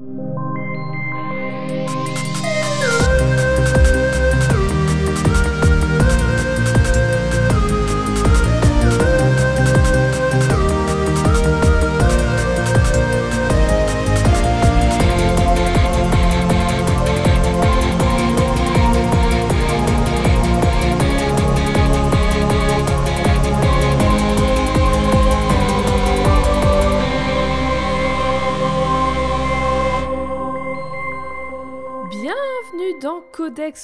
you.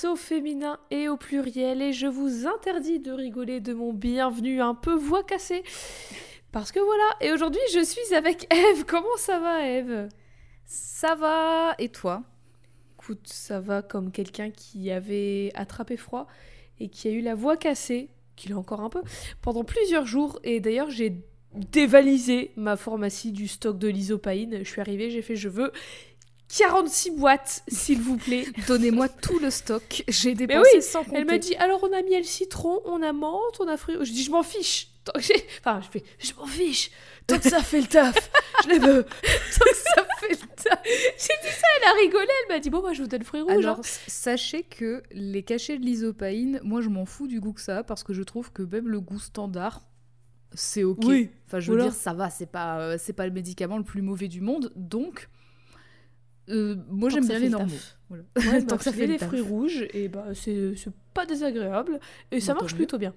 Au féminin et au pluriel et je vous interdis de rigoler de mon bienvenue un peu voix cassée. Parce que voilà, et aujourd'hui je suis avec Eve. Comment ça va Eve? Ça va, et toi? Écoute, ça va comme quelqu'un qui avait attrapé froid et qui a eu la voix cassée, qu'il a encore un peu, pendant plusieurs jours. Et d'ailleurs j'ai dévalisé ma pharmacie du stock de l'isopaïne. Je suis arrivée, j'ai fait je veux 46 boîtes, s'il vous plaît. Donnez-moi tout le stock. J'ai dépensé oui, sans compter. Elle m'a dit alors on a miel citron, on a menthe, on a fruits. Je dis je m'en fiche. Enfin, je fais je m'en fiche. Tant que ça fait le taf, je les veux. Tant que ça fait le taf. J'ai dit ça, elle a rigolé. Elle m'a dit bon, moi je vous donne fruits rouges. Alors, hein. sachez que les cachets de l'isopaïne, moi je m'en fous du goût que ça a parce que je trouve que même le goût standard, c'est ok. Oui, Enfin, je veux dire, ça va, c'est pas, euh, c'est pas le médicament le plus mauvais du monde, donc euh, moi j'aime bien les le normaux. Voilà. Ouais, Tant que ça fait les taf. fruits rouges, et bah c'est pas désagréable et ça marche plutôt bien.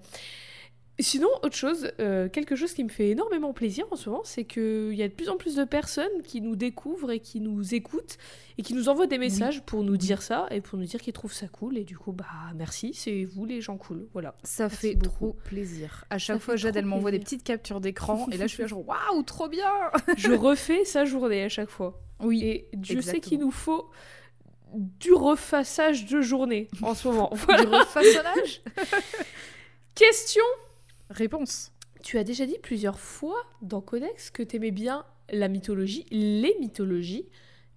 Sinon, autre chose, euh, quelque chose qui me fait énormément plaisir en ce moment, c'est qu'il y a de plus en plus de personnes qui nous découvrent et qui nous écoutent et qui nous envoient des messages pour nous dire ça et pour nous dire qu'ils trouvent ça cool. Et du coup, bah merci, c'est vous les gens cool. Voilà. Ça Merci fait beaucoup. trop plaisir. À chaque fois, Jade, elle m'envoie des petites captures d'écran et là je suis là genre waouh, trop bien Je refais sa journée à chaque fois. Oui, Et Dieu sait exactement. qu'il nous faut du refaçage de journée en ce moment. Voilà. du refaçonnage Question Réponse. Tu as déjà dit plusieurs fois dans Codex que t'aimais bien la mythologie, les mythologies,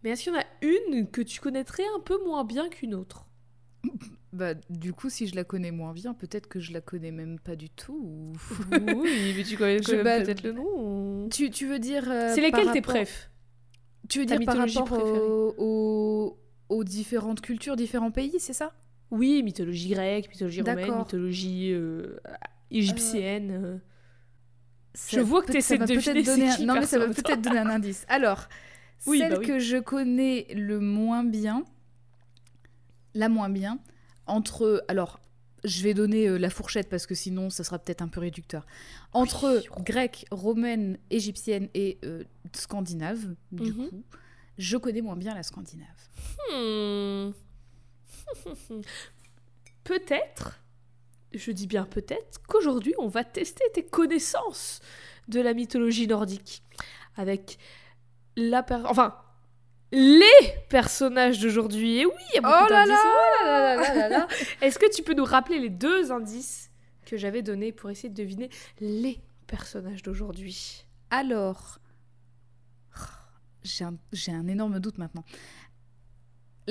mais est-ce qu'il y en a une que tu connaîtrais un peu moins bien qu'une autre? Bah, du coup, si je la connais moins bien, peut-être que je la connais même pas du tout. ou- Oui, mais tu connais Je- quand même bah, peut-être le nom. ou- tu, tu veux dire. euh, C'est par lesquels tes rapport- préf? Tu veux ta dire par mythologie rapport préférée aux, aux- aux différentes cultures, différents pays, c'est ça? Oui, mythologie grecque, mythologie romaine, mythologie euh, égyptienne. euh. Je vois que ça va de peut-être deviner c'est donner un- qui Non, mais ça va peut-être donner un indice. Alors, Oui, celle bah oui. que je connais le moins bien, la moins bien, entre. Alors, je vais donner euh, la fourchette parce que sinon, ça sera peut-être un peu réducteur. Entre grecque, romaine, égyptienne et euh, scandinave, du Mhm. coup, je connais moins bien la scandinave. Hmm. peut-être, je dis bien peut-être, qu'aujourd'hui on va tester tes connaissances de la mythologie nordique avec la per- enfin les personnages d'aujourd'hui. Et oui, il y a beaucoup Oh là d'indices. là Oh là là là là là. Est-ce que tu peux nous rappeler les deux indices que j'avais donnés pour essayer de deviner les personnages d'aujourd'hui? Alors, j'ai un, j'ai un énorme doute maintenant.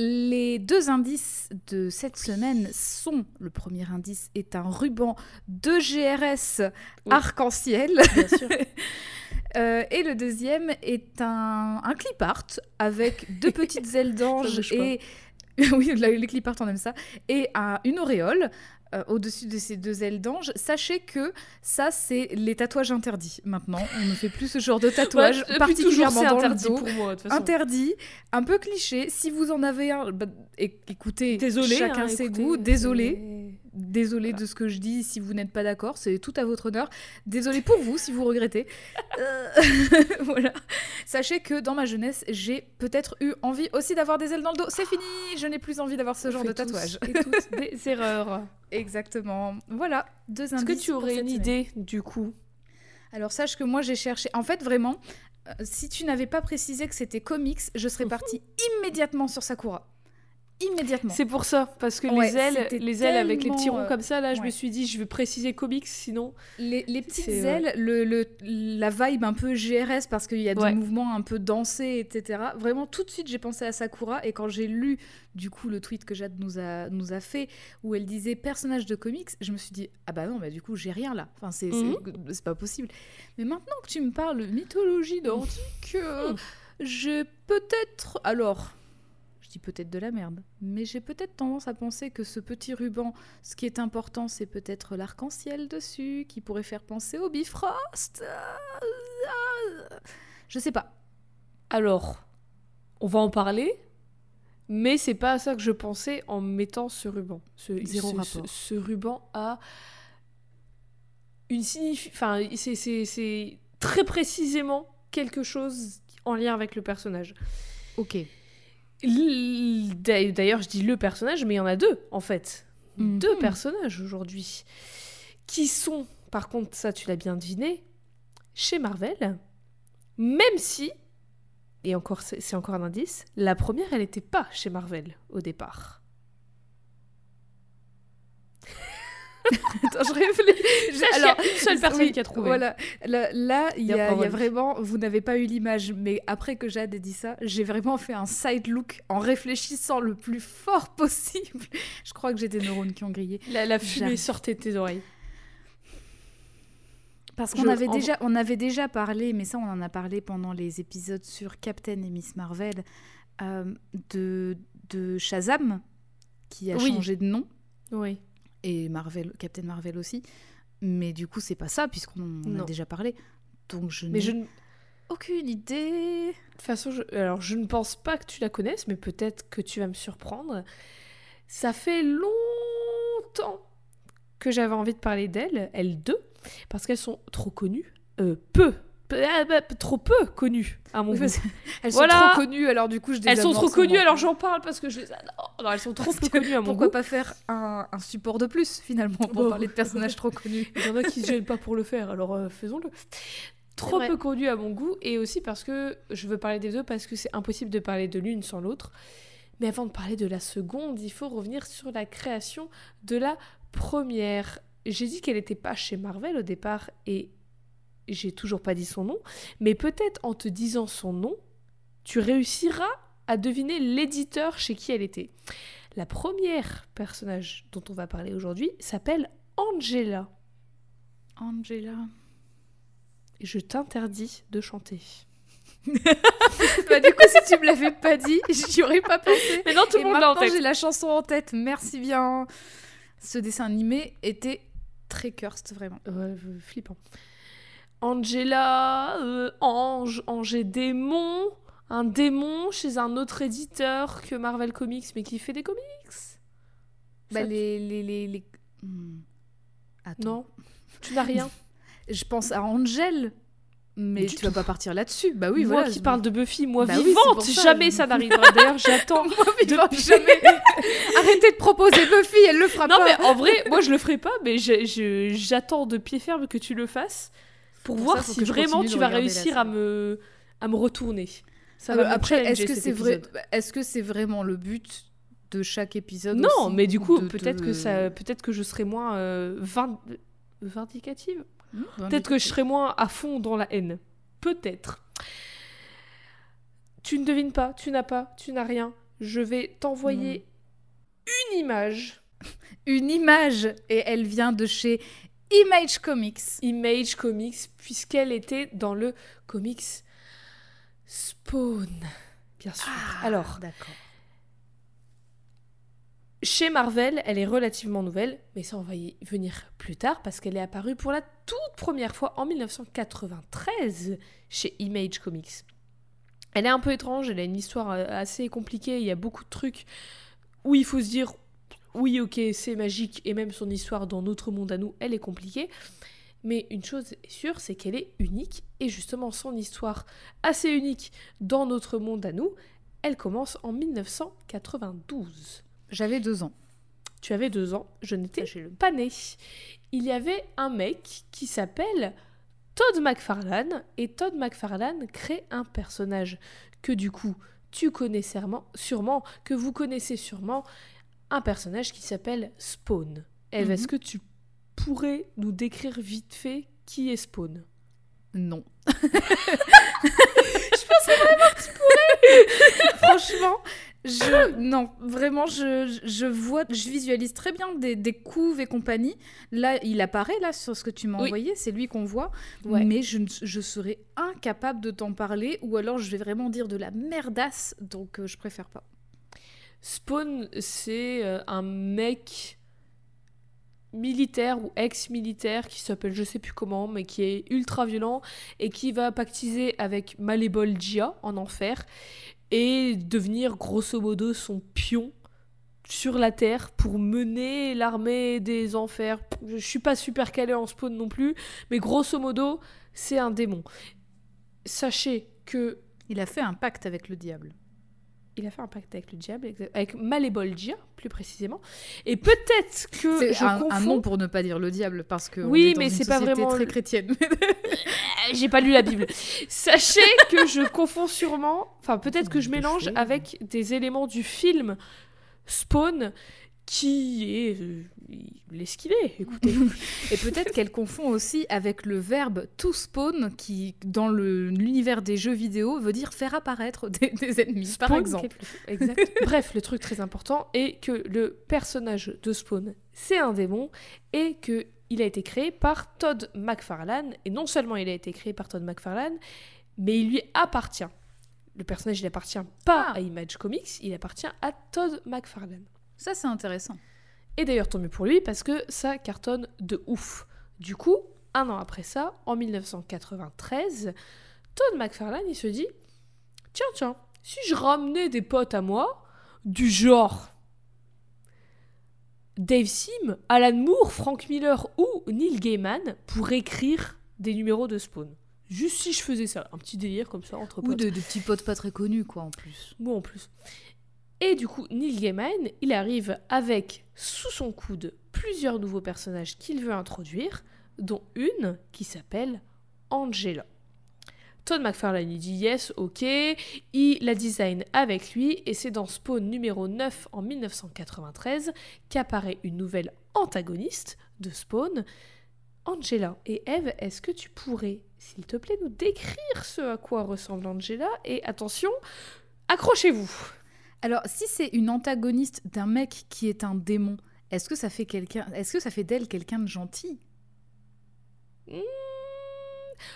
Les deux indices de cette semaine sont, le premier indice est un ruban de GRS Oui. arc-en-ciel, Bien sûr. Euh, et le deuxième est un, un clip art avec deux petites ailes d'ange et... oui, les clip art, on aime ça. Et un- une auréole euh, au-dessus de ces deux ailes d'ange. Sachez que ça, c'est les tatouages interdits maintenant. On ne fait plus ce genre de tatouage, Ouais, toujours, particulièrement le interdit dos. pour moi. de toute façon. Interdit, un peu cliché. Si vous en avez un, bah, écoutez, Désolé. chacun hein, ses écoutez, goûts. Désolé, désolé de ce que je dis si vous n'êtes pas d'accord. C'est tout à votre honneur. Désolé pour vous si vous regrettez. Euh, voilà. Sachez que dans ma jeunesse, j'ai peut-être eu envie aussi d'avoir des ailes dans le dos. C'est fini, je n'ai plus envie d'avoir ce genre de tatouage. et toutes des erreurs. Exactement. Voilà, deux Est-ce que tu aurais une idée du coup? Alors sache que moi j'ai cherché. En fait, vraiment, euh, si tu n'avais pas précisé que c'était comics, je serais partie immédiatement sur Sakura. Immédiatement. C'est pour ça, parce que Ouais, les ailes, les ailes avec les petits ronds euh, comme ça, là, je me suis dit, je vais préciser comics, sinon. Les, les petites ailes, le, le- la vibe un peu GRS parce qu'il y a Ouais. des mouvements un peu dansés, etc. Vraiment, tout de suite, j'ai pensé à Sakura. Et quand j'ai lu, du coup, le tweet que Jade nous a, nous a fait, où elle disait personnage de comics, je me suis dit, ah bah non, bah du coup, j'ai rien là. Enfin, c'est Mhm. pas possible. Mais maintenant que tu me parles mythologie nordique, euh, J'ai peut-être. Alors, je dis peut-être de la merde, mais j'ai peut-être tendance à penser que ce petit ruban, ce qui est important, c'est peut-être l'arc-en-ciel dessus, qui pourrait faire penser au Bifrost. Je sais pas. Alors, on va en parler, mais c'est pas à ça que je pensais en mettant ce ruban. Ce, Zéro ce- rapport. Ce, ce ruban a une signifi- Enfin, c'est très précisément quelque chose en lien avec le personnage. Ok. D'ailleurs, je dis le personnage, mais il y en a deux, en fait. Mhm. Deux personnages aujourd'hui. Qui sont, par contre, ça tu l'as bien deviné, chez Marvel. Même si, et encore c'est encore un indice, la première, elle n'était pas chez Marvel au départ. Attends, je réfléchis. Sache qu'il y a une seule personne oui, qui a trouvé. Voilà, là, là, il y, a y vraiment, vous n'avez pas eu l'image, mais après que Jade ait dit ça, j'ai vraiment fait un side look en réfléchissant le plus fort possible. Je crois que j'ai des neurones qui ont grillé. La, la fumée sortait de tes oreilles. Parce qu'on avait en- déjà, on avait déjà parlé, mais ça, on en a parlé pendant les épisodes sur Captain et Miss Marvel, euh, de, de Shazam, qui a Oui. changé de nom, Oui. Et Marvel, Captain Marvel aussi. Mais du coup, c'est pas ça, puisqu'on en a déjà parlé. Donc, je Mais n'ai je. De aucune idée. toute façon, je... alors je ne pense pas que tu la connaisses, mais peut-être que tu vas me surprendre. Ça fait longtemps que j'avais envie de parler d'elles, elles deux, parce qu'elles sont trop connues. Euh, peu. Ah, bah, trop peu connues, à mon Oui, goût. Elles Voilà. sont trop connues, alors du coup, je Elles sont trop connues, alors j'en parle parce que je les adore. Non, elles sont trop Parce peu que connues à mon Pourquoi goût. pas faire un, un support de plus, finalement, pour parler de personnages trop connus? Il y en a qui se gênent pas pour le faire, alors euh, faisons-le. Trop peu connu à mon goût, et aussi parce que je veux parler des deux, parce que c'est impossible de parler de l'une sans l'autre. Mais avant de parler de la seconde, il faut revenir sur la création de la première. J'ai dit qu'elle n'était pas chez Marvel au départ, et j'ai toujours pas dit son nom, mais peut-être en te disant son nom, tu réussiras à deviner l'éditeur chez qui elle était. La première personnage dont on va parler aujourd'hui s'appelle Angela. Angela. Et je t'interdis de chanter. bah, du coup, si tu me l'avais pas dit, j'y aurais pas pensé. Mais non, tout le monde l'a en tête. j'ai la chanson en tête. Merci bien. Ce dessin animé était très cursed, vraiment. Euh, flippant. Angela, euh, ange, ange et démon. Un démon chez un autre éditeur que Marvel Comics, mais qui fait des comics. Bah, Ça- les, les, les, les- Hmm. Attends. Non, tu n'as rien. Je pense à Angel. Mais Du tu vas tout. pas partir là-dessus. Bah oui, moi voilà. qui parle de Buffy, moi Bah oui, vivante, pour ça, jamais ça n'arrivera. D'ailleurs, j'attends. Moi, vivante, Depuis- jamais. Arrêtez de proposer Buffy, elle le fera Non, pas. mais en vrai, moi je le ferai pas, mais j'attends de pied ferme que tu le fasses pour, Pour voir ça, si vraiment tu vas réussir à me, à me retourner. Ça Euh, après, est-ce que c'est vrai épisode. Est-ce que c'est vraiment le but de chaque épisode Non, aussi, mais du ou coup, peut-être de- que ça, peut-être que je serai moins euh, vin- vindicative. Hmm, Peut-être que je serai moins à fond dans la haine. Peut-être. Tu ne devines pas, tu n'as pas, tu n'as rien. Je vais t'envoyer une image. une image et elle vient de chez Image Comics. Image Comics, puisqu'elle était dans le comics Spawn. Bien sûr. Alors, d'accord. Chez Marvel, elle est relativement nouvelle, mais ça on va y venir plus tard parce qu'elle est apparue pour la toute première fois en 1993 chez Image Comics. Elle est un peu étrange, elle a une histoire euh, assez compliquée, il y a beaucoup de trucs où il faut se dire oui ok c'est magique et même son histoire dans notre monde à nous elle est compliquée. Mais une chose est sûre, c'est qu'elle est unique et justement son histoire assez unique dans notre monde à nous, elle commence en 1992. J'avais deux ans. Tu avais deux ans, je n'étais pas née. Il y avait un mec qui s'appelle Todd McFarlane et Todd McFarlane crée un personnage que du coup tu connais sûrement, sûrement que vous connaissez sûrement, un personnage qui s'appelle Spawn. Eve, Mhm. est-ce que tu pourrais nous décrire vite fait qui est Spawn? Non. je pensais vraiment que tu pourrais. Franchement, Je, non, vraiment, je, je vois, je visualise très bien des, des couves et compagnie. Là, il apparaît là sur ce que tu m'as Oui. envoyé, c'est lui qu'on voit. Ouais. Mais je, je serais incapable de t'en parler, ou alors je vais vraiment dire de la merdasse, donc euh, je préfère pas. Spawn, c'est euh, un mec militaire ou ex-militaire qui s'appelle je sais plus comment, mais qui est ultra violent et qui va pactiser avec Malébol Gia en enfer et devenir grosso modo son pion sur la terre pour mener l'armée des enfers. Je suis pas super calé en spawn non plus, mais grosso modo, c'est un démon. Sachez que Il a fait un pacte avec le diable. Il a fait un pacte avec le diable, avec Malébolgia, plus précisément. Et peut-être que C'est je un, confonds. un nom pour ne pas dire le diable, parce que on Oui, est dans mais c'est pas vraiment très chrétienne. Euh, J'ai pas lu la Bible. Sachez que je confonds sûrement. Enfin, peut-être que je mélange avec des éléments du film Spawn, qui est. il est ce qu'il est, écoutez. Et peut-être qu'elle confond aussi avec le verbe to spawn, qui, dans l'univers des jeux vidéo, veut dire faire apparaître des, des ennemis, par exemple. Exact. Bref, le truc très important est que le personnage de Spawn, c'est un démon et que il a été créé par Todd McFarlane. Et non seulement il a été créé par Todd McFarlane, mais il lui appartient. Le personnage, il appartient pas Ah. à Image Comics, il appartient à Todd McFarlane. Ça, c'est intéressant. Et d'ailleurs, tant mieux pour lui parce que ça cartonne de ouf. Du coup, un an après ça, en 1993, Todd McFarlane, il se dit Tiens, tiens, si je ramenais des potes à moi, du genre Dave Sim, Alan Moore, Frank Miller ou Neil Gaiman pour écrire des numéros de Spawn. Juste si je faisais ça, un petit délire comme ça entre Ou potes. de, de petits potes pas très connus, quoi, en plus. Moi en plus. Et du coup, Neil Gaiman, il arrive avec sous son coude plusieurs nouveaux personnages qu'il veut introduire, dont une qui s'appelle Angela. Todd McFarlane, il dit yes, ok, il la design avec lui, et c'est dans Spawn numéro 9 en 1993 qu'apparaît une nouvelle antagoniste de Spawn, Angela. Et Eve, est-ce que tu pourrais, s'il te plaît, nous décrire ce à quoi ressemble Angela? Et attention, accrochez-vous Alors, si c'est une antagoniste d'un mec qui est un démon, est-ce que ça fait quelqu'un, est-ce que ça fait d'elle quelqu'un de gentil?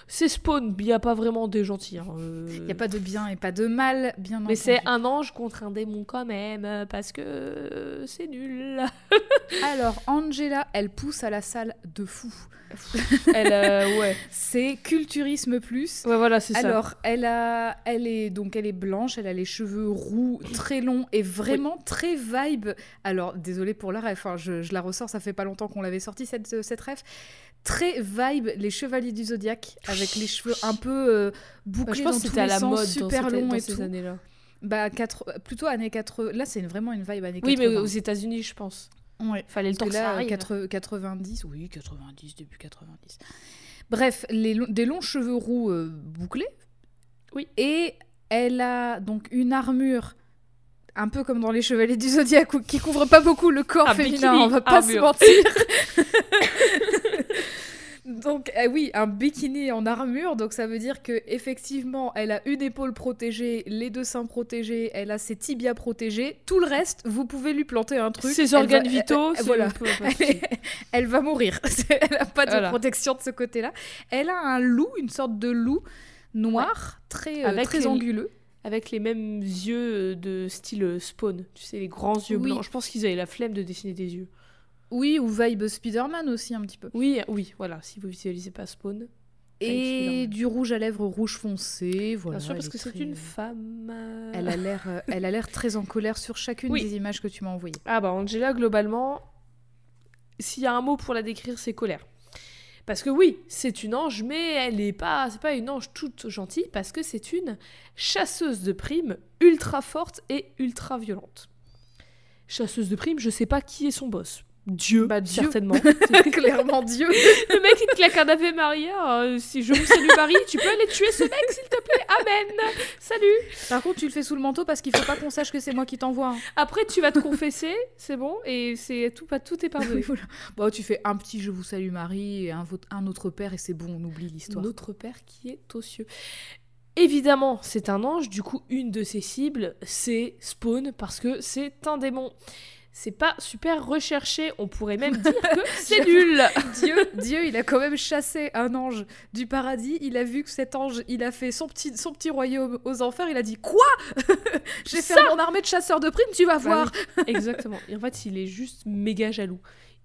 C'est Spawn, il n'y a pas vraiment des gentils. hein, euh, Il n'y a pas de bien et pas de mal, bien Mais c'est un ange contre un démon quand même, parce que euh, c'est nul. Alors, Angela, elle pousse à la salle de fou. Elle, euh, ouais. C'est culturisme plus. Ouais, voilà, c'est ça. Alors, elle a, elle est donc elle est blanche, elle a les cheveux roux, très longs et vraiment très vibe. Alors, désolé pour la ref, hein, je, je la ressors, ça fait pas longtemps qu'on l'avait sortie cette cette ref. Très vibe, les chevaliers du zodiaque avec les cheveux un peu euh, bouclés Bah, je pense dans que tous c'était à les la sens, mode super long dans et ces tout. années-là. Bah, quatre- plutôt années 80. Là, c'est une- vraiment une vibe années Oui, 80. mais aux États-Unis, je pense. Ouais. Fallait le temps Parce que que ça là, arrive. 80 90, oui, 90, début 90. Bref, les lo- des longs cheveux roux euh, bouclés. Oui. Et elle a donc une armure un peu comme dans les Chevaliers du Zodiaque, où- qui couvre pas beaucoup le corps Un féminin, bikini on va pas se armure. mentir. donc euh, oui, un bikini en armure, donc ça veut dire que effectivement, elle a une épaule protégée, les deux seins protégés, elle a ses tibias protégés. Tout le reste, vous pouvez lui planter un truc. Ses organes va- vitaux, elle- voilà. peu- Elle, va mourir. elle n'a pas de Voilà. protection de ce côté-là. Elle a un loup, une sorte de loup noir, très, euh, très les- anguleux. Avec les mêmes yeux de style euh, Spawn. Tu sais, les grands yeux Oui. blancs. Je pense qu'ils avaient la flemme de dessiner des yeux. Oui, ou vibe Spider-Man aussi un petit peu. Oui, oui, voilà. Si vous visualisez pas Spawn. Et du rouge à lèvres rouge foncé. Voilà, Bien sûr, parce que est c'est très- une femme. euh. Elle a l'air, euh, elle a l'air très en colère sur chacune Oui. des images que tu m'as envoyées. Ah bah Angela, globalement, s'il y a un mot pour la décrire, c'est colère. Parce que oui, c'est une ange, mais elle n'est pas, c'est pas une ange toute gentille, parce que c'est une chasseuse de primes ultra forte et ultra violente. Chasseuse de primes, je sais pas qui est son boss. Dieu, Bah, Dieu. certainement. Clairement Dieu. Le mec, il te claque un Ave Maria. euh, si je vous salue Marie, tu peux aller tuer ce mec, s'il te plaît. Amen. Salut. Par contre, tu le fais sous le manteau parce qu'il faut pas qu'on sache que c'est moi qui t'envoie. hein. Après, tu vas te confesser, c'est bon, et c'est tout, pas tout est Oui, pardonné. voilà. Bon, tu fais un petit je vous salue Marie et un autre père et c'est bon, on oublie l'histoire. Notre Père qui est aux cieux. Évidemment, c'est un ange, du coup, une de ses cibles, c'est Spawn, parce que c'est un démon. C'est pas super recherché, on pourrait même dire que c'est nul. Dieu, Dieu, il a quand même chassé un ange du paradis. Il a vu que cet ange, il a fait son petit, son petit royaume aux enfers. Il a dit Quoi? J'ai fait mon armée de chasseurs de primes, tu vas Bah voir. oui, Exactement. Et en fait, il est juste méga jaloux.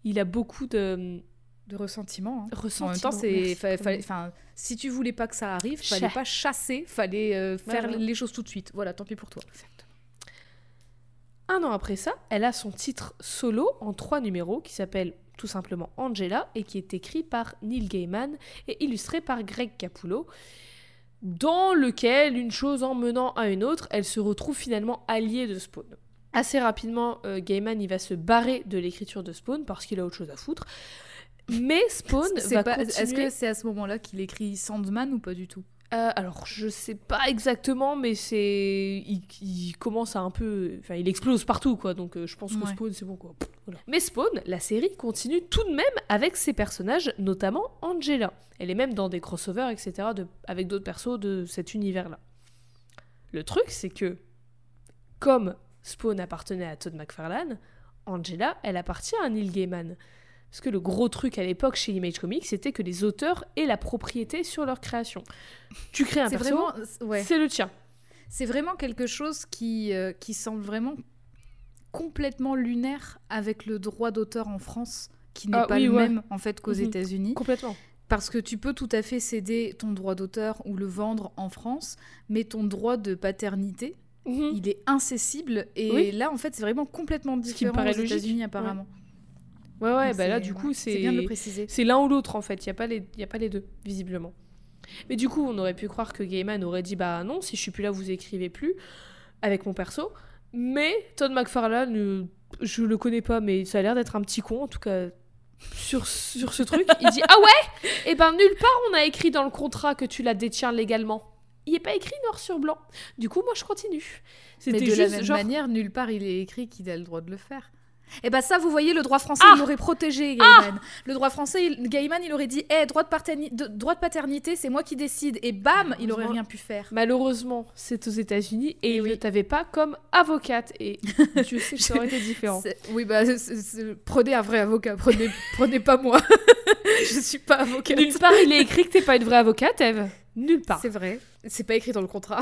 Il a beaucoup de De ressentiment. hein. ressentiment. En même temps, c'est, enfin, si tu voulais pas que ça arrive, fallait pas chasser, fallait euh, faire les choses tout de suite. Voilà, tant pis pour toi. Un an après ça, elle a son titre solo en trois numéros qui s'appelle tout simplement Angela et qui est écrit par Neil Gaiman et illustré par Greg Capullo, dans lequel, une chose en menant à une autre, elle se retrouve finalement alliée de Spawn. Assez rapidement, euh, Gaiman il va se barrer de l'écriture de Spawn parce qu'il a autre chose à foutre. Mais Spawn va pas- continuer... Est-ce que c'est à ce moment-là qu'il écrit Sandman ou pas du tout? Euh, alors, je sais pas exactement, mais c'est. Il, il commence à un peu. Enfin, il explose partout, quoi. Donc, euh, je pense que. Spawn, c'est bon, quoi. Pff, voilà. Mais Spawn, la série continue tout de même avec ses personnages, notamment Angela. Elle est même dans des crossovers, etc., de- avec d'autres persos de cet univers-là. Le truc, c'est que, comme Spawn appartenait à Todd McFarlane, Angela, elle appartient à Neil Gaiman. Parce que le gros truc à l'époque chez Image Comics, c'était que les auteurs aient la propriété sur leur création. Tu crées un perso, vraiment, ouais. c'est le tien. C'est vraiment quelque chose qui, euh, qui semble vraiment complètement lunaire avec le droit d'auteur en France, qui n'est Ah pas oui, le ouais. même en fait qu'aux Mhm. États-Unis. Complètement. Parce que tu peux tout à fait céder ton droit d'auteur ou le vendre en France, mais ton droit de paternité, Mhm. il est incessible. Et Oui. là, en fait, c'est vraiment complètement qui me différent paraît aux. États-Unis apparemment. Ouais, ouais, Donc bah là, du ouais, coup, c'est c'est. l'un ou l'autre, en fait. Il n'y a, pas les... y a pas les deux, visiblement. Mais du coup, on aurait pu croire que Gaiman aurait dit Bah non, si je suis plus là, vous écrivez plus avec mon perso. Mais Todd McFarlane, euh, je le connais pas, mais ça a l'air d'être un petit con, en tout cas. Sur, sur ce truc, il dit Ah ouais? Eh ben, nulle part on a écrit dans le contrat que tu la détiens légalement. Il n'est pas écrit noir sur blanc. Du coup, moi, je continue. C'était de la même genre. manière, nulle part il est écrit qu'il a le droit de le faire. Et bah ça, vous voyez, le droit français, Ah il l'aurait protégé, Gaiman. Le droit français, il- Gaiman, il aurait dit, hé, droit, de droit paternité, c'est moi qui décide. Et bam, il aurait rien pu faire. Malheureusement, c'est aux États-unis et Eh oui. ne t'avaient pas comme avocate. Et Dieu sait que ça aurait été différent. Oui, bah, prenez un vrai avocat, prenez, prenez pas moi. Je suis pas avocate. Nulle part il est écrit que t'es pas une vraie avocate, Eve. Nulle part. C'est vrai. C'est pas écrit dans le contrat.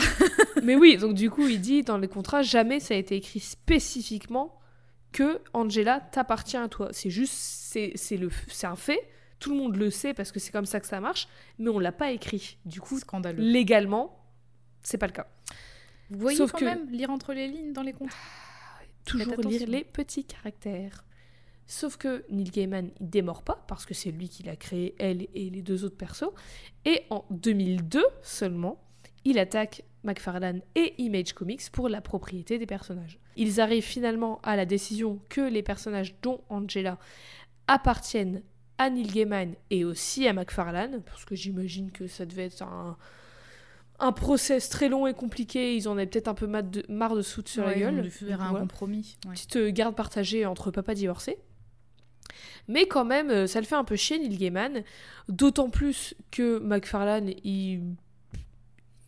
Mais oui, donc du coup, il dit dans les contrats, jamais ça a été écrit spécifiquement que Angela t'appartient à toi. C'est juste, c'est c'est le, c'est un fait. Tout le monde le sait parce que c'est comme ça que ça marche, mais on l'a pas écrit. Du coup, Scandaleux. légalement, c'est pas le cas. Vous voyez Sauf quand que- même lire entre les lignes dans les contrats. toujours attention. lire les petits caractères. Sauf que Neil Gaiman, il démord pas, parce que c'est lui qui l'a créé, elle et les deux autres persos. Et en 2002 seulement, il attaque McFarlane et Image Comics pour la propriété des personnages. Ils arrivent finalement à la décision que les personnages dont Angela appartiennent à Neil Gaiman et aussi à McFarlane, parce que j'imagine que ça devait être un, un process très long et compliqué, ils en avaient peut-être un peu marre de, marre de se foutre sur Ouais, la ils ont gueule. dû faire un voilà compromis. ouais. petite euh, garde partagée entre papa divorcé. Mais quand même, euh, ça le fait un peu chier Neil Gaiman. D'autant plus que McFarlane, il,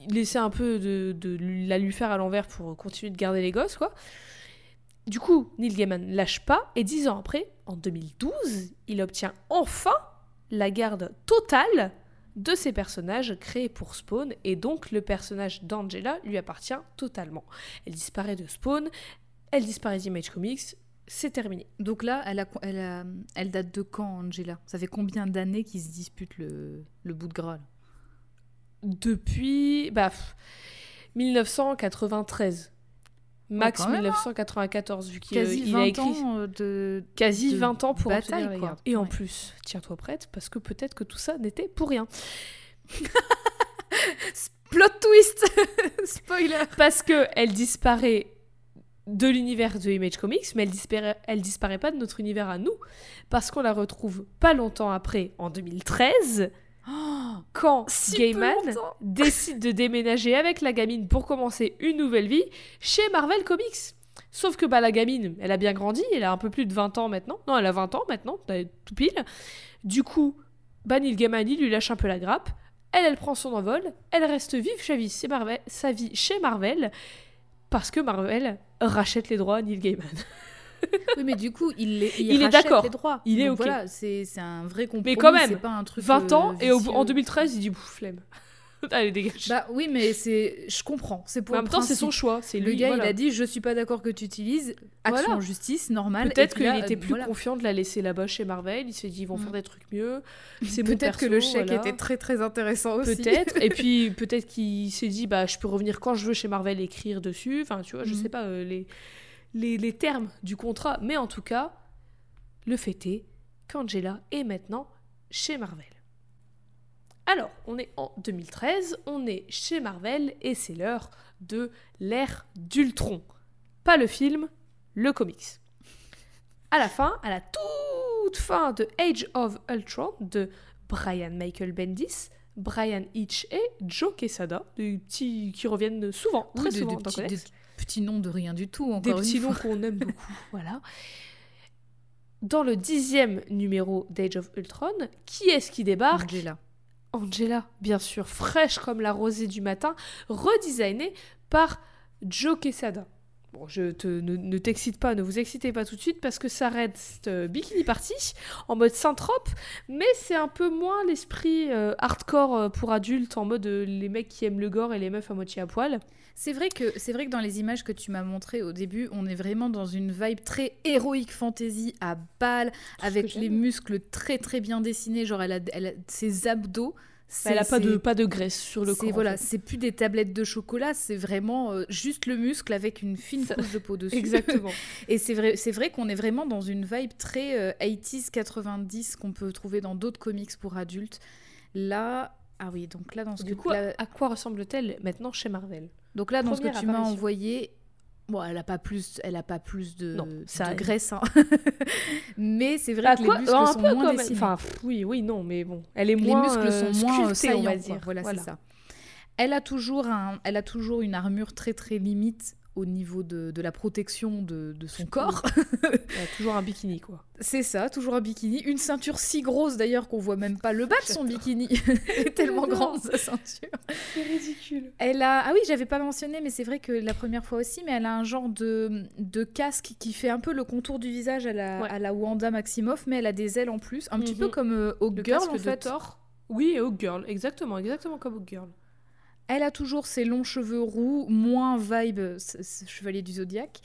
il laissait un peu de, la lui faire à l'envers pour continuer de garder les gosses, quoi. Du coup, Neil Gaiman lâche pas, et dix ans après, en 2012, il obtient enfin la garde totale de ses personnages créés pour Spawn, et donc le personnage d'Angela lui appartient totalement. Elle disparaît de Spawn, elle disparaît d'Image Comics, c'est terminé. Donc là, elle, date de quand, Angela? Ça fait combien d'années qu'ils se disputent le, le bout de gras Depuis bah, pff, 1993. Max quand même, hein. 1994, vu qu'il il 20 a écrit ans euh, de... quasi de 20 ans pour bataille, obtenir quoi. Et en plus, tiens-toi prête, parce que peut-être que tout ça n'était pour rien. Plot twist Spoiler Parce que elle disparaît de l'univers de Image Comics, mais elle disparaît, elle disparaît pas de notre univers à nous, parce qu'on la retrouve pas longtemps après, en 2013, quand Si Gaiman décide de déménager avec la gamine pour commencer une nouvelle vie chez Marvel Comics. Sauf que bah, la gamine, elle a bien grandi, elle a un peu plus de 20 ans maintenant. Non, elle a 20 ans maintenant, t'as tout pile. Du coup, bah, Neil Gaiman, il lui lâche un peu la grappe. Elle, elle prend son envol. Elle reste vive sa vie, Marvel, sa vie chez Marvel parce que Marvel rachète les droits à Neil Gaiman. Oui, mais du coup, il, les- Il est d'accord. Il est Donc ok. Voilà, c'est un vrai compromis. quand même, pas un truc 20 ans, euh, et au en vicieux. 2013, il dit flemme. Allez, dégage. Bah oui, mais c'est, je comprends. C'est pour Mais en même temps, c'est son choix. C'est Le lui, gars, voilà. il a dit, je suis pas d'accord que tu utilises. Action Voilà. en justice, normal. Peut-être qu'il était euh, plus voilà. confiant de la laisser là-bas chez Marvel. Il s'est dit, ils vont Mm. faire des trucs mieux. C'est Peut-être que le chèque était très très intéressant aussi. Peut-être. et puis peut-être qu'il s'est dit, bah, je peux revenir quand je veux chez Marvel écrire dessus. Enfin, tu vois, je Mhm. sais pas euh, les, les, les termes du contrat. Mais en tout cas, le fait est qu'Angela est maintenant chez Marvel. Alors, on est en 2013, on est chez Marvel et c'est l'heure de l'ère d'Ultron. Pas le film, le comics. À la fin, à la toute fin de Age of Ultron de Brian Michael Bendis, Brian Hitch et Joe Quesada, des petits qui reviennent souvent, Oui, très de- souvent de dans petits, Codex. des petits noms de rien du tout. Encore Des une petits fois. noms qu'on aime beaucoup, voilà. Dans le dixième numéro d'Age of Ultron, qui est-ce qui débarque? Angela. Angela, bien sûr, fraîche comme la rosée du matin, redesignée par Joe Quesada. Bon, je te, ne, ne t'excite pas, ne vous excitez pas tout de suite parce que ça reste euh, bikini party en mode synthrope, mais c'est un peu moins l'esprit euh, hardcore euh, pour adultes en mode euh, les mecs qui aiment le gore et les meufs à moitié à poil. C'est vrai que c'est vrai que dans les images que tu m'as montrées au début, on est vraiment dans une vibe très héroïque fantasy à balle, que avec les muscles très très bien dessinés, genre elle a, elle a ses abdos. Elle a pas de, pas de graisse sur le corps. en voilà, fait. c'est plus des tablettes de chocolat, c'est vraiment euh, juste le muscle avec une fine Ça- couche de peau dessus. Exactement. Et c'est vrai, c'est vrai qu'on est vraiment dans une vibe très euh, 80s, 90 qu'on peut trouver dans d'autres comics pour adultes. Là, ah oui, donc là dans ce du que coup, là- à quoi ressemble-t-elle maintenant chez Marvel? Donc là dans ce que tu m'as envoyé, bon, elle a pas plus, elle a pas plus de, Non, de ça- graisse, hein. mais c'est vrai Bah, que quoi- les muscles un sont peu moins dessinés. Enfin, pff, oui, oui, non, mais bon, elle est les moins muscles euh, sont moins euh, sculptée, on va saillants, quoi. dire. Voilà, Voilà. c'est ça. Elle a toujours un, elle a toujours une armure très très limite au niveau de, de la protection de, de son corps. Toujours un bikini, quoi. C'est ça, toujours un bikini. Une ceinture si grosse d'ailleurs qu'on voit même pas le bas de son bikini. Elle est tellement grande sa ceinture. C'est ridicule. Elle a, ah oui, j'avais pas mentionné, mais c'est vrai que la première fois aussi, mais elle a un genre de, de casque qui fait un peu le contour du visage à la, Ouais. à la Wanda Maximoff, mais elle a des ailes en plus, un petit Mhm. peu comme euh, Le Girl en de fait. Thor. Oui, et Hawk Girl, exactement, exactement comme Hawk Girl. Elle a toujours ses longs cheveux roux, moins vibe chevalier du zodiaque,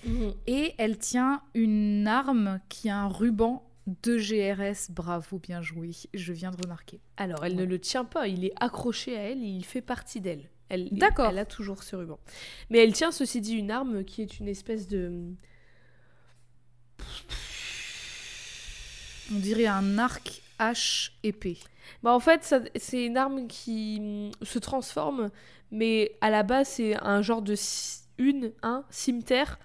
et elle tient une arme qui a un ruban de GRS. Bravo, bien joué. Je viens de remarquer. Alors, elle ne le tient pas, il est accroché à elle, et il fait partie d'elle. Elle, D'accord. Elle a toujours ce ruban. Mais elle tient, ceci dit, une arme qui est une espèce de... On dirait un arc hache épée. Bah, en fait, c'est une arme qui mm, se transforme, mais à la base, c'est un genre de une, un cimetière,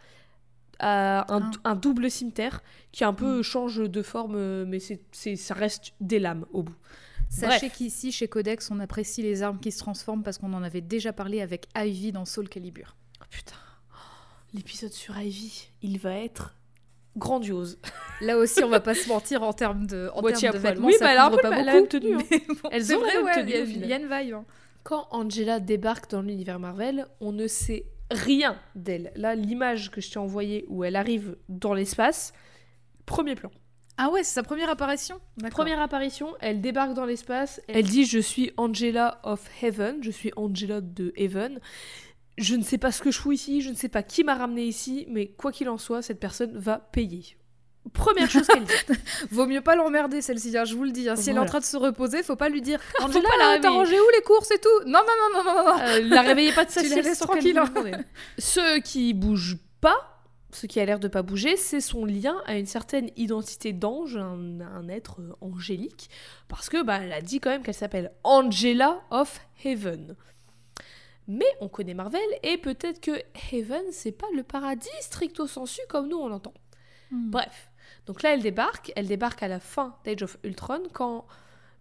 euh, un, Ah. un double cimetière qui un peu Mm. change de forme, euh, mais c'est, ça reste des lames au bout. Sachez qu'ici, chez Codex, on apprécie les armes qui se transforment parce qu'on en avait déjà parlé avec Ivy dans Soul Calibur. Oh, putain, Oh, l'épisode sur Ivy, il va être grandiose. Là aussi, on va pas se mentir en termes de, en termes de vêtements, Oui, ça bah, elle a un couvre peu pas la- beaucoup. même tenue, hein. bon, Elles ont vrai, ouais, il y a- y, une vibe. hein. Quand Angela débarque dans l'univers Marvel, on ne sait rien d'elle. Là, l'image que je t'ai envoyée où elle arrive dans l'espace, premier plan. Ah ouais, c'est sa première apparition? Première apparition, elle débarque dans l'espace, elle dit je suis Angela of Heaven, je suis Angela de Heaven. Je ne sais pas ce que je fous ici, je ne sais pas qui m'a ramené ici, mais quoi qu'il en soit, cette personne va payer. Première chose qu'elle dit. Vaut mieux pas l'emmerder celle-ci, hein, je vous le dis. hein. Si elle est en train de se reposer, faut pas lui dire Angela, pas la t'as rangé où les courses et tout? Non, non, non, non, non, non. Euh, la réveillez pas de sa sieste tranquille, hein. Ceux qui bougent pas, ce qui a l'air de pas bouger, c'est son lien à une certaine identité d'ange, un, un être euh, angélique, parce que bah, elle a dit quand même qu'elle s'appelle Angela of Heaven. Mais on connaît Marvel et peut-être que Heaven c'est pas le paradis stricto sensu comme nous on l'entend. Hmm. Bref, donc là elle débarque, elle débarque à la fin d'Age of Ultron quand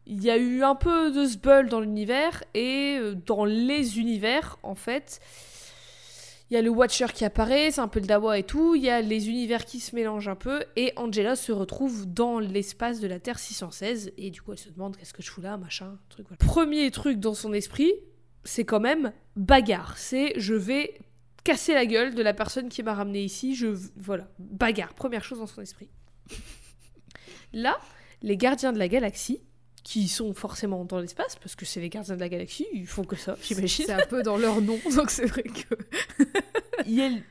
il y a eu un peu de sbull dans l'univers et euh, dans les univers en fait Il y a le Watcher qui apparaît, c'est un peu le Dawa et tout. Il y a les univers qui se mélangent un peu. Et Angela se retrouve dans l'espace de la Terre 616. Et du coup, elle se demande qu'est-ce que je fous là, machin, truc. Voilà. Premier truc dans son esprit, c'est quand même bagarre. C'est je vais casser la gueule de la personne qui m'a ramené ici. Je voilà, bagarre. Première chose dans son esprit. Là, les gardiens de la galaxie, qui sont forcément dans l'espace, parce que c'est les gardiens de la galaxie, ils font que ça, j'imagine. C'est un peu dans leur nom, donc c'est vrai que. ils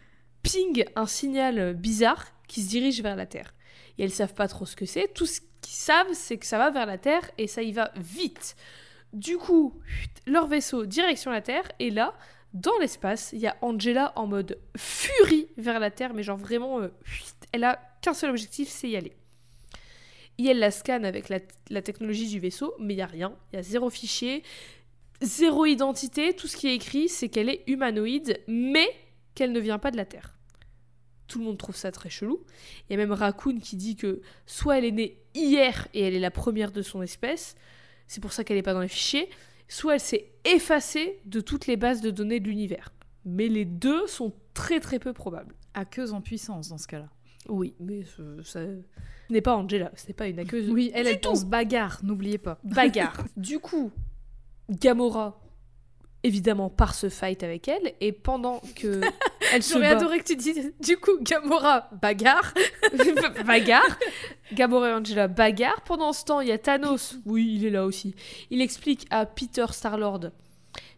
ping un signal bizarre qui se dirige vers la Terre. Et elles savent pas trop ce que c'est. Tout ce qu'ils savent, c'est que ça va vers la Terre et ça y va vite. Du coup, leur vaisseau direction la Terre, et là, dans l'espace, il y a Angela en mode furie vers la Terre, mais genre vraiment, euh, elle a qu'un seul objectif, c'est y aller. Et elle la scanne avec la, technologie du vaisseau, mais il n'y a rien. Il y a zéro fichier, zéro identité. Tout ce qui est écrit, c'est qu'elle est humanoïde, mais qu'elle ne vient pas de la Terre. Tout le monde trouve ça très chelou. Il y a même Raccoon qui dit que soit elle est née hier et elle est la première de son espèce, c'est pour ça qu'elle n'est pas dans les fichiers, soit elle s'est effacée de toutes les bases de données de l'univers. Mais les deux sont très très peu probables. Aqueuse en puissance dans ce cas-là. Oui, mais ça n'est pas Angela, c'est pas une aqueuse. Oui, elle, elle pense bagarre, n'oubliez pas. Bagarre. du coup, Gamora, évidemment, part ce fight avec elle, et pendant que elle se J'aurais adoré que tu dises, du coup, Gamora, bagarre. bagarre. Gamora et Angela, bagarre. Pendant ce temps, il y a Thanos, oui, il est là aussi. Il explique à Peter Starlord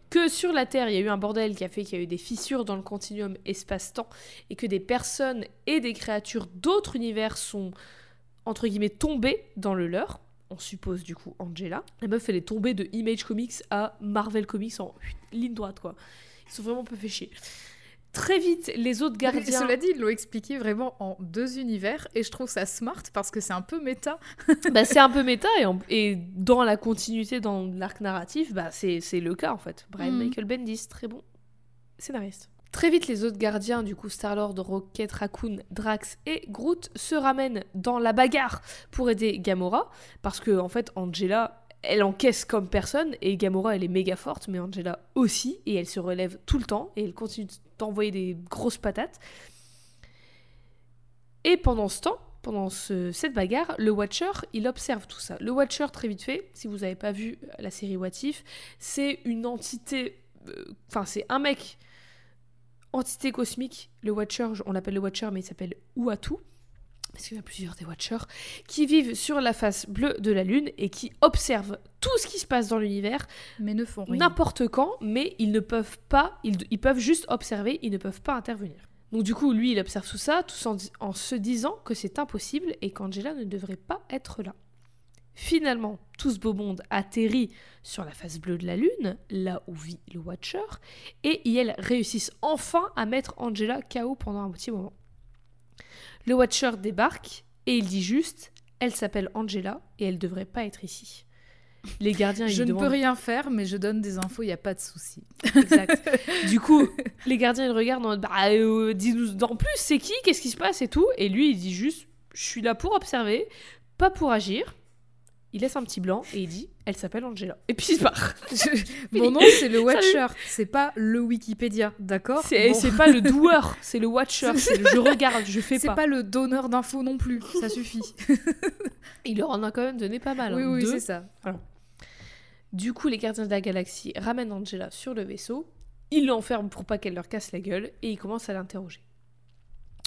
que sur la Terre, il y a eu un bordel qui a fait qu'il y a eu des fissures dans le continuum espace-temps et que des personnes et des créatures d'autres univers sont, entre guillemets, tombées dans le leur. On suppose du coup Angela. La meuf, elle est tombée de Image Comics à Marvel Comics en ligne droite, quoi. Ils sont vraiment peu fait chier. Très vite, les autres gardiens. cela dit, ils l'ont expliqué vraiment en deux univers et je trouve ça smart parce que c'est un peu méta. bah, c'est un peu méta et, et, dans la continuité, dans l'arc narratif, bah, c'est le cas en fait. Brian mm. Michael Bendis, très bon scénariste. Très vite, les autres gardiens, du coup Star-Lord, Rocket, Raccoon, Drax et Groot, se ramènent dans la bagarre pour aider Gamora parce que en fait, Angela elle encaisse comme personne et Gamora elle est méga forte mais Angela aussi et elle se relève tout le temps et elle continue d'envoyer des grosses patates. Et pendant ce temps, pendant cette bagarre, le Watcher, il observe tout ça. Le Watcher, très vite fait, si vous n'avez pas vu la série What If, c'est une entité, euh, enfin c'est un mec, entité cosmique, le Watcher, on l'appelle le Watcher mais il s'appelle Uatu parce qu'il y a plusieurs des Watchers, qui vivent sur la face bleue de la Lune et qui observent tout ce qui se passe dans l'univers, mais ne font rien. N'importe quand, mais ils ne peuvent pas, ils, peuvent juste observer, ils ne peuvent pas intervenir. Donc du coup, lui, il observe tout ça, tout en, en se disant que c'est impossible et qu'Angela ne devrait pas être là. Finalement, tout ce beau monde atterrit sur la face bleue de la Lune, là où vit le Watcher, et ils réussissent enfin à mettre Angela KO pendant un petit moment. Le Watcher débarque et il dit juste Elle s'appelle Angela et elle devrait pas être ici. Les gardiens, ils Je ne peux rien faire, mais je donne des infos, il n'y a pas de souci. Exact. du coup, les gardiens, ils regardent en bah, euh, Dis-nous en plus, c'est qui? Qu'est-ce qui se passe et tout? Et lui, il dit juste Je suis là pour observer, pas pour agir il laisse un petit blanc et il dit elle s'appelle Angela. Et puis il part. Mon nom c'est le Watcher, c'est pas le Wikipédia, d'accord C'est pas le doueur, c'est le Watcher, je regarde, je fais pas. C'est pas le donneur d'infos non plus, ça suffit. il leur en a quand même donné pas mal. Oui, hein. oui, c'est ça. Du coup, les gardiens de la galaxie ramènent Angela sur le vaisseau, ils l'enferment pour pas qu'elle leur casse la gueule et ils commencent à l'interroger.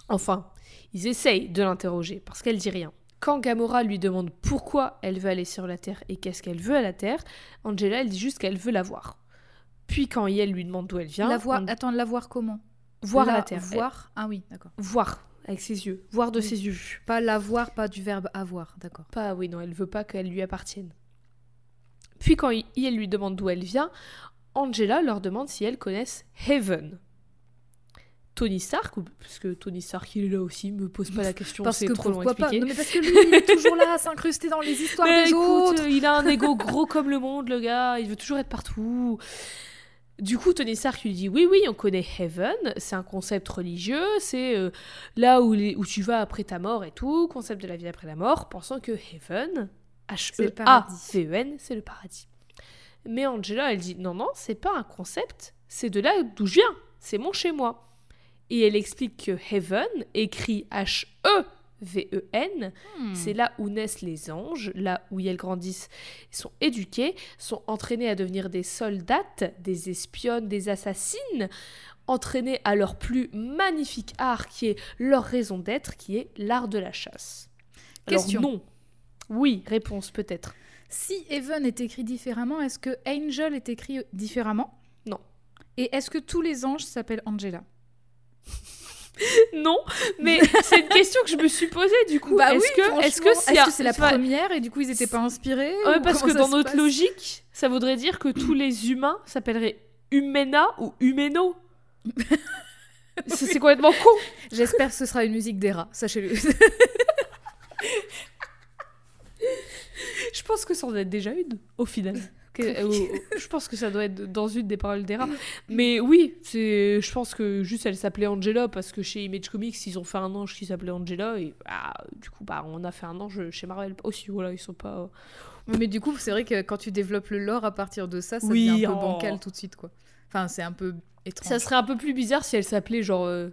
Enfin, ils essayent de l'interroger parce qu'elle dit rien. Quand Gamora lui demande pourquoi elle veut aller sur la Terre et qu'est-ce qu'elle veut à la Terre, Angela, elle dit juste qu'elle veut la voir. Puis quand Yel lui demande d'où elle vient... La voir, attends, la voir comment? Voir la, Terre. Voir Ah oui, d'accord. Voir, avec ses yeux. Voir de ses yeux. Pas la voir, pas du verbe avoir, d'accord. Pas, oui, non, elle veut pas qu'elle lui appartienne. Puis quand Yel lui demande d'où elle vient, Angela leur demande si elles connaissent Heaven. Tony Stark, parce que Tony Stark il est là aussi, me pose pas la question, c'est trop long. Non, mais parce que lui il est toujours là à s'incruster dans les histoires des autres. Il a un ego gros comme le monde, le gars, il veut toujours être partout. Du coup, Tony Stark lui dit oui, oui, on connaît Heaven, c'est un concept religieux, c'est euh, là où, où tu vas après ta mort et tout, concept de la vie après la mort, pensant que Heaven, H-E-A-V-E-N, c'est le paradis. Mais Angela, elle dit non, non, c'est pas un concept, c'est de là d'où je viens, c'est mon chez moi. Et elle explique que Heaven, écrit H-E-V-E-N, Hmm. c'est là où naissent les anges, là où elles grandissent, sont éduqués, sont entraînés à devenir des soldates, des espionnes, des assassines, entraînés à leur plus magnifique art qui est leur raison d'être, qui est l'art de la chasse. Alors Question. non. Oui, réponse peut-être. Si Even est écrit différemment, est-ce que Angel est écrit différemment? Non. Et est-ce que tous les anges s'appellent Angela? Non, mais c'est une question que je me suis posée du coup. Bah est-ce que, est-ce que c'est la première et du coup ils étaient pas inspirés Ouais, ou parce que dans notre logique, ça voudrait dire que tous les humains s'appelleraient Humena ou Humeno. C'est c'est complètement con. J'espère que ce sera une musique des rats, sachez-le. Je pense que ça en est déjà une, au final. Que- euh, je pense que ça doit être dans une des paroles des rats. Mais oui, c'est, je pense que juste elle s'appelait Angela parce que chez Image Comics, ils ont fait un ange qui s'appelait Angela et bah, du coup, bah, on a fait un ange chez Marvel aussi. Voilà, ils sont pas. Mais du coup, c'est vrai que quand tu développes le lore à partir de ça, ça Oui, devient un peu oh. bancal tout de suite, quoi. Enfin, c'est un peu étrange. Ça serait un peu plus bizarre si elle s'appelait genre euh,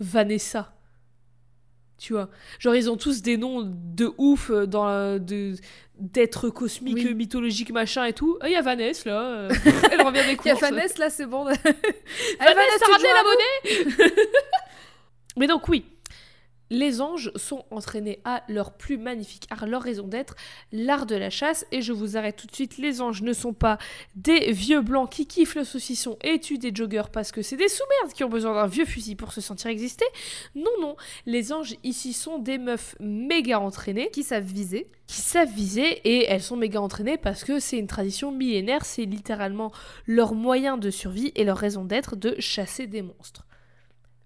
Vanessa. Tu vois Genre, ils ont tous des noms de ouf euh, dans la- de d'êtres cosmiques, Oui. euh, mythologiques, machin et tout. Il y a Vanessa là. euh, elle revient des Il y a courses. Vanessa, là, c'est bon. Vanessa, Vanessa, tu ramenez joues la monnaie Mais donc oui, les anges sont entraînés à leur plus magnifique art, leur raison d'être, l'art de la chasse. Et je vous arrête tout de suite, les anges ne sont pas des vieux blancs qui kiffent le saucisson et tuent des joggers parce que c'est des sous-merdes qui ont besoin d'un vieux fusil pour se sentir exister. Non, non, les anges ici sont des meufs méga entraînées qui savent viser. qui savent viser et elles sont méga entraînées parce que c'est une tradition millénaire, c'est littéralement leur moyen de survie et leur raison d'être de chasser des monstres.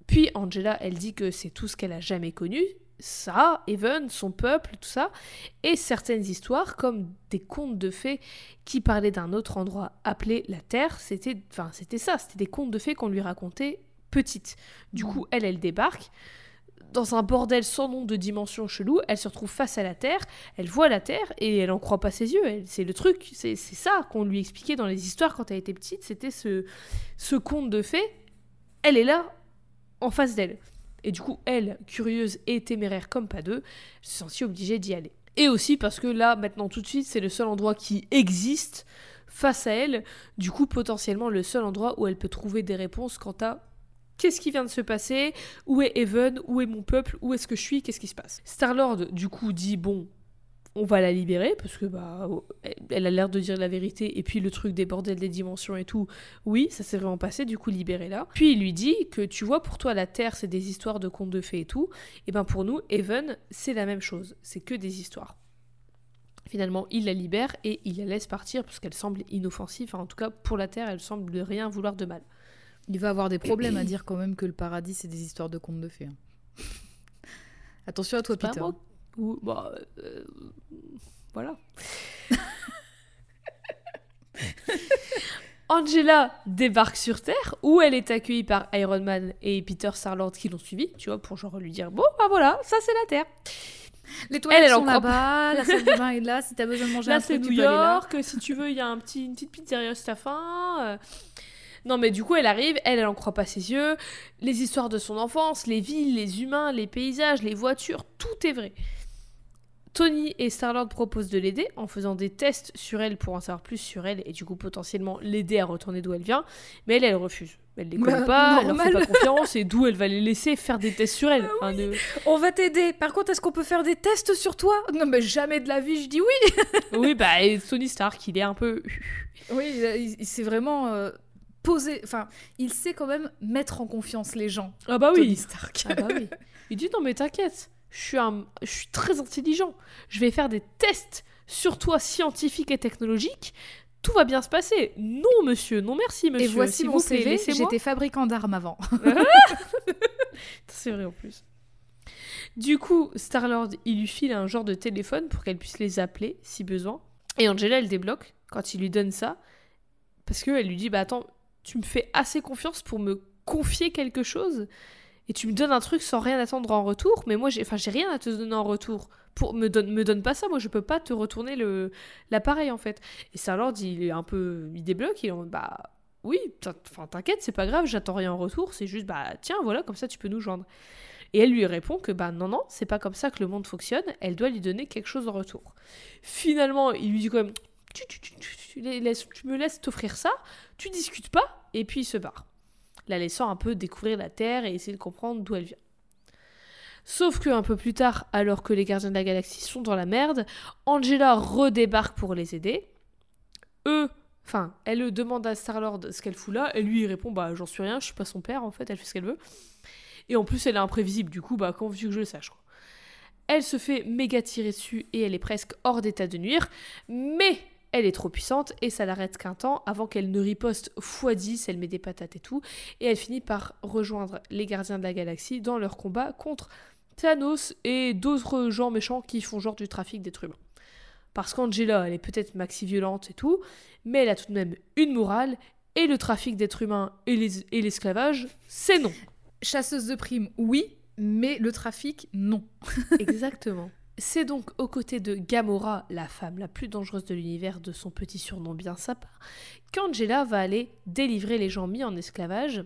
Puis Angela, elle dit que c'est tout ce qu'elle a jamais connu, ça, Even, son peuple, tout ça, et certaines histoires comme des contes de fées qui parlaient d'un autre endroit appelé la Terre, c'était enfin c'était ça, c'était des contes de fées qu'on lui racontait petite. Du coup, elle elle débarque dans un bordel sans nom de dimension chelou, elle se retrouve face à la Terre, elle voit la Terre et elle en croit pas ses yeux. C'est le truc, c'est ça qu'on lui expliquait dans les histoires quand elle était petite, c'était ce conte de fées. Elle est là, en face d'elle. Et du coup, elle, curieuse et téméraire comme pas deux, se sentit obligée d'y aller. Et aussi parce que là, maintenant, tout de suite, c'est le seul endroit qui existe face à elle. Du coup, potentiellement, le seul endroit où elle peut trouver des réponses quant à qu'est-ce qui vient de se passer, où est Even, où est mon peuple, où est-ce que je suis, qu'est-ce qui se passe. Star-Lord, du coup, dit bon, on va la libérer parce que bah elle a l'air de dire la vérité et puis le truc des bordels des dimensions et tout oui ça s'est vraiment passé du coup libérez-la puis il lui dit que tu vois pour toi la terre c'est des histoires de contes de fées et tout et ben pour nous Even c'est la même chose c'est que des histoires finalement il la libère et il la laisse partir parce qu'elle semble inoffensive enfin, en tout cas pour la terre elle semble de rien vouloir de mal Il va avoir des problèmes à dire quand même que le paradis, c'est des histoires de contes de fées. hein. Attention à toi, pas Peter. moi ou bah euh, voilà Angela débarque sur Terre où elle est accueillie par Iron Man et Peter Starlord qui l'ont suivi, tu vois, pour genre lui dire bon bah voilà, ça c'est la Terre. Les toilettes Elle, elle en sont croit là-bas, la salle de bain est là. Si t'as besoin de manger Là un c'est truc, New tu peux aller là. York, si tu veux il y a un petit, une petite pizzeria si t'as faim. Non mais du coup elle arrive, elle elle en croit pas ses yeux, les histoires de son enfance, les villes, les humains, les paysages, les voitures, tout est vrai. Tony et Starlord proposent de l'aider en faisant des tests sur elle pour en savoir plus sur elle et du coup potentiellement l'aider à retourner d'où elle vient, mais elle elle refuse. Elle les connaît Bah, pas, elle leur fait pas confiance et d'où elle va les laisser faire des tests sur elle. Enfin, de- On va t'aider. Par contre, est-ce qu'on peut faire des tests sur toi? Non, mais jamais de la vie, je dis oui. Oui bah et Tony Stark il est un peu... Oui, s'est vraiment euh, posé. Enfin, il sait quand même mettre en confiance les gens. Ah bah Tony oui Stark. Ah bah oui. Il dit non mais t'inquiète, je suis un, je suis très intelligent. Je vais faire des tests sur toi scientifiques et technologiques. Tout va bien se passer. Non monsieur, non merci monsieur. Et voici mon vous CV. J'étais fabricant d'armes avant. C'est vrai en plus. Du coup, Star-Lord, il lui file un genre de téléphone pour qu'elle puisse les appeler si besoin. Et Angela, elle débloque quand il lui donne ça. Parce qu'elle lui dit, bah attends, tu me fais assez confiance pour me confier quelque chose et tu me donnes un truc sans rien attendre en retour, mais moi j'ai enfin j'ai rien à te donner en retour. Pour me donne me donne pas ça, moi je peux pas te retourner l'appareil en fait. Et Star-Lord, il est un peu il débloque, il est en bah oui, t'inquiète, c'est pas grave, j'attends rien en retour, c'est juste bah tiens voilà, comme ça tu peux nous joindre. Et elle lui répond que bah non non, c'est pas comme ça que le monde fonctionne, elle doit lui donner quelque chose en retour. Finalement, il lui dit quand même tu, tu me laisses t'offrir ça, tu discutes pas, et puis il se barre, la laissant un peu découvrir la Terre et essayer de comprendre d'où elle vient. Sauf que un peu plus tard, alors que les gardiens de la galaxie sont dans la merde, Angela redébarque pour les aider. Eux, enfin, elle demande à Star-Lord ce qu'elle fout là, et lui répond bah j'en suis rien, je suis pas son père en fait, elle fait ce qu'elle veut. Et en plus elle est imprévisible, du coup bah quand veux que je le sache. Elle se fait méga tirer dessus et elle est presque hors d'état de nuire, mais elle est trop puissante et ça l'arrête qu'un temps avant qu'elle ne riposte x10, elle met des patates et tout, et elle finit par rejoindre les gardiens de la galaxie dans leur combat contre Thanos et d'autres gens méchants qui font genre du trafic d'êtres humains. Parce qu'Angela, elle est peut-être maxi violente et tout, mais elle a tout de même une morale, et le trafic d'êtres humains et l'esclavage, c'est non. Chasseuse de primes, oui, mais le trafic, non. Exactement. C'est donc aux côtés de Gamora, la femme la plus dangereuse de l'univers de son petit surnom bien sympa, qu'Angela va aller délivrer les gens mis en esclavage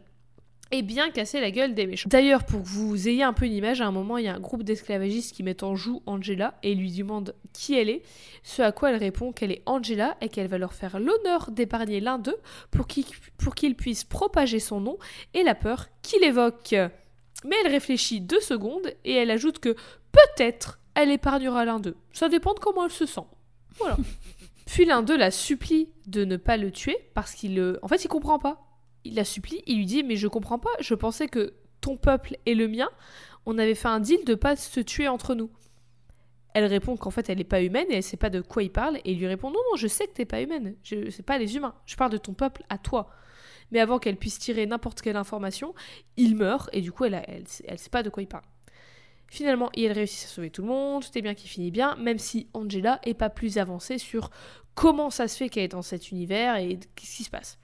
et bien casser la gueule des méchants. D'ailleurs, pour que vous ayez un peu une image, à un moment, il y a un groupe d'esclavagistes qui mettent en joue Angela et lui demandent qui elle est, ce à quoi elle répond qu'elle est Angela et qu'elle va leur faire l'honneur d'épargner l'un d'eux pour qu'il puisse propager son nom et la peur qu'il évoque. Mais elle réfléchit deux secondes et elle ajoute que peut-être elle épargnera l'un d'eux. Ça dépend de comment elle se sent. Voilà. Puis l'un d'eux la supplie de ne pas le tuer parce qu'il... En fait, il comprend pas il la supplie, il lui dit Mais je comprends pas, je pensais que ton peuple et le mien, on avait fait un deal de pas se tuer entre nous. Elle répond qu'en fait elle n'est pas humaine et elle sait pas de quoi il parle et il lui répond non non je sais que t'es pas humaine, je sais pas les humains, je parle de ton peuple à toi. Mais avant qu'elle puisse tirer n'importe quelle information, il meurt et du coup elle, elle, elle, sait pas de quoi il parle. Finalement, il réussit à sauver tout le monde, tout est bien qui finit bien, même si Angela est pas plus avancée sur comment ça se fait qu'elle est dans cet univers et qu'est-ce qui se passe.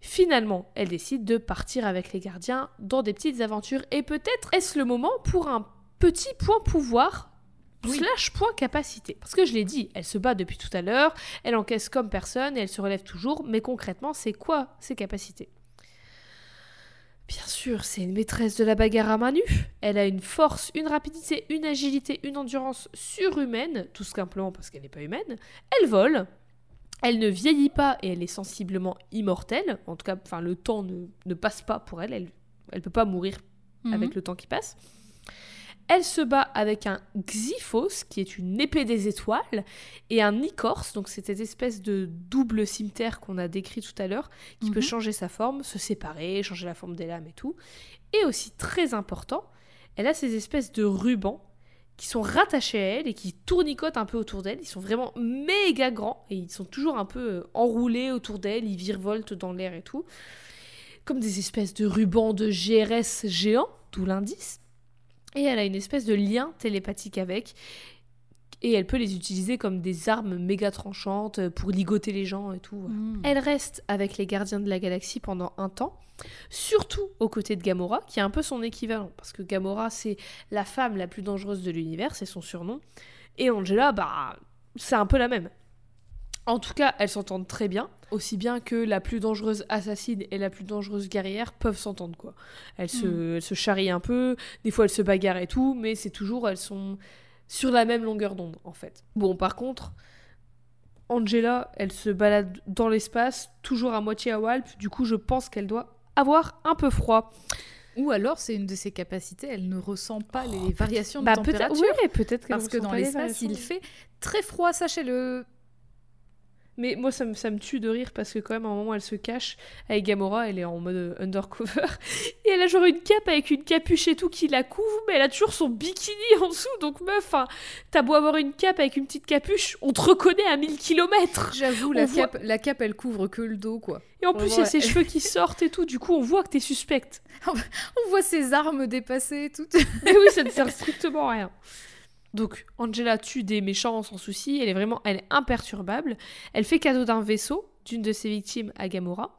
Finalement, elle décide de partir avec les gardiens dans des petites aventures et peut-être est-ce le moment pour un petit point pouvoir slash point capacité. Parce que je l'ai dit, elle se bat depuis tout à l'heure, elle encaisse comme personne et elle se relève toujours, mais concrètement, c'est quoi ses capacités? Bien sûr, c'est une maîtresse de la bagarre à main nue. Elle a une force, une rapidité, une agilité, une endurance surhumaine, tout simplement parce qu'elle n'est pas humaine. Elle vole, elle ne vieillit pas et elle est sensiblement immortelle. En tout cas, enfin, le temps ne, passe pas pour elle. Elle ne peut pas mourir mhm. avec le temps qui passe. Elle se bat avec un Xyphos, qui est une épée des étoiles, et un Nikors, donc c'est cette espèce de double cimeterre qu'on a décrit tout à l'heure, qui peut mhm. changer sa forme, se séparer, changer la forme des lames et tout. Et aussi très important, elle a ces espèces de rubans qui sont rattachés à elle et qui tournicotent un peu autour d'elle. Ils sont vraiment méga grands et ils sont toujours un peu euh, enroulés autour d'elle, ils virevoltent dans l'air et tout. Comme des espèces de rubans de GRS géants, d'où l'indice. Et elle a une espèce de lien télépathique avec. Et elle peut les utiliser comme des armes méga tranchantes pour ligoter les gens et tout. Hmm. Elle reste avec les gardiens de la galaxie pendant un temps. Surtout aux côtés de Gamora, qui est un peu son équivalent. Parce que Gamora, c'est la femme la plus dangereuse de l'univers, c'est son surnom. Et Angela, bah, c'est un peu la même. En tout cas, elles s'entendent très bien, aussi bien que la plus dangereuse assassine et la plus dangereuse guerrière peuvent s'entendre quoi. Elles, se, mm. elles se charrient un peu, des fois elles se bagarrent et tout, mais c'est toujours elles sont sur la même longueur d'onde en fait. Bon, par contre, Angela, elle se balade dans l'espace, toujours à moitié à Walp, du coup je pense qu'elle doit avoir un peu froid. Ou alors c'est une de ses capacités, elle ne ressent pas les oh, variations de bah, température. Oui, peut-être parce que dans l'espace il fait très froid, sachez-le. Mais moi, ça me, ça me tue de rire parce que, quand même, à un moment, elle se cache avec Gamora, elle est en mode euh, undercover. Et elle a genre une cape avec une capuche et tout qui la couvre, mais elle a toujours son bikini en dessous. Donc, meuf, t'as beau avoir une cape avec une petite capuche, on te reconnaît à 1000 km. J'avoue, la, cape, la cape, elle couvre que le dos, quoi. Et en plus, il y a ses cheveux qui sortent et tout. Du coup, on voit que t'es suspecte. on voit ses armes dépassées et tout. Mais oui, ça ne sert strictement à rien. Donc Angela tue des méchants sans souci, elle est vraiment elle est imperturbable. Elle fait cadeau d'un vaisseau d'une de ses victimes à Gamora.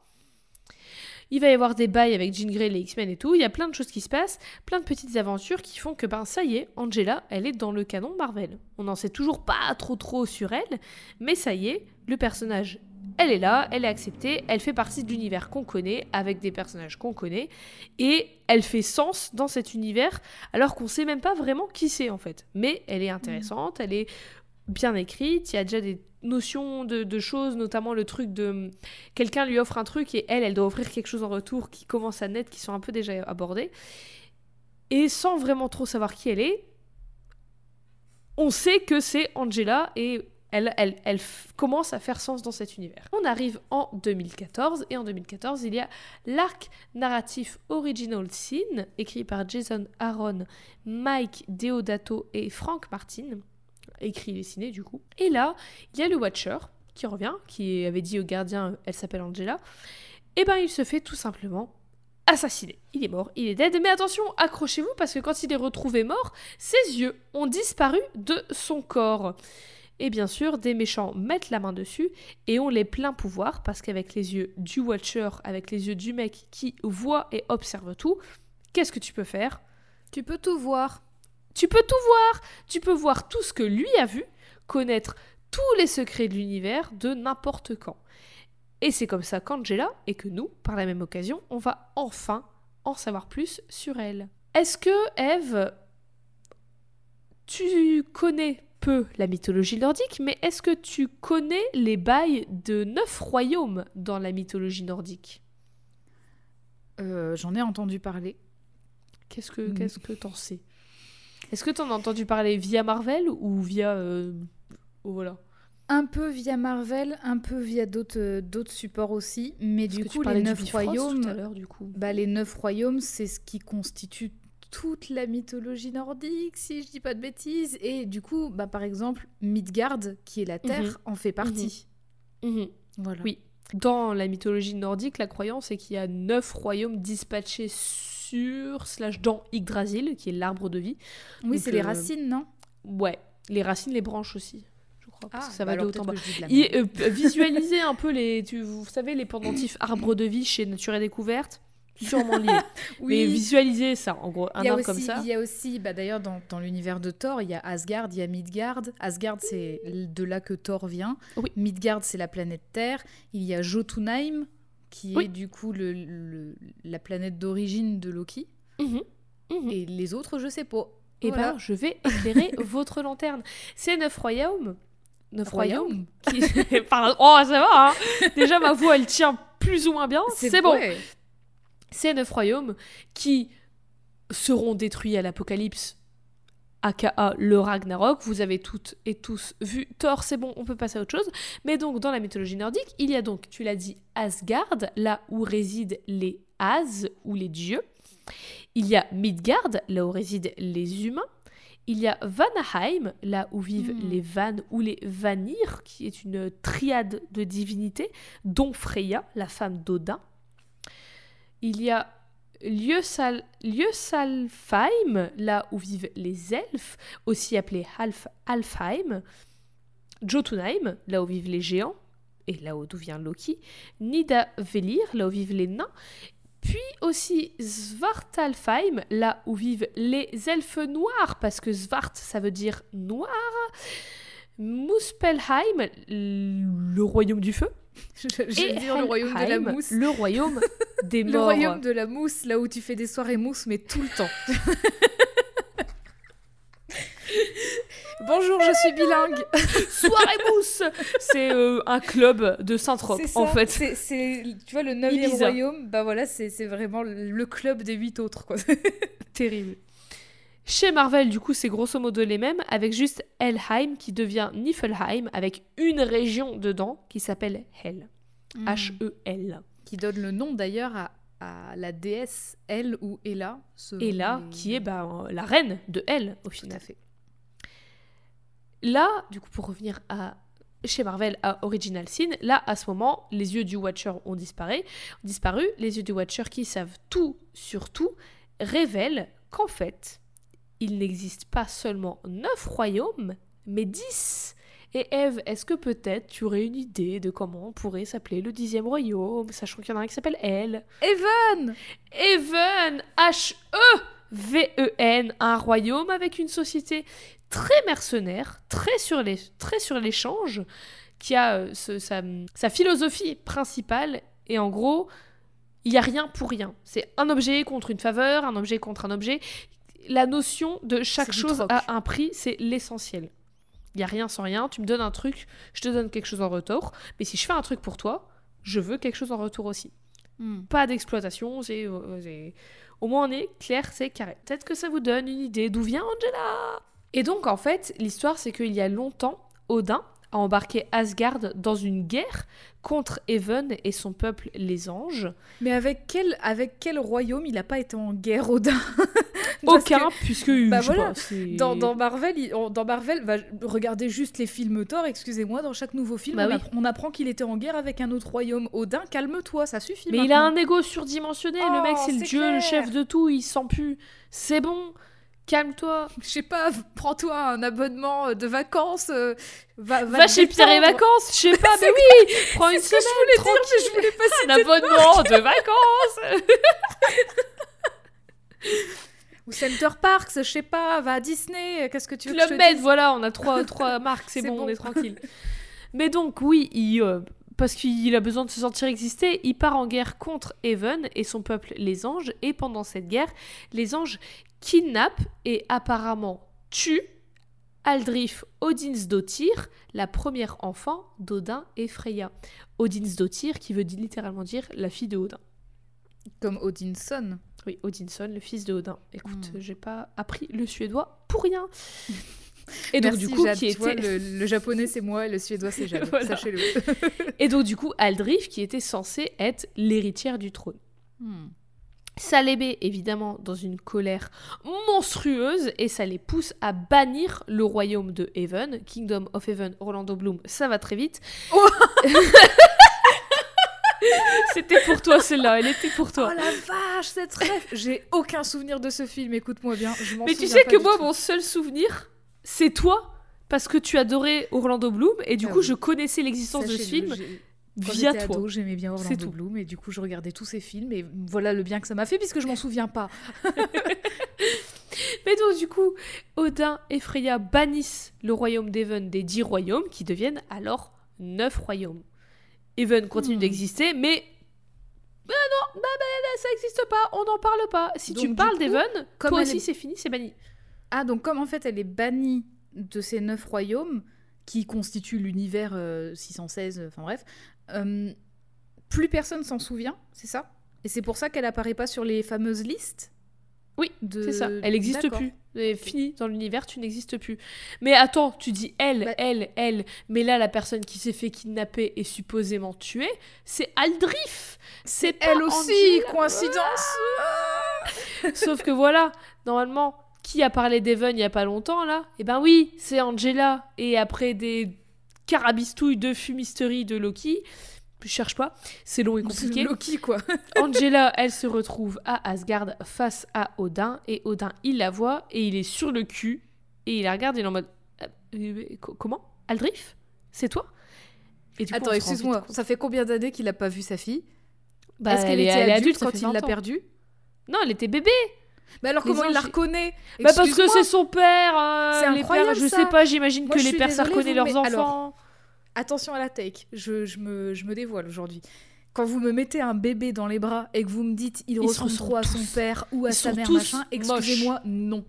Il va y avoir des bails avec Jean Grey, les X-Men et tout. Il y a plein de choses qui se passent, plein de petites aventures qui font que ben ça y est, Angela, elle est dans le canon Marvel. On n'en sait toujours pas trop trop sur elle, mais ça y est, le personnage elle est là, elle est acceptée, elle fait partie de l'univers qu'on connaît, avec des personnages qu'on connaît, et elle fait sens dans cet univers, alors qu'on sait même pas vraiment qui c'est en fait. Mais elle est intéressante, elle est bien écrite, il y a déjà des notions de, choses, notamment le truc de quelqu'un lui offre un truc et elle, elle doit offrir quelque chose en retour qui commence à naître, qui sont un peu déjà abordés. Et sans vraiment trop savoir qui elle est, on sait que c'est Angela et elle, commence à faire sens dans cet univers. On arrive en 2014 et en 2014 il y a l'arc narratif Original Sin écrit par Jason Aaron, Mike Deodato et Frank Martin, écrit et dessiné du coup. Et là il y a le Watcher qui revient, qui avait dit au gardien elle s'appelle Angela. Et ben il se fait tout simplement assassiné. Il est mort, il est dead. Mais attention, accrochez-vous parce que quand il est retrouvé mort, ses yeux ont disparu de son corps. Et bien sûr, des méchants mettent la main dessus et ont les pleins pouvoirs parce qu'avec les yeux du Watcher, avec les yeux du mec qui voit et observe tout, qu'est-ce que tu peux faire? Tu peux tout voir. Tu peux tout voir Tu peux voir tout ce que lui a vu, connaître tous les secrets de l'univers de n'importe quand. Et c'est comme ça qu'Angela, et que nous, par la même occasion, on va enfin en savoir plus sur elle. Est-ce que, Eve, tu connais peu la mythologie nordique, mais est-ce que tu connais les bails de neuf royaumes dans la mythologie nordique? Euh, J'en ai entendu parler. Qu'est-ce que Mm. qu'est-ce que t'en sais? Est-ce que t'en as entendu parler via Marvel ou via... euh, oh, voilà? Un peu via Marvel, un peu via d'autres euh, d'autres supports aussi, mais du coup les neuf royaumes, tout à l'heure, du coup. bah, les neuf royaumes, c'est ce qui constitue toute la mythologie nordique, si je dis pas de bêtises. Et du coup, bah, par exemple, Midgard, qui est la Terre, Mhm. en fait partie. Mhm. Voilà. Oui. Dans la mythologie nordique, la croyance est qu'il y a neuf royaumes dispatchés sur slash dans Yggdrasil, qui est l'arbre de vie. Oui, c'est les euh, racines, non? Ouais, les racines, les branches aussi, je crois, parce que ça va de bah alors haut en bas. de Et, euh, visualisez un peu les, tu, vous savez, les pendentifs arbres de vie chez Nature et Découverte, sûrement liés. Mais visualisez ça, en gros, un arbre comme ça. il y a aussi bah, d'ailleurs, dans, dans l'univers de Thor, il y a Asgard, il y a Midgard. Asgard, c'est de là que Thor vient. Oui. Midgard, c'est la planète Terre. Il y a Jotunheim, qui Oui. est du coup le, le- la planète d'origine de Loki. Mhm. Mhm. Et les autres, je sais pas. Et Voilà. ben, je vais éclairer votre lanterne. C'est neuf royaumes. Neuf royaumes. qui-. Oh, ça va, hein Déjà, ma voix, elle tient plus ou moins bien. C'est bon. ouais. Ces neuf royaumes qui seront détruits à l'apocalypse, aka le Ragnarok. Vous avez toutes et tous vu Thor, c'est bon, on peut passer à autre chose. Mais donc, dans la mythologie nordique, il y a donc, tu l'as dit, Asgard, là où résident les As ou les dieux. Il y a Midgard, là où résident les humains. Il y a Vanaheim, là où vivent Hmm. les Vannes ou les Vanir, qui est une triade de divinités, dont Freya, la femme d'Odin. Il y a Ljösal- Ljösalfheim, là où vivent les elfes, aussi appelés Half Alfheim. Jotunheim, là où vivent les géants, et là où d'où vient Loki. Nidavellir, là où vivent les nains. Puis aussi Svartalfheim, là où vivent les elfes noirs, parce que Svart, ça veut dire noir. Muspelheim, le royaume du feu. J'allais dire le royaume de la mousse. Le royaume des Le morts. royaume de la mousse, là où tu fais des soirées mousse, mais tout le temps. Bonjour, je suis bilingue. Soirée mousse C'est euh, un club de Saint-Trope, en fait. c'est- tu vois, le 9 Ibiza. royaume, bah voilà, c'est c'est vraiment le club des huit autres, quoi. Terrible. Chez Marvel, du coup, c'est grosso modo les mêmes, avec juste Helheim qui devient Niflheim, avec une région dedans qui s'appelle Hel. Mm. H-E-L. Qui donne le nom d'ailleurs à, à la déesse Elle ou Ella. les- qui est bah, la reine de Hel, au Tout final. à fait. Là, du coup, pour revenir à chez Marvel à Original Sin, là, à ce moment, les yeux du Watcher ont disparu. ont disparu. Les yeux du Watcher qui savent tout sur tout révèlent qu'en fait, il n'existe pas seulement neuf royaumes, mais dix. Et Eve, est-ce que peut-être tu aurais une idée de comment pourrait s'appeler le dixième royaume, sachant qu'il y en a un qui s'appelle Elle Evan Even, H-E-V-E-N, un royaume avec une société très mercenaire, très sur les- très sur l'échange, qui a euh, ce- sa, sa philosophie principale. Et en gros, il y a rien pour rien. C'est un objet contre une faveur, un objet contre un objet. La notion de chaque chose a un prix, c'est l'essentiel. Il y a rien sans rien. Tu me donnes un truc, je te donne quelque chose en retour. Mais si je fais un truc pour toi, je veux quelque chose en retour aussi. Hmm. Pas d'exploitation, c'est, euh, c'est- Au moins on est clair, c'est carré. Peut-être que ça vous donne une idée d'où vient Angela Et donc en fait, l'histoire c'est qu'il y a longtemps, Odin a embarqué Asgard dans une guerre contre Even et son peuple les anges. Mais avec quel, avec quel royaume il n'a pas été en guerre, Odin? Aucun, que puisque bah voilà, pas, Dans, dans Marvel, il- on- dans Marvel va regardez juste les films Thor, excusez-moi, dans chaque nouveau film, Bah on, oui. apprend, on apprend qu'il était en guerre avec un autre royaume. Odin, calme-toi, ça suffit. Mais il a un ego surdimensionné, le Oh, mec c'est le dieu, le chef de tout, il sent plus. C'est bon, calme-toi. Je sais pas, prends-toi un abonnement de vacances. euh, va, chez Pierre et. Vacances, je sais pas, mais oui, prends une ce que semaine, je voulais dire, mais je voulais pas un abonnement de vacances. Ou Center Parks, je sais pas, va à Disney, qu'est-ce que tu veux que je Club Med, voilà, on a trois, trois marques, c'est bon, bon. on est tranquille. Mais donc, oui, il, euh, parce qu'il a besoin de se sentir exister, il part en guerre contre Even et son peuple, les anges, et pendant cette guerre, les anges kidnappent et apparemment tuent Aldrif Odinsdottir, la première enfant d'Odin et Freya. Odinsdottir qui veut littéralement dire la fille de Odin. Comme Odinson. Oui, Odinson, le fils de Odin. Écoute, Hmm. j'ai pas appris le suédois pour rien. Et donc Merci, du coup, Jade, qui était... le, le japonais c'est moi et le suédois c'est Jade, Voilà. sachez-le. Et donc du coup, Aldrif qui était censée être l'héritière du trône. Hmm. Ça les met évidemment dans une colère monstrueuse et ça les pousse à bannir le royaume de Haven, Kingdom of Heaven, Orlando Bloom, ça va très vite. Oh C'était pour toi celle-là, elle était pour Oh toi. la vache, cette rêve J'ai aucun souvenir de ce film, écoute-moi bien. Je m'en Mais tu sais que moi, tout. mon seul souvenir, c'est toi, parce que tu adorais Orlando Bloom et du Ah coup, oui. je connaissais l'existence de ce film Quand via toi. j'aimais bien Orlando. Bloom et du coup je regardais tous ces films et voilà le bien que ça m'a fait puisque je m'en souviens pas. Mais donc, du coup, Odin et Freya bannissent le royaume d'Even des dix royaumes qui deviennent alors neuf royaumes. Even continue Hmm. d'exister, mais. Ah non, bah, bah, bah, ça n'existe pas, on n'en parle pas. Si Donc, tu parles d'Even, comme toi aussi est- c'est fini, c'est banni. Ah donc comme en fait elle est bannie de ces neuf royaumes qui constituent l'univers euh, 616, euh, enfin bref, euh, plus personne s'en souvient, c'est ça? Et c'est pour ça qu'elle apparaît pas sur les fameuses listes? Oui, de... C'est ça, elle n'existe plus. Elle est finie dans l'univers, tu n'existes plus. Mais attends, tu dis elle, Bah- elle, elle, mais là la personne qui s'est fait kidnapper et supposément tuée, c'est Aldrif. C'est Elle aussi, Angela. coïncidence Sauf que voilà, normalement, qui a parlé d'Even il y a pas longtemps là? Eh ben oui, c'est Angela. Et après des carabistouilles de fumisterie de Loki, je cherche pas, c'est long et compliqué. Loki quoi. Angela, elle se retrouve à Asgard face à Odin et Odin, il la voit et il est sur le cul et il la regarde et il est en mode Euh, co- comment? Aldrif C'est toi? Et du coup, Attends, excuse-moi, ça fait combien d'années qu'il a pas vu sa fille? Bah, Est-ce qu'elle est- était elle adulte, ça quand il l'a 20 ans. perdue? Non, elle était bébé. Mais alors Les comment il la reconnaît? Bah parce que c'est son père. euh, C'est les incroyable, pères, je ça. sais pas, j'imagine que les pères ça désolée, reconnaît vous, leurs enfants. alors, Attention à la take, je, je me, je me dévoile aujourd'hui. Quand vous me mettez un bébé dans les bras et que vous me dites il ressemble trop à son père ou à sa mère machin, excusez-moi, non.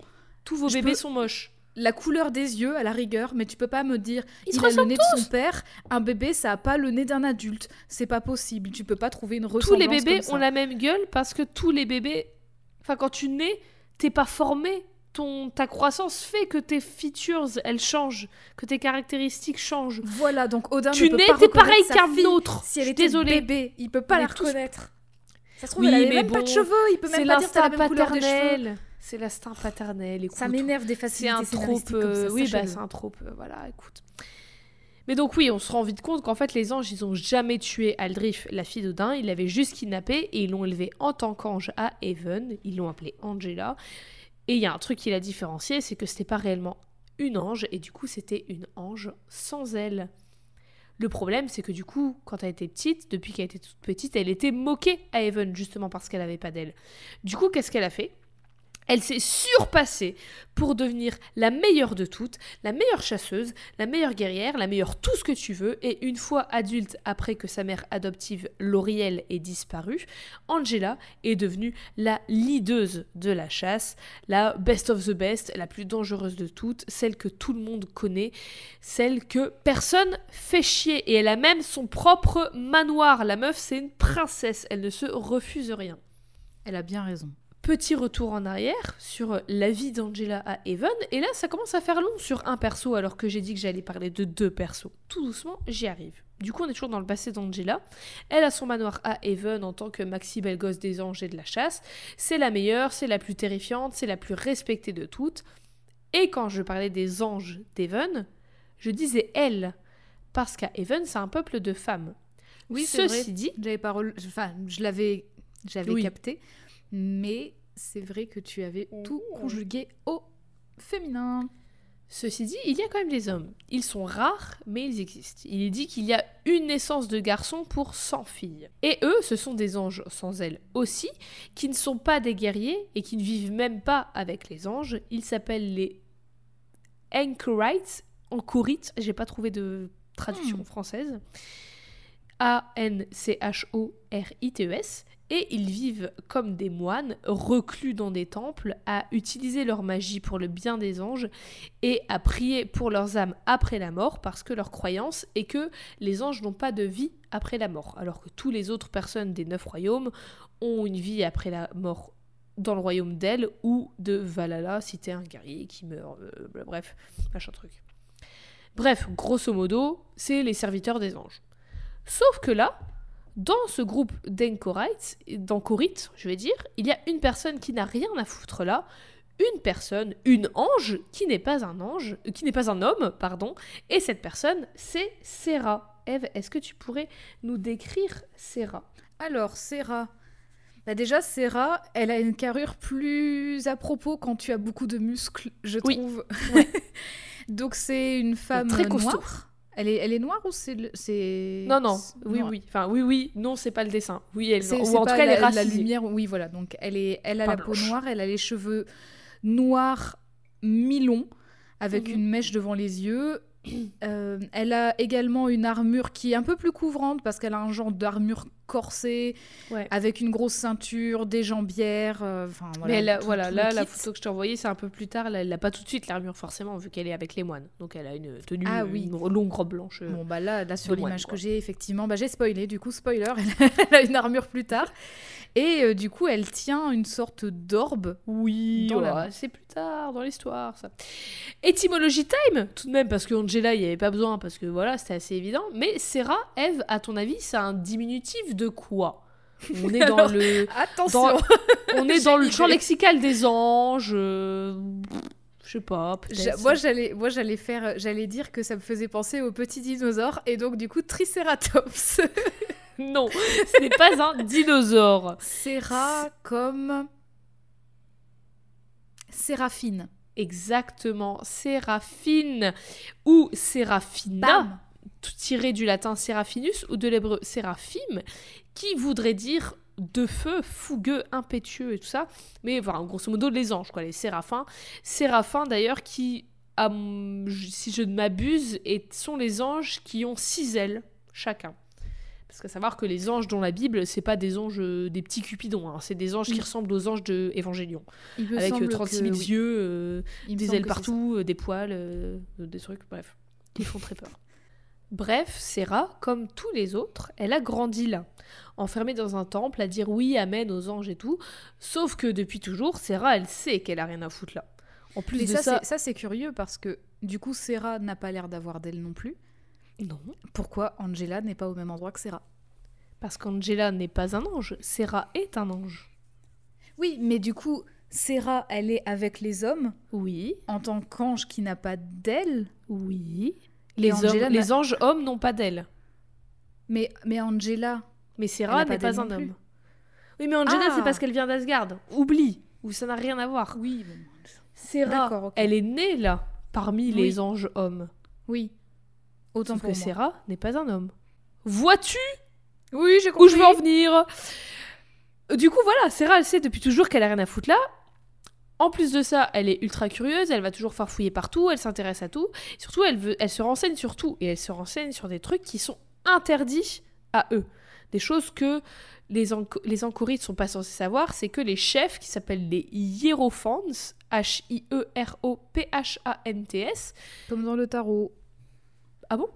Tous vos Je bébés peux- sont moches. La couleur des yeux à la rigueur, mais tu peux pas me dire Ils il a le nez de son père, un bébé ça a pas le nez d'un adulte, c'est pas possible, tu peux pas trouver une ressemblance Tous les bébés comme ça. ont la même gueule parce que tous les bébés. Enfin, quand tu nais, t'es pas formé. Ton, ta croissance fait que tes features, elles changent, que tes caractéristiques changent. Voilà, donc Odin tu ne peut nais, pas t'es reconnaître pareil qu'un autre. Si elle était désolée. bébé, il peut pas On la est tous- reconnaître. Ça se trouve, Oui, elle avait mais même pas de cheveux, il peut même pas dire t'as la même couleur des cheveux. C'est l'instinct paternel. Ça m'énerve des C'est facilités un trope. euh, oui, bah, c'est un trope. euh, voilà, écoute. Mais donc, oui, on se rend vite compte qu'en fait, les anges, ils ont jamais tué Aldrif, la fille d'Odin. Ils l'avaient juste kidnappée et ils l'ont élevée en tant qu'ange à Haven. Ils l'ont appelée Angela. Et il y a un truc qui l'a différenciée, c'est que c'était pas réellement une ange et du coup, c'était une ange sans ailes. Le problème, c'est que du coup, quand elle était petite, depuis qu'elle était toute petite, elle était moquée à Haven, justement parce qu'elle avait pas d'ailes. Du coup, qu'est-ce qu'elle a fait? Elle s'est surpassée pour devenir la meilleure de toutes, la meilleure chasseuse, la meilleure guerrière, la meilleure tout ce que tu veux. Et une fois adulte, après que sa mère adoptive Lauriel ait disparu, Angela est devenue la leaduse de la chasse, la best of the best, la plus dangereuse de toutes, celle que tout le monde connaît, celle que personne fait chier. Et elle a même son propre manoir. La meuf, c'est une princesse, elle ne se refuse rien. Elle a bien raison. Petit retour en arrière sur la vie d'Angela à Evan, et là ça commence à faire long sur un perso alors que j'ai dit que j'allais parler de deux persos. Tout doucement, j'y arrive. Du coup, on est toujours dans le passé d'Angela. Elle a son manoir à Evan en tant que maxi belle gosse des anges et de la chasse. C'est la meilleure, c'est la plus terrifiante, c'est la plus respectée de toutes. Et quand je parlais des anges d'Evan, je disais elle, parce qu'à Evan, c'est un peuple de femmes. Oui, c'est Ceci vrai. dit, J'avais pas rel- enfin, je l'avais j'avais Oui. capté, mais c'est vrai que tu avais tout conjugué au féminin. Ceci dit, il y a quand même des hommes. Ils sont rares, mais ils existent. Il est dit qu'il y a une naissance de garçons pour 100 filles. Et eux, ce sont des anges sans ailes aussi, qui ne sont pas des guerriers et qui ne vivent même pas avec les anges. Ils s'appellent les Anchorites, Anchorites, j'ai pas trouvé de traduction Hmm. française. A-N-C-H-O-R-I-T-E-S. Et ils vivent comme des moines, reclus dans des temples, à utiliser leur magie pour le bien des anges et à prier pour leurs âmes après la mort parce que leur croyance est que les anges n'ont pas de vie après la mort, alors que tous les autres personnes des neuf royaumes ont une vie après la mort dans le royaume d'El ou de Valhalla si t'es un guerrier qui meurt, euh, bref, machin truc. Bref, grosso modo, c'est les serviteurs des anges. Sauf que là, dans ce groupe d'Encorites, d'Encorites, je vais dire, il y a une personne qui n'a rien à foutre là, une personne, une ange, qui n'est pas un ange, euh, qui n'est pas un homme, pardon, et cette personne, c'est Serra. Eve, est-ce que tu pourrais nous décrire Serra Alors, Serra. Bah déjà, Serra, elle a une carrure plus à propos quand tu as beaucoup de muscles, je Oui. trouve. Ouais. Donc, c'est une femme Très costaud. noire. Elle est, elle est noire ou c'est... le- c'est... Non, non, oui, oui. Enfin, oui, oui, non, c'est pas le dessin. Oui, elle, C'est, ou c'est en tout cas, elle est la, lumière, oui, voilà. Donc, elle, est, elle a Pas la peau noire, elle a les cheveux noirs mi-longs, avec Mhm. une mèche devant les yeux. Euh, elle a également une armure qui est un peu plus couvrante parce qu'elle a un genre d'armure Ouais. avec une grosse ceinture, des jambières. euh, Enfin voilà. Mais tout- voilà, tout là, la photo que je t'ai envoyée, c'est un peu plus tard. Elle n'a pas tout de suite l'armure, forcément, vu qu'elle est avec les moines. Donc, elle a une tenue, Ah oui. une longue robe blanche. euh. Bon bah là, là sur l'image que j'ai effectivement, bah j'ai spoilé du coup spoiler, elle, elle a une armure plus tard et euh, du coup elle tient une sorte d'orbe. Oui, ouais, c'est plus tard dans l'histoire, ça. Étymologie time, tout de même, parce que Angela, il n'y avait pas besoin, parce que voilà, c'était assez évident. Mais Serra, Eve, à ton avis, c'est un diminutif de quoi? On est dans Alors, le, Attention. dans- on est dans le champ lexical des anges. euh, Je sais pas, moi j'allais moi j'allais faire j'allais dire que ça me faisait penser aux petits dinosaures et donc du coup Triceratops. non, ce n'est pas un dinosaure. Serra comme Séraphine. Exactement, Séraphine ou Séraphina. Bam. tout tiré du latin seraphinus ou de l'hébreu séraphim, qui voudrait dire de feu, fougueux, impétueux et tout ça. Mais voilà, grosso modo, les anges, quoi, les séraphins. Séraphins, d'ailleurs, qui, à si je ne m'abuse, sont les anges qui ont six ailes chacun. Parce qu'à savoir que les anges dans la Bible, c'est pas des anges, euh, des petits cupidons, hein, c'est des anges qui ressemblent aux anges de Évangélion. Avec euh, semble 36 que 000 oui. yeux, euh, des ailes partout, euh, des poils, euh, euh, des trucs, bref, qui font très peur. Bref, Serra, comme tous les autres, elle a grandi là, enfermée dans un temple à dire oui, amen aux anges et tout. Sauf que depuis toujours, Serra, elle sait qu'elle a rien à foutre là. En plus Mais de ça, ça, c'est- curieux parce que du coup Serra n'a pas l'air d'avoir d'elle non plus. Non, Pourquoi Angela n'est pas au même endroit que Serra parce qu'Angela n'est pas un ange, Serra est un ange. Oui, mais du coup Serra elle est avec les hommes Oui, en tant qu'ange qui n'a pas d'elle. oui. Les, hommes, les anges hommes n'ont pas d'ailes. Mais, mais Angela, Mais Serra pas n'est pas un homme. Oui, mais Angela, Ah. c'est parce qu'elle vient d'Asgard. Oublie, ou ça n'a rien à voir. oui, Serra, D'accord, ok. elle est née là, parmi Oui. les anges hommes. oui. Autant Sauf que moi. N'est pas un homme. Vois-tu Oui, j'ai où je veux en venir? Du coup, voilà, Serra, elle sait depuis toujours qu'elle a rien à foutre là. En plus de ça, elle est ultra curieuse, elle va toujours farfouiller partout, elle s'intéresse à tout. Surtout, elle, veut, elle se renseigne sur tout. Et elle se renseigne sur des trucs qui sont interdits à eux. Des choses que les, enco- les Ancorites sont pas censés savoir, c'est que les chefs, qui s'appellent les Hierophants, H-I-E-R-O-P-H-A-N-T-S. Comme dans le tarot. Ah bon?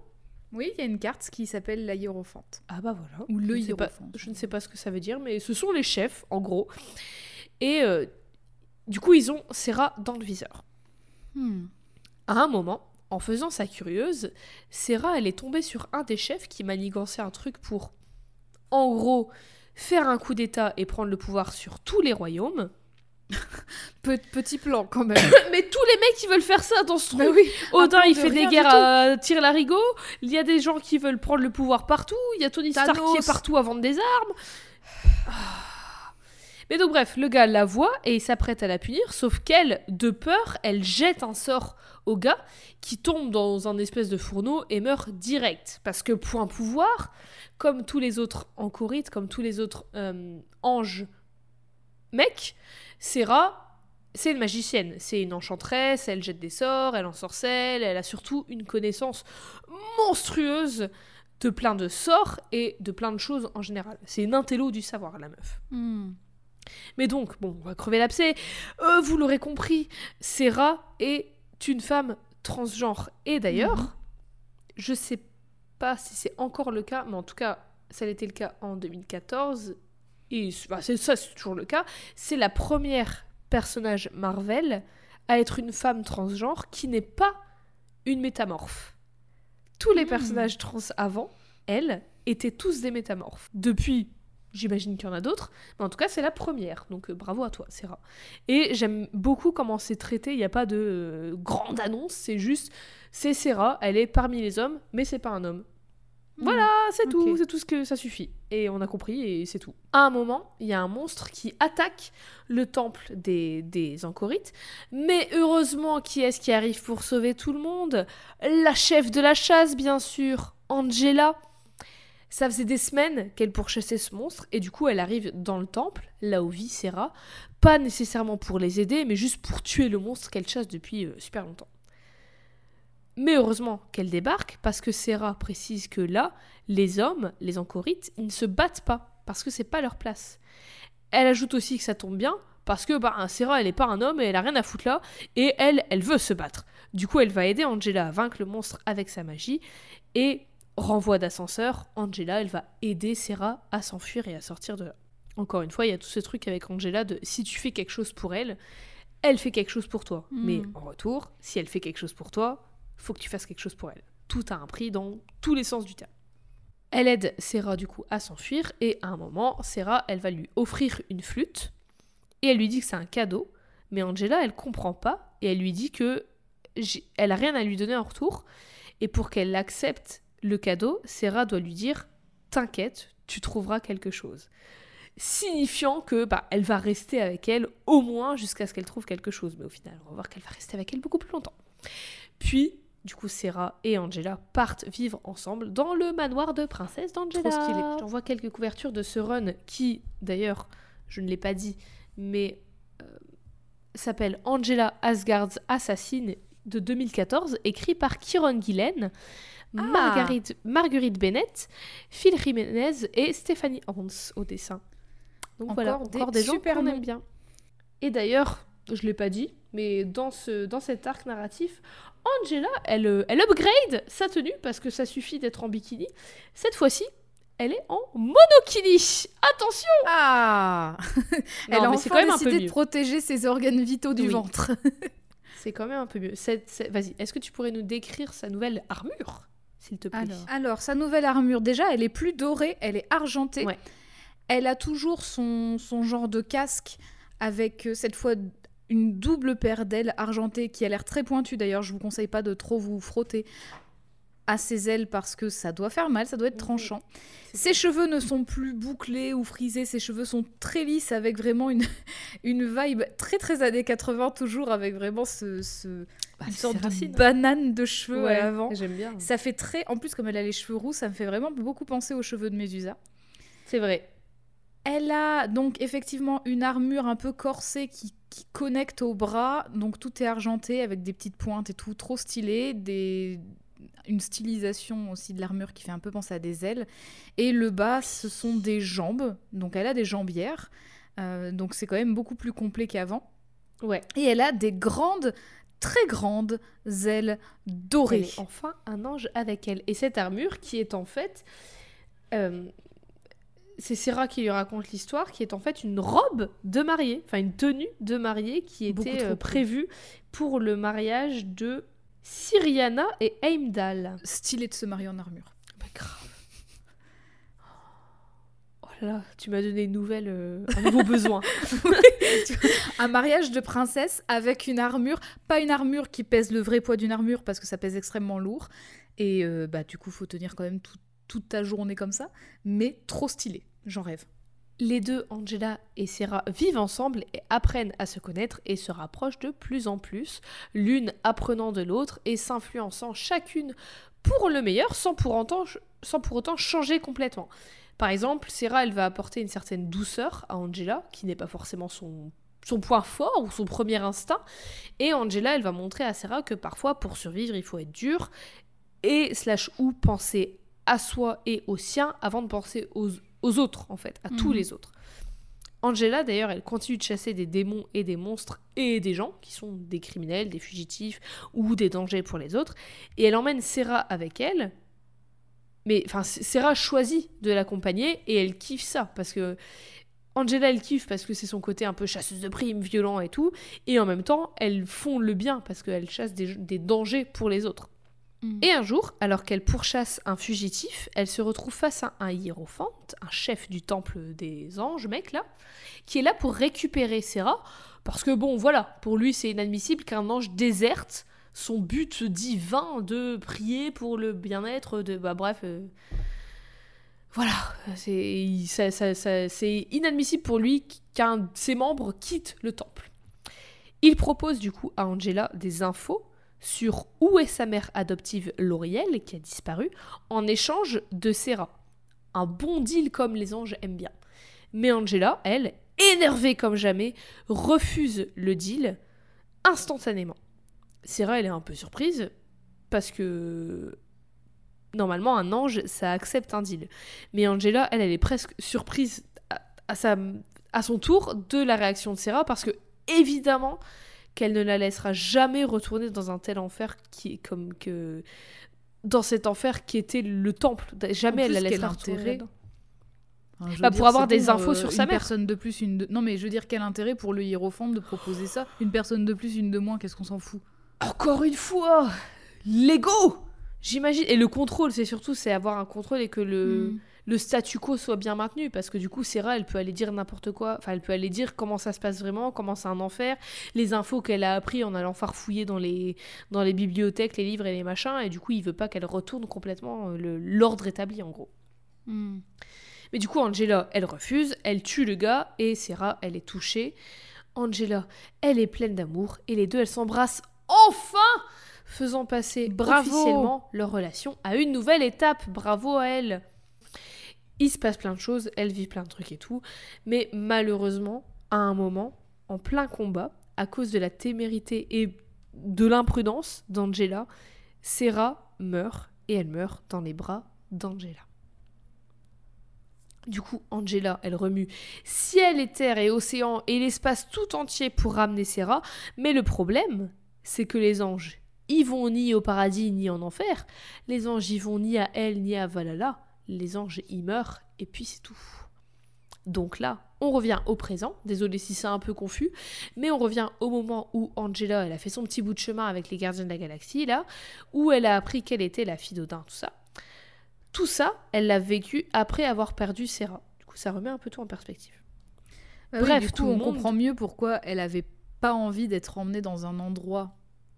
Oui, il y a une carte qui s'appelle la hiérophante. Ah bah voilà. Ou le je, ne sais pas, hiérophant. je ne sais pas ce que ça veut dire, mais ce sont les chefs, en gros. Et euh, du coup, ils ont Serra dans le viseur. Hmm. À un moment, en faisant sa curieuse, Serra, elle est tombée sur un des chefs qui manigançait un truc pour, en gros, faire un coup d'état et prendre le pouvoir sur tous les royaumes. Pe- petit plan quand même. Mais tous les mecs qui veulent faire ça dans ce truc. bah oui. Odin, il de fait des guerres à tir larigot. Il y a des gens qui veulent prendre le pouvoir partout. Il y a Tony Stark qui est partout à vendre des armes. Ah. Mais donc bref, le gars la voit et il s'apprête à la punir, sauf qu'elle, de peur, elle jette un sort au gars qui tombe dans un espèce de fourneau et meurt direct. Parce que point pouvoir, comme tous les autres Ancorites, comme tous les autres euh, anges mecs, Serra, c'est une magicienne, c'est une enchanteresse, elle jette des sorts, elle ensorcelle, elle a surtout une connaissance monstrueuse de plein de sorts et de plein de choses en général. C'est une intello du savoir, la meuf. Hmm. Mais donc, bon, on va crever l'abcès. Euh, vous l'aurez compris, Serra est une femme transgenre. Et d'ailleurs, Mhm. je sais pas si c'est encore le cas, mais en tout cas, ça a été le cas en 2014. Et bah, c'est ça, c'est toujours le cas. C'est la première personnage Marvel à être une femme transgenre qui n'est pas une métamorphe. Tous les Hmm. personnages trans avant, elle, étaient tous des métamorphes. Depuis, j'imagine qu'il y en a d'autres, mais en tout cas, c'est la première. Donc euh, bravo à toi, Sarah. Et j'aime beaucoup comment c'est traité. Il n'y a pas de euh, grande annonce, c'est juste, c'est Sarah, elle est parmi les hommes, mais c'est pas un homme. Voilà, c'est tout, c'est tout ce que ça suffit. Et on a compris et c'est tout. À un moment, il y a un monstre qui attaque le temple des, des Ancorites. Mais heureusement, qui est-ce qui arrive pour sauver tout le monde? La chef de la chasse, bien sûr, Angela. Ça faisait des semaines qu'elle pourchassait ce monstre, et du coup, elle arrive dans le temple, là où vit Serra, pas nécessairement pour les aider, mais juste pour tuer le monstre qu'elle chasse depuis euh, super longtemps. Mais heureusement qu'elle débarque, parce que Serra précise que là, les hommes, les Ancorites, ils ne se battent pas, parce que c'est pas leur place. Elle ajoute aussi que ça tombe bien, parce que bah, Serra, elle est pas un homme et elle a rien à foutre là, et elle, elle veut se battre. Du coup, elle va aider Angela à vaincre le monstre avec sa magie, et renvoi d'ascenseur, Angela, elle va aider Serra à s'enfuir et à sortir de là. Encore une fois, il y a tout ce truc avec Angela de si tu fais quelque chose pour elle, elle fait quelque chose pour toi. Mm. Mais en retour, si elle fait quelque chose pour toi, faut que tu fasses quelque chose pour elle. Tout a un prix dans tous les sens du terme. Elle aide Serra du coup à s'enfuir et à un moment, Serra, elle va lui offrir une flûte et elle lui dit que c'est un cadeau, mais Angela, elle comprend pas et elle lui dit que elle a rien à lui donner en retour et pour qu'elle accepte le cadeau, Serra doit lui dire "T'inquiète, tu trouveras quelque chose." Signifiant que bah, elle va rester avec elle au moins jusqu'à ce qu'elle trouve quelque chose, mais au final, on va voir qu'elle va rester avec elle beaucoup plus longtemps. Puis du coup, Serra et Angela partent vivre ensemble dans le manoir de princesse d'Angela. Trop stylé. J'envoie quelques couvertures de ce run qui, d'ailleurs, je ne l'ai pas dit, mais euh, s'appelle Angela Asgard's Assassin de 2014, écrit par Kieron Gillen, Ah. Marguerite, Marguerite Bennett, Phil Jiménez et Stéphanie Hans au dessin. Donc Encore voilà, des encore des gens super qu'on aime bien. Et d'ailleurs, je l'ai pas dit, mais dans, ce, dans cet arc narratif, Angela, elle, euh, elle upgrade sa tenue parce que ça suffit d'être en bikini. Cette fois-ci, elle est en monokini. Attention Ah Elle Non, a mais enfin quand même un peu décidé de protéger ses organes vitaux du Oui. ventre. C'est quand même un peu mieux. Vas-y, est-ce que tu pourrais nous décrire sa nouvelle armure, s'il te plaît? Alors. Alors, sa nouvelle armure, déjà, elle est plus dorée, elle est argentée. Ouais. Elle a toujours son, son genre de casque avec euh, cette fois une double paire d'ailes argentées qui a l'air très pointue. D'ailleurs, je vous conseille pas de trop vous frotter à ses ailes parce que ça doit faire mal, ça doit être tranchant. Ses cheveux ne sont plus bouclés ou frisés, ses cheveux sont très lisses avec vraiment une, une vibe très très années 80 toujours avec vraiment ce, ce- Bah, une sorte de banane de cheveux Ouais, à l'avant. J'aime bien. Ça fait très. En plus, comme elle a les cheveux roux, ça me fait vraiment beaucoup penser aux cheveux de Médusa. C'est vrai. Elle a donc effectivement une armure un peu corsée qui, qui connecte au bras, donc tout est argenté avec des petites pointes et tout, trop stylé, des une stylisation aussi de l'armure qui fait un peu penser à des ailes. Et le bas, ce sont des jambes, donc elle a des jambières, euh, donc c'est quand même beaucoup plus complet qu'avant. Ouais. Et elle a des grandes, très grandes ailes dorées. Elle est enfin un ange avec elle. Et cette armure qui est en fait... euh, c'est Sarah qui lui raconte l'histoire, qui est en fait une robe de mariée, enfin une tenue de mariée qui était euh, prévue pour le mariage de Syriana et Heimdall. Stylé de se marier en armure. Mais grave. Oh là là, tu m'as donné une nouvelle, euh, un nouveau besoin. Un mariage de princesse avec une armure, pas une armure qui pèse le vrai poids d'une armure parce que ça pèse extrêmement lourd. Et euh, bah du coup, faut tenir quand même tout- toute ta journée comme ça, mais trop stylé. J'en rêve. Les deux, Angela et Sarah, vivent ensemble et apprennent à se connaître et se rapprochent de plus en plus, l'une apprenant de l'autre et s'influençant chacune pour le meilleur sans pour, autant, changer complètement. Par exemple, Sarah, elle va apporter une certaine douceur à Angela, qui n'est pas forcément son, son point fort ou son premier instinct, et Angela, elle va montrer à Sarah que parfois, pour survivre, il faut être dur et slash ou penser à soi et aux siens avant de penser aux, aux autres, en fait, à tous Mhm. les autres. Angela, d'ailleurs, elle continue de chasser des démons et des monstres et des gens qui sont des criminels, des fugitifs ou des dangers pour les autres. Et elle emmène Sarah avec elle. Mais enfin, Sarah choisit de l'accompagner et elle kiffe ça parce que Angela, elle kiffe parce que c'est son côté un peu chasseuse de primes, violent et tout. Et en même temps, elles font le bien parce qu'elle chasse des, des dangers pour les autres. Et un jour, alors qu'elle pourchasse un fugitif, elle se retrouve face à un hiérophante, un chef du temple des anges, mec là, qui est là pour récupérer Sarah, parce que bon, voilà, pour lui c'est inadmissible qu'un ange déserte son but divin de prier pour le bien-être de... Bah bref... euh, Voilà, c'est inadmissible pour lui qu'un de ses membres quitte le temple. Il propose du coup à Angela des infos sur où est sa mère adoptive Lauriel, qui a disparu, en échange de Sarah. Un bon deal comme les anges aiment bien. Mais Angela, elle, énervée comme jamais, refuse le deal instantanément. Sarah, elle est un peu surprise, parce que normalement, un ange, ça accepte un deal. Mais Angela, elle, elle est presque surprise à, sa, à son tour de la réaction de Sarah, parce que évidemment qu'elle ne la laissera jamais retourner dans un tel enfer qui est comme que dans cet enfer qui était le temple. Jamais elle la laissera retourner. Enfin, Bah, pour avoir des infos sur sa une mère. personne de plus, une de... Non, mais je veux dire, quel intérêt pour le hiérophante de proposer ça? Une personne de plus, une de moins, qu'est-ce qu'on s'en fout? Encore une fois, l'ego. J'imagine et le contrôle, c'est surtout c'est avoir un contrôle et que le Hmm. Le statu quo soit bien maintenu parce que du coup Sarah elle peut aller dire n'importe quoi. Enfin elle peut aller dire comment ça se passe vraiment comment c'est un enfer les infos qu'elle a appris en allant farfouiller dans les dans les bibliothèques les livres et les machins et du coup il veut pas qu'elle retourne complètement euh, l'ordre établi en gros. Hmm. mais du coup Angela elle refuse elle tue le gars et Sarah elle est touchée. Angela elle est pleine d'amour et les deux elles s'embrassent enfin faisant passer Bravo. officiellement leur relation à une nouvelle étape. Bravo à elle il se passe plein de choses, elle vit plein de trucs et tout, mais malheureusement, à un moment, en plein combat, à cause de la témérité et de l'imprudence d'Angela, Sarah meurt et elle meurt dans les bras d'Angela. Du coup, Angela, elle remue ciel et terre et océan et l'espace tout entier pour ramener Sarah, mais le problème, c'est que les anges y vont ni au paradis ni en enfer, les anges y vont ni à elle ni à Valhalla, les anges y meurent et puis c'est tout. Donc là, on revient au présent. Désolé si c'est un peu confus, mais on revient au moment où Angela, elle a fait son petit bout de chemin avec les gardiens de la galaxie, là, où elle a appris qu'elle était la fille d'Odin, tout ça. Tout ça, elle l'a vécu après avoir perdu Sarah. Du coup, ça remet un peu tout en perspective. Bah oui, Bref, du tout coup, on monde- comprend mieux pourquoi elle avait pas envie d'être emmenée dans un endroit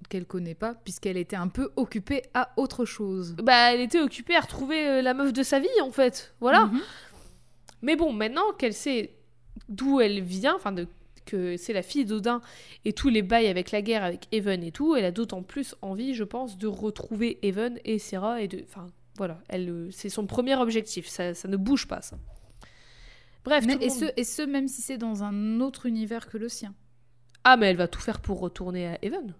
qu'elle connaît pas, puisqu'elle était un peu occupée à autre chose. Bah, elle était occupée à retrouver euh, la meuf de sa vie, en fait. Voilà. Mhm. Mais bon, maintenant qu'elle sait d'où elle vient, enfin de, que c'est la fille d'Odin et tous les bails avec la guerre, avec Even et tout, elle a d'autant plus envie, je pense, de retrouver Even et Sarah et de, enfin voilà, elle, euh, c'est son premier objectif, ça, ça ne bouge pas ça. Bref, Mais- tout le et, monde- ce, et ce, même si c'est dans un autre univers que le sien? Ah, mais elle va tout faire pour retourner à Even.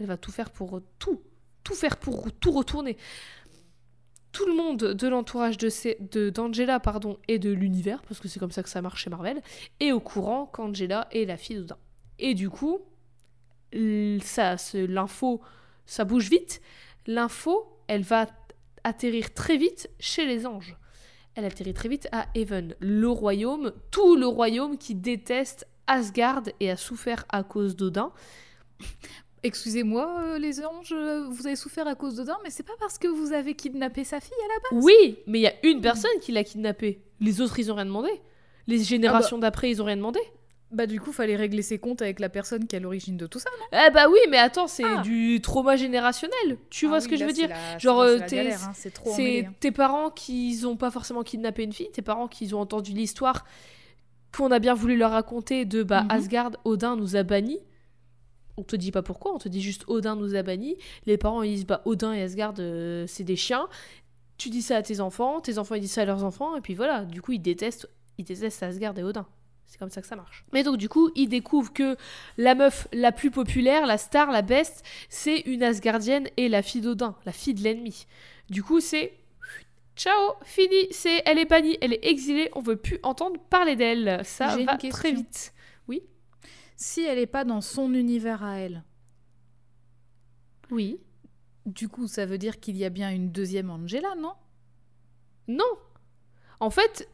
Elle va tout faire pour tout. Tout faire pour tout retourner. Tout le monde de l'entourage de ces- de- d'Angela pardon, et de l'univers, parce que c'est comme ça que ça marche chez Marvel, est au courant qu'Angela est la fille d'Odin. Et du coup, ça, l'info, ça bouge vite. L'info, elle va atterrir très vite chez les anges. Elle atterrit très vite à Even, le royaume, tout le royaume qui déteste Asgard et a souffert à cause d'Odin. Excusez-moi, euh, les anges, euh, vous avez souffert à cause d'Odin, mais c'est pas parce que vous avez kidnappé sa fille à la base. Oui, mais il y a une personne qui l'a kidnappé. Les autres, ils ont rien demandé. Les générations d'après, ils ont rien demandé. Bah du coup, fallait régler ses comptes avec la personne qui est à l'origine de tout ça. non? Eh bah oui, mais attends, c'est Ah. du trauma générationnel. Tu vois Ah ce oui, que je veux dire la- Genre, c'est euh, hein, hein. tes parents qui ont pas forcément kidnappé une fille, tes parents qui ont entendu l'histoire qu'on a bien voulu leur raconter de bah Mhm. Asgard, Odin nous a bannis. On te dit pas pourquoi, on te dit juste Odin nous a bannis. Les parents ils disent bah Odin et Asgard euh, c'est des chiens. Tu dis ça à tes enfants, tes enfants ils disent ça à leurs enfants et puis voilà, du coup ils détestent ils détestent Asgard et Odin. C'est comme ça que ça marche. Mais donc du coup, ils découvrent que la meuf la plus populaire, la star, la best, c'est une Asgardienne et la fille d'Odin, la fille de l'ennemi. Du coup, c'est ciao, fini, c'est elle est bannie, elle est exilée, on veut plus entendre parler d'elle. Ça va très vite. Si elle est pas dans son univers à elle, Oui. du coup, ça veut dire qu'il y a bien une deuxième Angela, non? Non. En fait,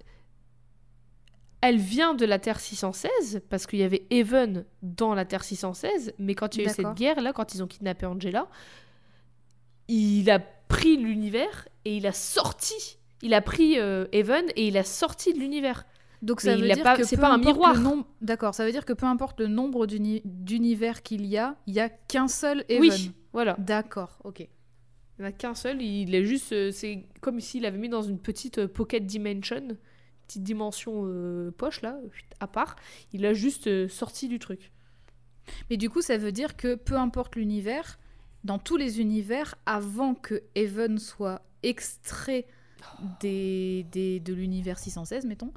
elle vient de la Terre 616 parce qu'il y avait Even dans la Terre 616, mais quand il y a eu cette guerre là, quand ils ont kidnappé Angela, il a pris l'univers et il a sorti. Il a pris euh, Even et il a sorti de l'univers. Donc Mais ça veut il a dire pas- que c'est pas un miroir. nombre- D'accord, ça veut dire que peu importe le nombre d'uni- d'univers qu'il y a, il y a qu'un seul Even. Oui, voilà. D'accord, ok. Il n'y en a qu'un seul. Il est juste. euh, c'est comme s'il avait mis dans une petite euh, pocket dimension, petite dimension euh, poche là, à part. Il a juste euh, sorti du truc. Mais du coup, ça veut dire que peu importe l'univers, dans tous les univers, avant que Even soit extrait des, des- de l'univers 616, mettons,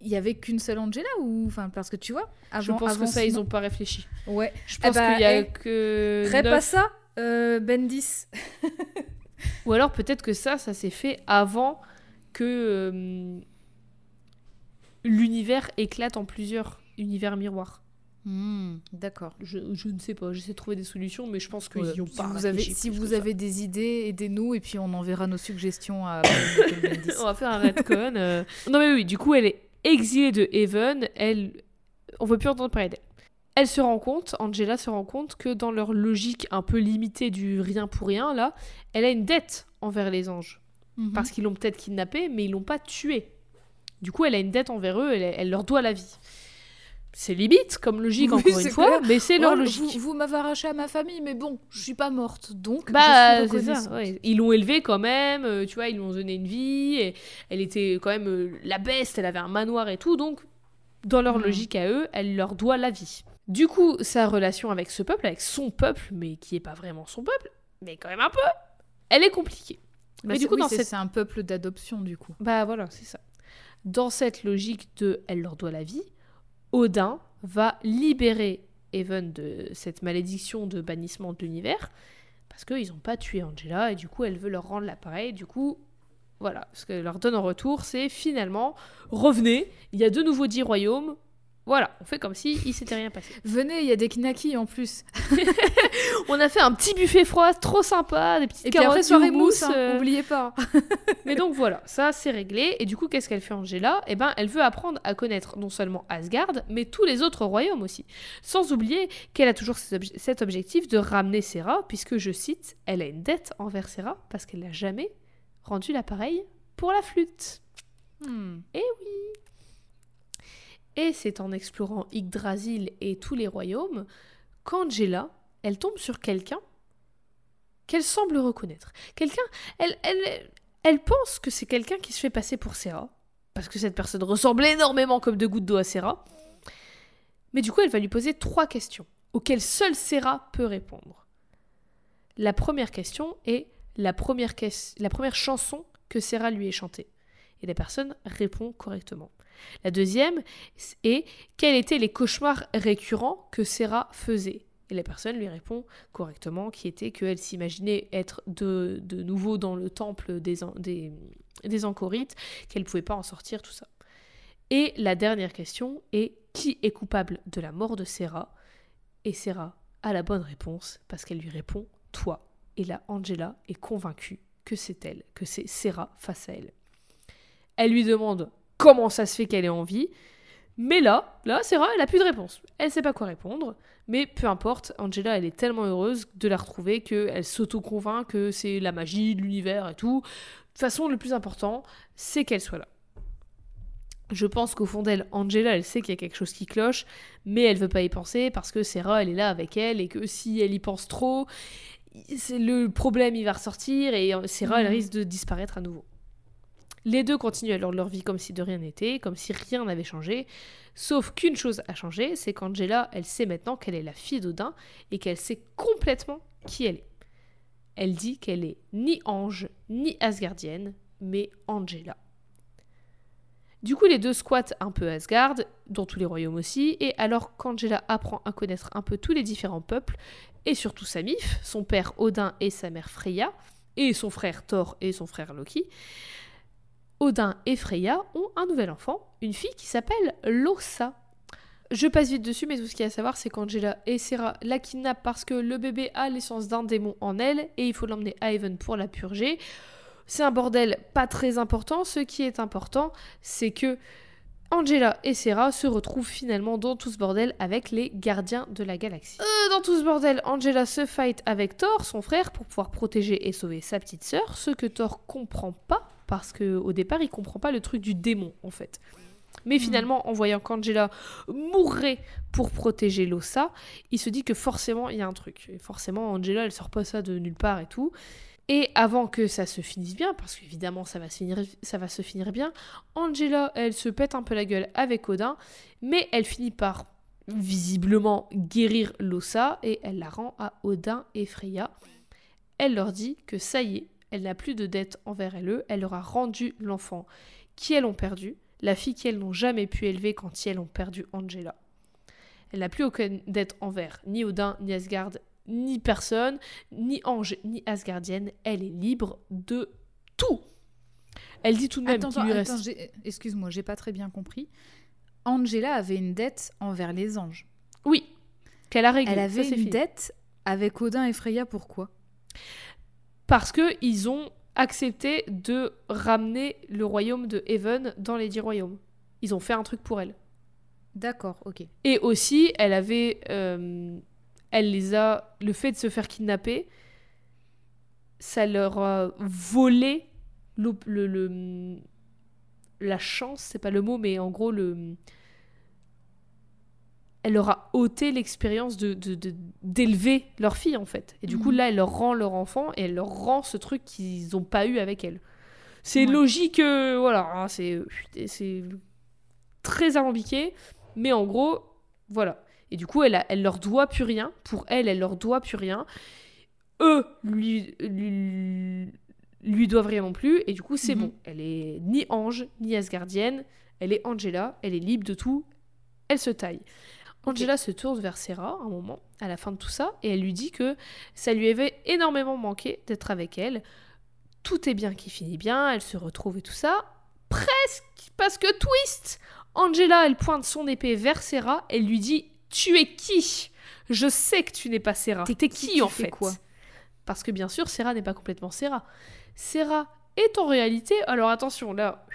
il y avait qu'une seule Angela ou enfin parce que tu vois avant Je pense avant que ça, ils ont pas réfléchi. ouais Je pense bah, qu'il y a eh, que. Rép neuf- à ça euh, Bendis Ou alors peut-être que ça, ça s'est fait avant que euh, l'univers éclate en plusieurs univers miroirs. Hmm, d'accord Je, je ne sais pas, j'essaie de trouver des solutions, mais je pense qu'ils y ont si pas vous avez, réfléchi si vous ça. avez des idées aidez-nous et puis on enverra nos suggestions à. On va faire un retcon. euh. Non mais oui, du coup, elle est exilée de Haven. Elle, on veut plus entendre parler d'elle. Elle se rend compte, Angela se rend compte que dans leur logique un peu limitée du rien pour rien là, elle a une dette envers les anges Mhm. parce qu'ils l'ont peut-être kidnappée, mais ils l'ont pas tuée. Du coup, elle a une dette envers eux. Elle, elle leur doit la vie. C'est limite comme logique Oui, encore une fois, clair. mais c'est leur logique. Vous, vous m'avez arraché à ma famille, mais bon, je suis pas morte, donc Bah, je suis c'est ça. ouais. Ils l'ont élevée quand même, euh, tu vois, ils lui ont donné une vie, et elle était quand même euh, la best, elle avait un manoir et tout, donc dans leur Mm. logique à eux, elle leur doit la vie. Du coup, sa relation avec ce peuple, avec son peuple, mais qui est pas vraiment son peuple, mais quand même un peu, elle est compliquée. Bah, mais du coup, oui, dans c'est cette... c'est un peuple d'adoption, du coup. Bah voilà, c'est ça. Dans cette logique de elle leur doit la vie, Odin va libérer Even de cette malédiction de bannissement de l'univers parce qu'ils n'ont pas tué Angela et du coup elle veut leur rendre l'appareil. Du coup, voilà, ce qu'elle leur donne en retour, c'est finalement revenez, il y a de nouveau dix royaumes. Voilà, on fait comme si il s'était rien passé. Venez, il y a des knackis en plus. On a fait un petit buffet froid trop sympa, des petites Et puis après, carottes soirée mousse. mousse, hein, euh, oubliez pas. Mais donc voilà, ça c'est réglé. Et du coup, qu'est-ce qu'elle fait Angela? Eh ben, elle veut apprendre à connaître non seulement Asgard, mais tous les autres royaumes aussi. Sans oublier qu'elle a toujours cet obje- cet objectif de ramener Serra, puisque je cite, elle a une dette envers Serra parce qu'elle n'a jamais rendu l'appareil pour la flûte. Hmm. Et c'est en explorant Yggdrasil et tous les royaumes qu'Angela, elle tombe sur quelqu'un qu'elle semble reconnaître. Quelqu'un, elle, elle, elle pense que c'est quelqu'un qui se fait passer pour Serra, parce que cette personne ressemble énormément comme deux gouttes d'eau à Serra. Mais du coup, elle va lui poser trois questions, auxquelles seule Serra peut répondre. La première question est la première, ques- la première chanson que Serra lui ait chantée. Et la personne répond correctement. La deuxième est quels étaient les cauchemars récurrents que Sarah faisait? Et la personne lui répond correctement, qui était qu'elle s'imaginait être de, de, nouveau dans le temple des, des, des qu'elle ne pouvait pas en sortir, tout ça. Et la dernière question est qui est coupable de la mort de Sarah? Et Sarah a la bonne réponse parce qu'elle lui répond toi. Et là, Angela est convaincue que c'est elle, que c'est Sarah face à elle. Elle lui demande comment ça se fait qu'elle est en vie. Mais là, là, Sarah, elle a plus de réponse. Elle sait pas quoi répondre. Mais peu importe, Angela, elle est tellement heureuse de la retrouver qu'elle s'auto-convainc que c'est la magie, l'univers et tout. De toute façon, le plus important, c'est qu'elle soit là. Je pense qu'au fond d'elle, Angela, elle sait qu'il y a quelque chose qui cloche, mais elle veut pas y penser parce que Sarah, elle est là avec elle et que si elle y pense trop, c'est le problème, il va ressortir et Sarah, elle Mhm. risque de disparaître à nouveau. Les deux continuent alors leur vie comme si de rien n'était, comme si rien n'avait changé, sauf qu'une chose a changé, c'est qu'Angela, elle sait maintenant qu'elle est la fille d'Odin et qu'elle sait complètement qui elle est. Elle dit qu'elle est ni ange, ni asgardienne, mais Angela. Du coup, les deux squattent un peu Asgard, dans tous les royaumes aussi, et alors qu'Angela apprend à connaître un peu tous les différents peuples, et surtout Samif, son père Odin et sa mère Freya, et son frère Thor et son frère Loki, Odin et Freya ont un nouvel enfant, une fille qui s'appelle Lossa. Je passe vite dessus, mais tout ce qu'il y a à savoir, c'est qu'Angela et Sarah la kidnappent parce que le bébé a l'essence d'un démon en elle, et il faut l'emmener à Haven pour la purger. C'est un bordel pas très important. Ce qui est important, c'est que Angela et Sarah se retrouvent finalement dans tout ce bordel avec les gardiens de la galaxie. Euh, dans tout ce bordel, Angela se fight avec Thor, son frère, pour pouvoir protéger et sauver sa petite sœur, ce que Thor comprend pas, parce que au départ, il comprend pas le truc du démon, en fait. Mais finalement, en voyant qu'Angela mourrait pour protéger Lossa, il se dit que forcément, il y a un truc. Et forcément, Angela, elle sort pas ça de nulle part et tout. Et avant que ça se finisse bien, parce qu'évidemment ça va, se finir, ça va se finir bien, Angela, elle se pète un peu la gueule avec Odin, mais elle finit par visiblement guérir Lossa et elle la rend à Odin et Freya. Elle leur dit que ça y est, elle n'a plus de dette envers elle, elle leur a rendu l'enfant qui elles ont perdu, la fille qu'elles n'ont jamais pu élever quand elles ont perdu Angela. Elle n'a plus aucune dette envers ni Odin, ni Asgard, ni personne, ni ange, ni asgardienne. Elle est libre de tout. Elle dit tout de même qu'il lui reste... excuse-moi, j'ai pas très bien compris. Angela avait une dette envers les anges. Oui, qu'elle a réglé. Elle avait une fini. dette avec Odin et Freya, pourquoi? Parce que ils ont accepté de ramener le royaume de Haven dans les dix royaumes. Ils ont fait un truc pour elle. D'accord, ok. Et aussi, elle avait... euh, elle les a... Le fait de se faire kidnapper, ça leur a volé le, le- le- la chance, c'est pas le mot, mais en gros, le... Elle leur a ôté l'expérience de, d'élever leur fille, en fait. Et du coup, Mhm. là, elle leur rend leur enfant et elle leur rend ce truc qu'ils n'ont pas eu avec elle. C'est Ouais. logique, euh, voilà, hein, c'est, c'est très alambiqué, mais en gros, voilà. Et du coup, elle, a- elle leur doit plus rien. Pour elle, elle leur doit plus rien. Eux lui, lui, lui doivent rien non plus. Et du coup, c'est Mhm. bon. Elle est ni ange, ni asgardienne. Elle est Angela. Elle est libre de tout. Elle se taille. Angela se tourne vers Sarah un moment, à la fin de tout ça, et elle lui dit que ça lui avait énormément manqué d'être avec elle. Tout est bien qui finit bien, elle se retrouve et tout ça. Presque, parce que twist Angela, elle pointe son épée vers Sarah, elle lui dit Tu es qui? Je sais que tu n'es pas Sarah. T'es qui, en fait? quoi? Parce que bien sûr, Sarah n'est pas complètement Sarah. Sarah est en réalité. Alors attention, là.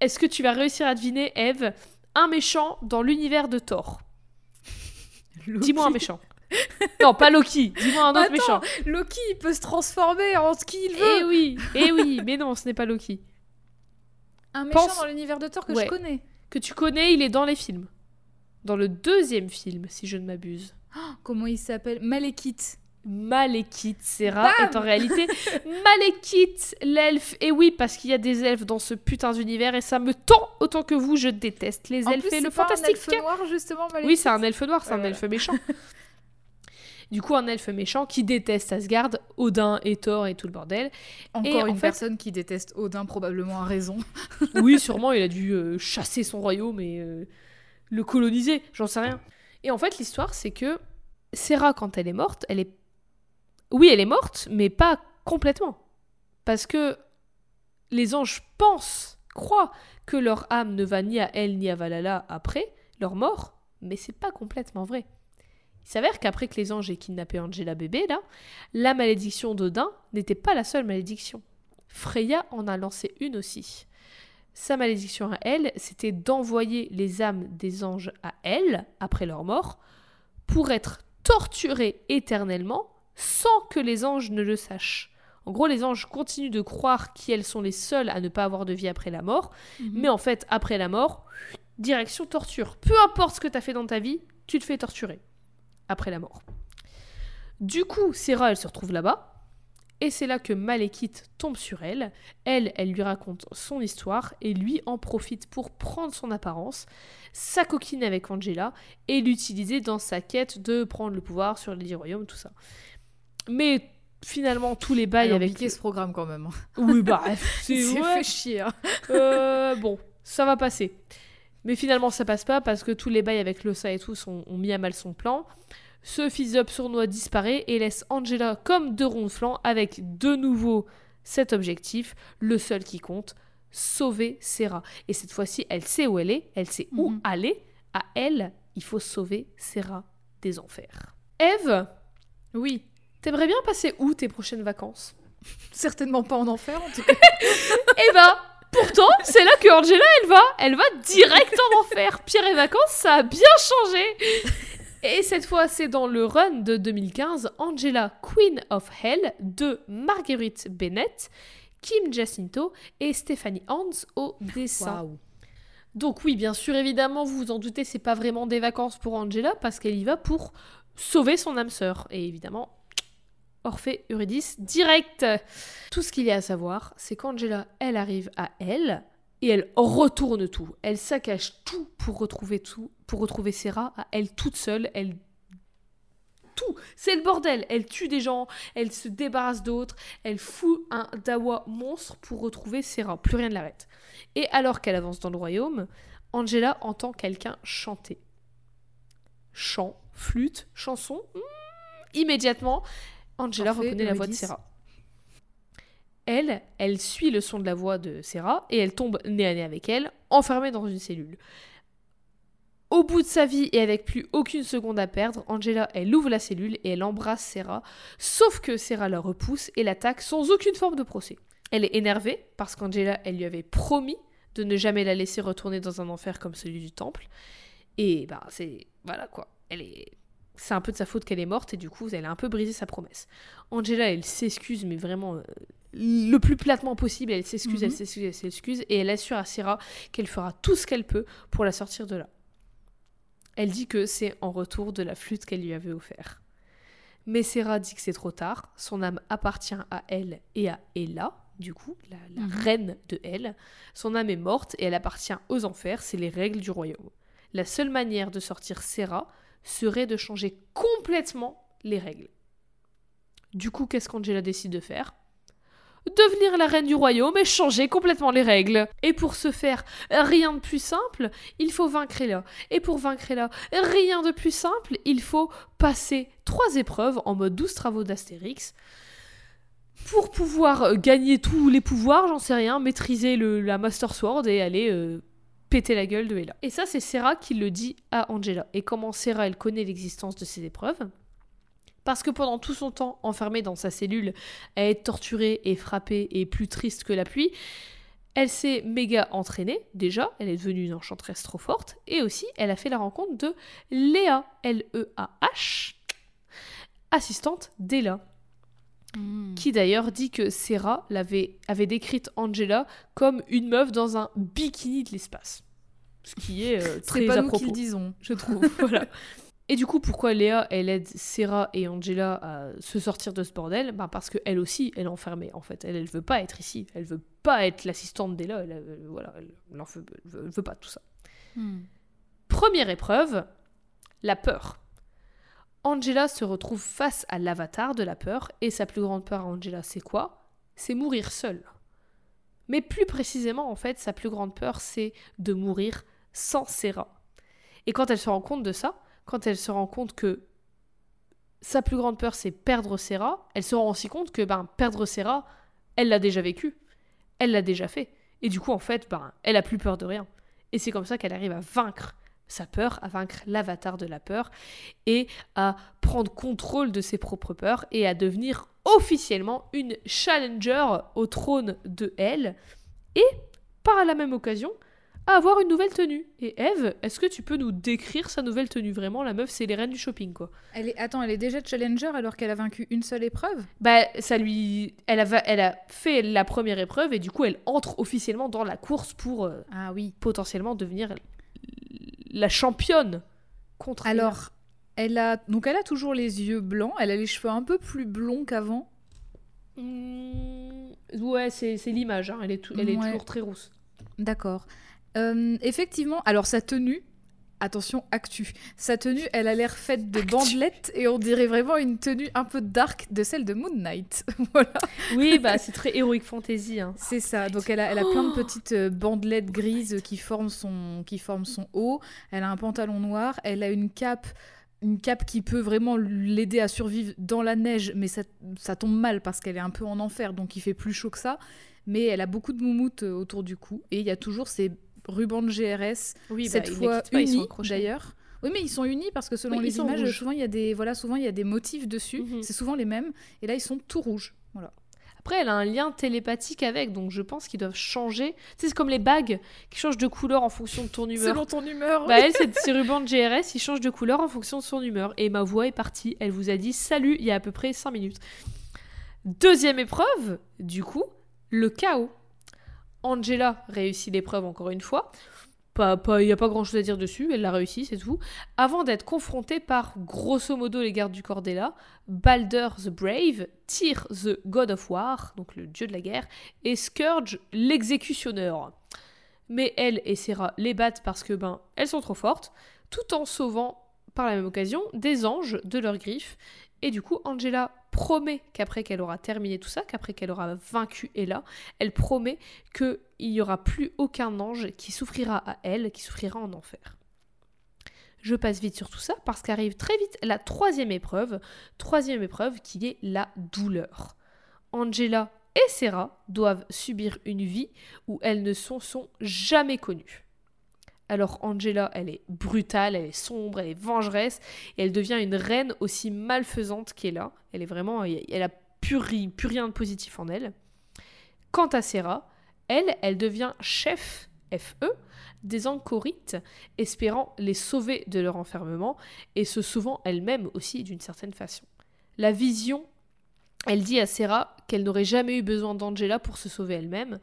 Est-ce que tu vas réussir à deviner, Eve, un méchant dans l'univers de Thor? Dis-moi un méchant. non, pas Loki. Dis-moi un autre Attends, méchant. Loki, il peut se transformer en ce qu'il veut. Eh oui, eh oui, mais non, ce n'est pas Loki. Un méchant pense- dans l'univers de Thor que Ouais. je connais. Que tu connais, il est dans les films. Dans le deuxième film, si je ne m'abuse. Comment il s'appelle? Malekith. Malekith, Bam est en réalité Malekith, l'elfe. Et oui, parce qu'il y a des elfes dans ce putain d'univers et ça me tend autant que vous, je déteste les En elfes plus, et le c'est pas un fantastique. elfe noir, justement, Malekith. Oui, c'est un elfe noir, c'est un Voilà. elfe méchant. Du coup, un elfe méchant qui déteste Asgard, Odin et Thor et tout le bordel. Encore en une fait- personne qui déteste Odin, probablement a raison. Oui, sûrement, il a dû euh, chasser son royaume et euh, le coloniser, j'en sais rien. Et en fait, l'histoire, c'est que Serra, quand elle est morte, elle est. Oui, elle est morte, mais pas complètement. Parce que les anges pensent, croient que leur âme ne va ni à elle ni à Valhalla après leur mort, mais c'est pas complètement vrai. Il s'avère qu'après que les anges aient kidnappé Angela bébé, la malédiction d'Odin n'était pas la seule malédiction. Freya en a lancé une aussi. Sa malédiction à elle, c'était d'envoyer les âmes des anges à elle, après leur mort, pour être torturées éternellement sans que les anges ne le sachent. En gros, les anges continuent de croire qu'elles sont les seules à ne pas avoir de vie après la mort, mais en fait, après la mort, direction torture. Peu importe ce que tu as fait dans ta vie, tu te fais torturer après la mort. Du coup, Sarah, elle se retrouve là-bas. Et c'est là que Malekith tombe sur elle. Elle, elle lui raconte son histoire et lui en profite pour prendre son apparence, s'acoquiner avec Angela et l'utiliser dans sa quête de prendre le pouvoir sur les royaumes, tout ça. Mais finalement, tous les bails avec. ce programme quand même. Oui, bah, c'est ouais, fait chier. hein. euh, bon, ça va passer. Mais finalement, ça passe pas parce que tous les bails avec Losa et tout sont- ont mis à mal son plan. Ce fils up sournois disparaît et laisse Angela comme deux ronds de flanc avec de nouveau cet objectif, le seul qui compte, sauver Serra. Et cette fois-ci, elle sait où elle est, elle sait où Mhm. aller. À elle, il faut sauver Serra des enfers. Eve, Oui, t'aimerais bien passer où tes prochaines vacances? Certainement pas en enfer en tout cas. Eh ben, pourtant, c'est là que Angela, elle va, elle va direct en enfer. Pierre et vacances, ça a bien changé. Et cette fois, c'est dans le run de 2015, Angela, Queen of Hell, de Marguerite Bennett, Kim Jacinto et Stephanie Hans au dessin. Waouh. Donc oui, bien sûr, évidemment, vous vous en doutez, c'est pas vraiment des vacances pour Angela parce qu'elle y va pour sauver son âme sœur. Et évidemment, Orphée, Eurydice, direct. Tout ce qu'il y a à savoir, c'est qu'Angela, elle arrive à elle et elle retourne tout. Elle saccage tout pour retrouver tout, pour retrouver Serra à elle toute seule. Elle tout, c'est le bordel. Elle tue des gens, elle se débarrasse d'autres, elle fout un dawa monstre pour retrouver Serra. Plus rien ne l'arrête. Et alors qu'elle avance dans le royaume, Angela entend quelqu'un chanter. Chant, flûte, chanson. hmm, immédiatement, Angela Parfait, reconnaît la voix de. Serra. Elle, elle suit le son de la voix de Serra et elle tombe nez à nez avec elle, enfermée dans une cellule. Au bout de sa vie et avec plus aucune seconde à perdre, Angela, elle ouvre la cellule et elle embrasse Serra, sauf que Serra la repousse et l'attaque sans aucune forme de procès. Elle est énervée parce qu'Angela, elle lui avait promis de ne jamais la laisser retourner dans un enfer comme celui du temple. Et bah c'est voilà quoi. Elle est c'est un peu de sa faute qu'elle est morte et du coup elle a un peu brisé sa promesse. Angela elle s'excuse mais vraiment euh, le plus platement possible, elle s'excuse, Mhm. elle s'excuse, elle s'excuse et elle assure à Sarah qu'elle fera tout ce qu'elle peut pour la sortir de là. Elle dit que c'est en retour de la flûte qu'elle lui avait offert. Mais Sarah dit que c'est trop tard, son âme appartient à elle et à Ella, du coup, la, la Mhm. reine de elle. Son âme est morte et elle appartient aux enfers, c'est les règles du royaume. La seule manière de sortir Serra serait de changer complètement les règles. Du coup, qu'est-ce qu'Angela décide de faire? Devenir la reine du royaume et changer complètement les règles. Et pour ce faire, rien de plus simple, il faut vaincre Ella. Et pour vaincre Ella, rien de plus simple, il faut passer trois épreuves en mode 12 travaux d'Astérix pour pouvoir gagner tous les pouvoirs, j'en sais rien, maîtriser la Master Sword et aller euh, péter la gueule de Ella. Et ça, c'est Serra qui le dit à Angela. Et comment Serra, elle connaît l'existence de ces épreuves Parce que pendant tout son temps enfermée dans sa cellule, à être torturée et frappée et plus triste que la pluie, elle s'est méga entraînée, déjà, elle est devenue une enchanteresse trop forte, et aussi, elle a fait la rencontre de Léa, L-E-A-H, assistante d'Ella Hmm. qui d'ailleurs dit que Serra l'avait avait décrite Angela comme une meuf dans un bikini de l'espace. Ce qui est euh, très pas à nous qui le disons. je trouve. voilà. Et du coup, pourquoi Léa, elle aide Serra et Angela à se sortir de ce bordel? Ben Parce qu'elle aussi, elle est enfermée, en fait. Elle, elle veut pas être ici. Elle veut pas être l'assistante d'Ella. Elle, voilà, elle, veut, veut- elle veut pas tout ça. Hmm. Première épreuve, la peur. Angela se retrouve face à l'avatar de la peur, et sa plus grande peur à Angela, c'est quoi? C'est mourir seule. Mais plus précisément, en fait, sa plus grande peur, c'est de mourir sans Serra. Et quand elle se rend compte de ça, quand elle se rend compte que sa plus grande peur, c'est perdre Serra, elle se rend aussi compte que ben, perdre Serra, elle l'a déjà vécu. Elle l'a déjà fait. Et du coup, en fait, ben, elle a plus peur de rien. Et c'est comme ça qu'elle arrive à vaincre sa peur, à vaincre l'avatar de la peur, et à prendre contrôle de ses propres peurs, et à devenir officiellement une challenger au trône de elle, et par la même occasion, à avoir une nouvelle tenue. Et Eve, est-ce que tu peux nous décrire sa nouvelle tenue? Vraiment, la meuf, c'est les reines du shopping, quoi. Elle est... Attends, elle est déjà challenger alors qu'elle a vaincu une seule épreuve? Bah, ça lui... Elle a, elle a fait la première épreuve, et du coup, elle entre officiellement dans la course pour euh, Ah oui. potentiellement devenir la championne contre Alors, elle a... Donc elle a toujours les yeux blancs, elle a les cheveux un peu plus blonds qu'avant. Hmm, ouais, c'est l'image, hein. elle, est, elle est toujours très rousse. D'accord. Euh, effectivement, alors sa tenue, attention, actu. Sa tenue, elle a l'air faite de Actu. bandelettes et on dirait vraiment une tenue un peu dark de celle de Moon Knight. voilà. Oui, bah c'est très héroïque fantasy. Hein. C'est ça. Donc elle a, elle a plein de petites euh, bandelettes grises qui forment son, qui forment son haut. Elle a un pantalon noir. Elle a une cape. Une cape qui peut vraiment l'aider à survivre dans la neige, mais ça, ça tombe mal parce qu'elle est un peu en enfer, donc il fait plus chaud que ça. Mais elle a beaucoup de moumoutes euh, autour du cou. Et il y a toujours ces rubans de GRS Oui, cette bah, ils fois pas, unis d'ailleurs. Oui, mais ils sont unis parce que selon Oui, les images, souvent il y a des voilà, souvent il y a des motifs dessus. Mhm. C'est souvent les mêmes. Et là, ils sont tout rouges. Voilà. Après, elle a un lien télépathique avec, donc je pense qu'ils doivent changer. Tu sais, c'est comme les bagues qui changent de couleur en fonction de ton humeur. Selon ton humeur. Bah elle, ses rubans de GRS, ils changent de couleur en fonction de son humeur. Et ma voix est partie. Elle vous a dit salut il y a à peu près 5 minutes. Deuxième épreuve, du coup, le chaos. Angela réussit l'épreuve encore une fois. Pas, pas, il n'y a pas grand chose à dire dessus, elle l'a réussi, c'est tout. Avant d'être confrontée par, grosso modo, les gardes du Cordella, Balder the Brave, Tyr the God of War, donc le dieu de la guerre, et Scourge l'exécutionneur. Mais elle et Serra les battent parce que, ben, elles sont trop fortes, tout en sauvant, par la même occasion, des anges de leurs griffes. Et du coup, Angela promet qu'après qu'elle aura terminé tout ça, qu'après qu'elle aura vaincu Ella, elle promet qu'il n'y aura plus aucun ange qui souffrira à elle, qui souffrira en enfer. Je passe vite sur tout ça parce qu'arrive très vite la troisième épreuve, troisième épreuve qui est la douleur. Angela et Sarah doivent subir une vie où elles ne sont, sont jamais connues. Alors Angela, elle est brutale, elle est sombre, elle est vengeresse, et elle devient une reine aussi malfaisante qu'elle a. Elle est vraiment, elle a plus, plus rien de positif en elle. Quant à Sarah, elle, elle devient chef, FE, des Ancorites, espérant les sauver de leur enfermement, et se sauvant elle-même aussi d'une certaine façon. La vision, elle dit à Sarah qu'elle n'aurait jamais eu besoin d'Angela pour se sauver elle-même,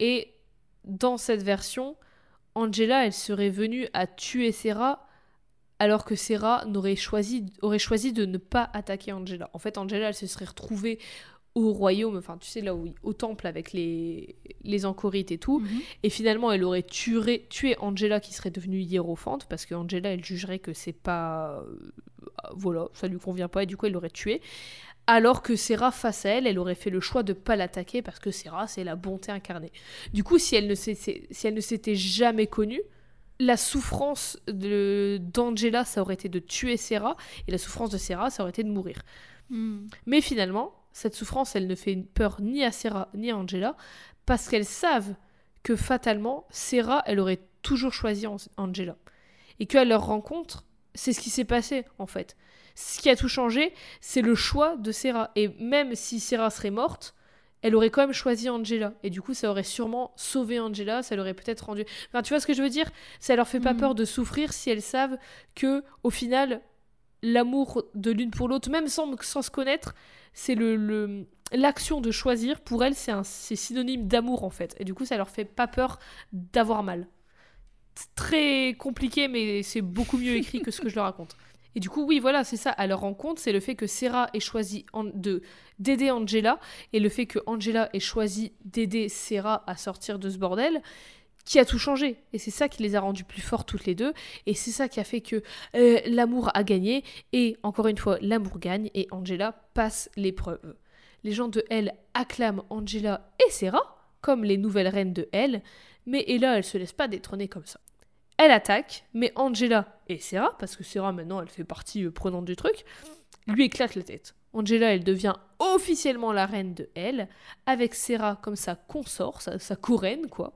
et dans cette version, Angela, elle serait venue à tuer Sarah alors que Sarah n'aurait choisi, aurait choisi de ne pas attaquer Angela. En fait, Angela, elle se serait retrouvée au royaume, enfin, tu sais, là où, au temple avec les, les Ancorites et tout, Mhm. et finalement, elle aurait tué, tué Angela qui serait devenue hiérophante parce que Angela, elle jugerait que c'est pas. euh, voilà, ça lui convient pas et du coup, elle l'aurait tuée. Alors que Serra, face à elle, elle aurait fait le choix de pas l'attaquer parce que Serra, c'est la bonté incarnée. Du coup, si elle ne si s'était jamais connue, la souffrance d'Angela, ça aurait été de tuer Serra, et la souffrance de Serra, ça aurait été de mourir. Mais finalement, cette souffrance, elle ne fait peur ni à Serra ni à Angela, parce qu'elles savent que fatalement, Serra, elle aurait toujours choisi An- Angela. Et qu'à leur rencontre, c'est ce qui s'est passé, en fait. Ce qui a tout changé, c'est le choix de Serra. Et même si Serra serait morte, elle aurait quand même choisi Angela. Et du coup, ça aurait sûrement sauvé Angela, ça l'aurait peut-être rendu... Enfin, tu vois ce que je veux dire? Ça leur fait pas Mhm. peur de souffrir si elles savent que, au final, l'amour de l'une pour l'autre, même sans, sans se connaître, c'est le, l'action de choisir. Pour elles, c'est, c'est synonyme d'amour en fait. Et du coup, ça leur fait pas peur d'avoir mal. C'est très compliqué, mais c'est beaucoup mieux écrit que ce que je leur raconte. Et du coup, oui, voilà, c'est ça. À leur rencontre, c'est le fait que Sarah ait choisi de, d'aider Angela et le fait que Angela ait choisi d'aider Sarah à sortir de ce bordel qui a tout changé. Et c'est ça qui les a rendues plus fortes toutes les deux. Et c'est ça qui a fait que euh, l'amour a gagné. Et encore une fois, l'amour gagne et Angela passe l'épreuve. Les gens de Elle acclament Angela et Sarah comme les nouvelles reines de Elle. Mais Ella, elle se laisse pas détrôner comme ça. Elle attaque, mais Angela et Sarah, parce que Sarah maintenant elle fait partie euh, prenante du truc, lui éclate la tête. Angela, elle devient officiellement la reine de Elle, avec Sarah comme sa consort, sa, couraine, quoi.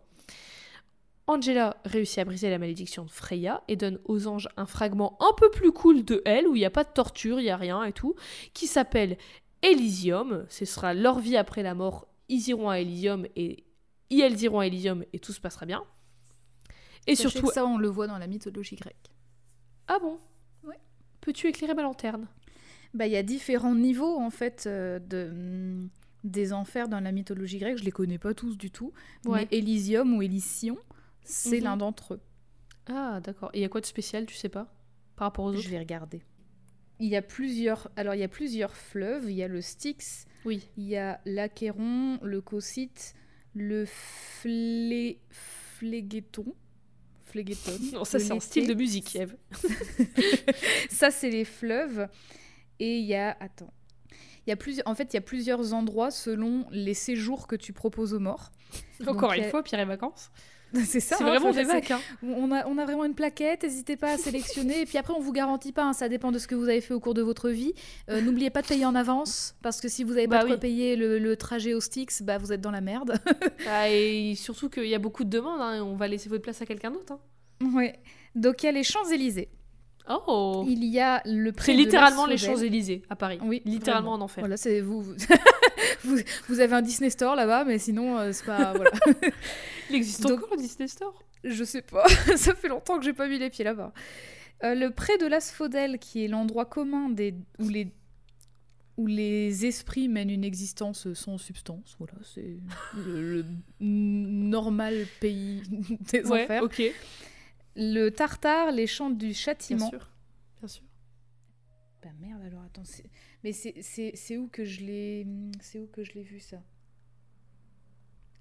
Angela réussit à briser la malédiction de Freya et donne aux anges un fragment un peu plus cool de elle, où il n'y a pas de torture, il n'y a rien et tout, qui s'appelle Elysium. Ce sera leur vie après la mort. Ils iront à Elysium et elles iront à Elysium et tout se passera bien. Et surtout. ça, on le voit dans la mythologie grecque. Ah bon? Ouais. Peux-tu éclairer ma lanterne? Bah, il y a différents niveaux, en fait, euh, de mm, des enfers dans la mythologie grecque. Je les connais pas tous du tout. Ouais. Mais Elysium ou Elysion, c'est Mhm. l'un d'entre eux. Ah, d'accord. Et il y a quoi de spécial, tu sais pas Par rapport aux autres? Je vais regarder. Il y a plusieurs. Alors, il y a plusieurs fleuves. Il y a le Styx, Oui. il y a l'Achéron, le Cocyte, le Flé... Phlégeton. Non, ça, c'est un style de musique, Eve. Ça, c'est les fleuves. Et il y a. Attends. Il y a plusieurs... En fait, il y a plusieurs endroits selon les séjours que tu proposes aux morts. Encore Donc, une fois, Pierre et Vacances. C'est ça. C'est hein, vraiment des vacs, hein. On a, on a vraiment une plaquette, n'hésitez pas à sélectionner. Et puis après, on vous garantit pas, hein, ça dépend de ce que vous avez fait au cours de votre vie. Euh, N'oubliez pas de payer en avance, parce que si vous n'avez pas Bah oui. payer le, le trajet au Styx, bah, vous êtes dans la merde. Ah, et surtout qu'il y a beaucoup de demandes, on va laisser votre place à quelqu'un d'autre. ouais. Donc il y a les Champs-Élysées. Oh Il y a le pré C'est littéralement les. Champs-Élysées à Paris. Oui, littéralement vraiment. en enfer. Voilà, c'est vous, vous, vous. vous avez un Disney Store là-bas, mais sinon, euh, c'est pas. Voilà. Il existe Donc- encore le Disney Store? Je sais pas, ça fait longtemps que j'ai pas mis les pieds là-bas. Euh, le pré de l'Asphodèle, qui est l'endroit commun des... où, les... où les esprits mènent une existence sans substance. Voilà, c'est le, le normal pays des Ouais, enfers. ok. Le Tartare, les champs du Bien châtiment. sûr. Bien sûr. Bah merde alors, attends. c'est- Mais c'est- où que je l'ai... C'est où que je l'ai vu ça?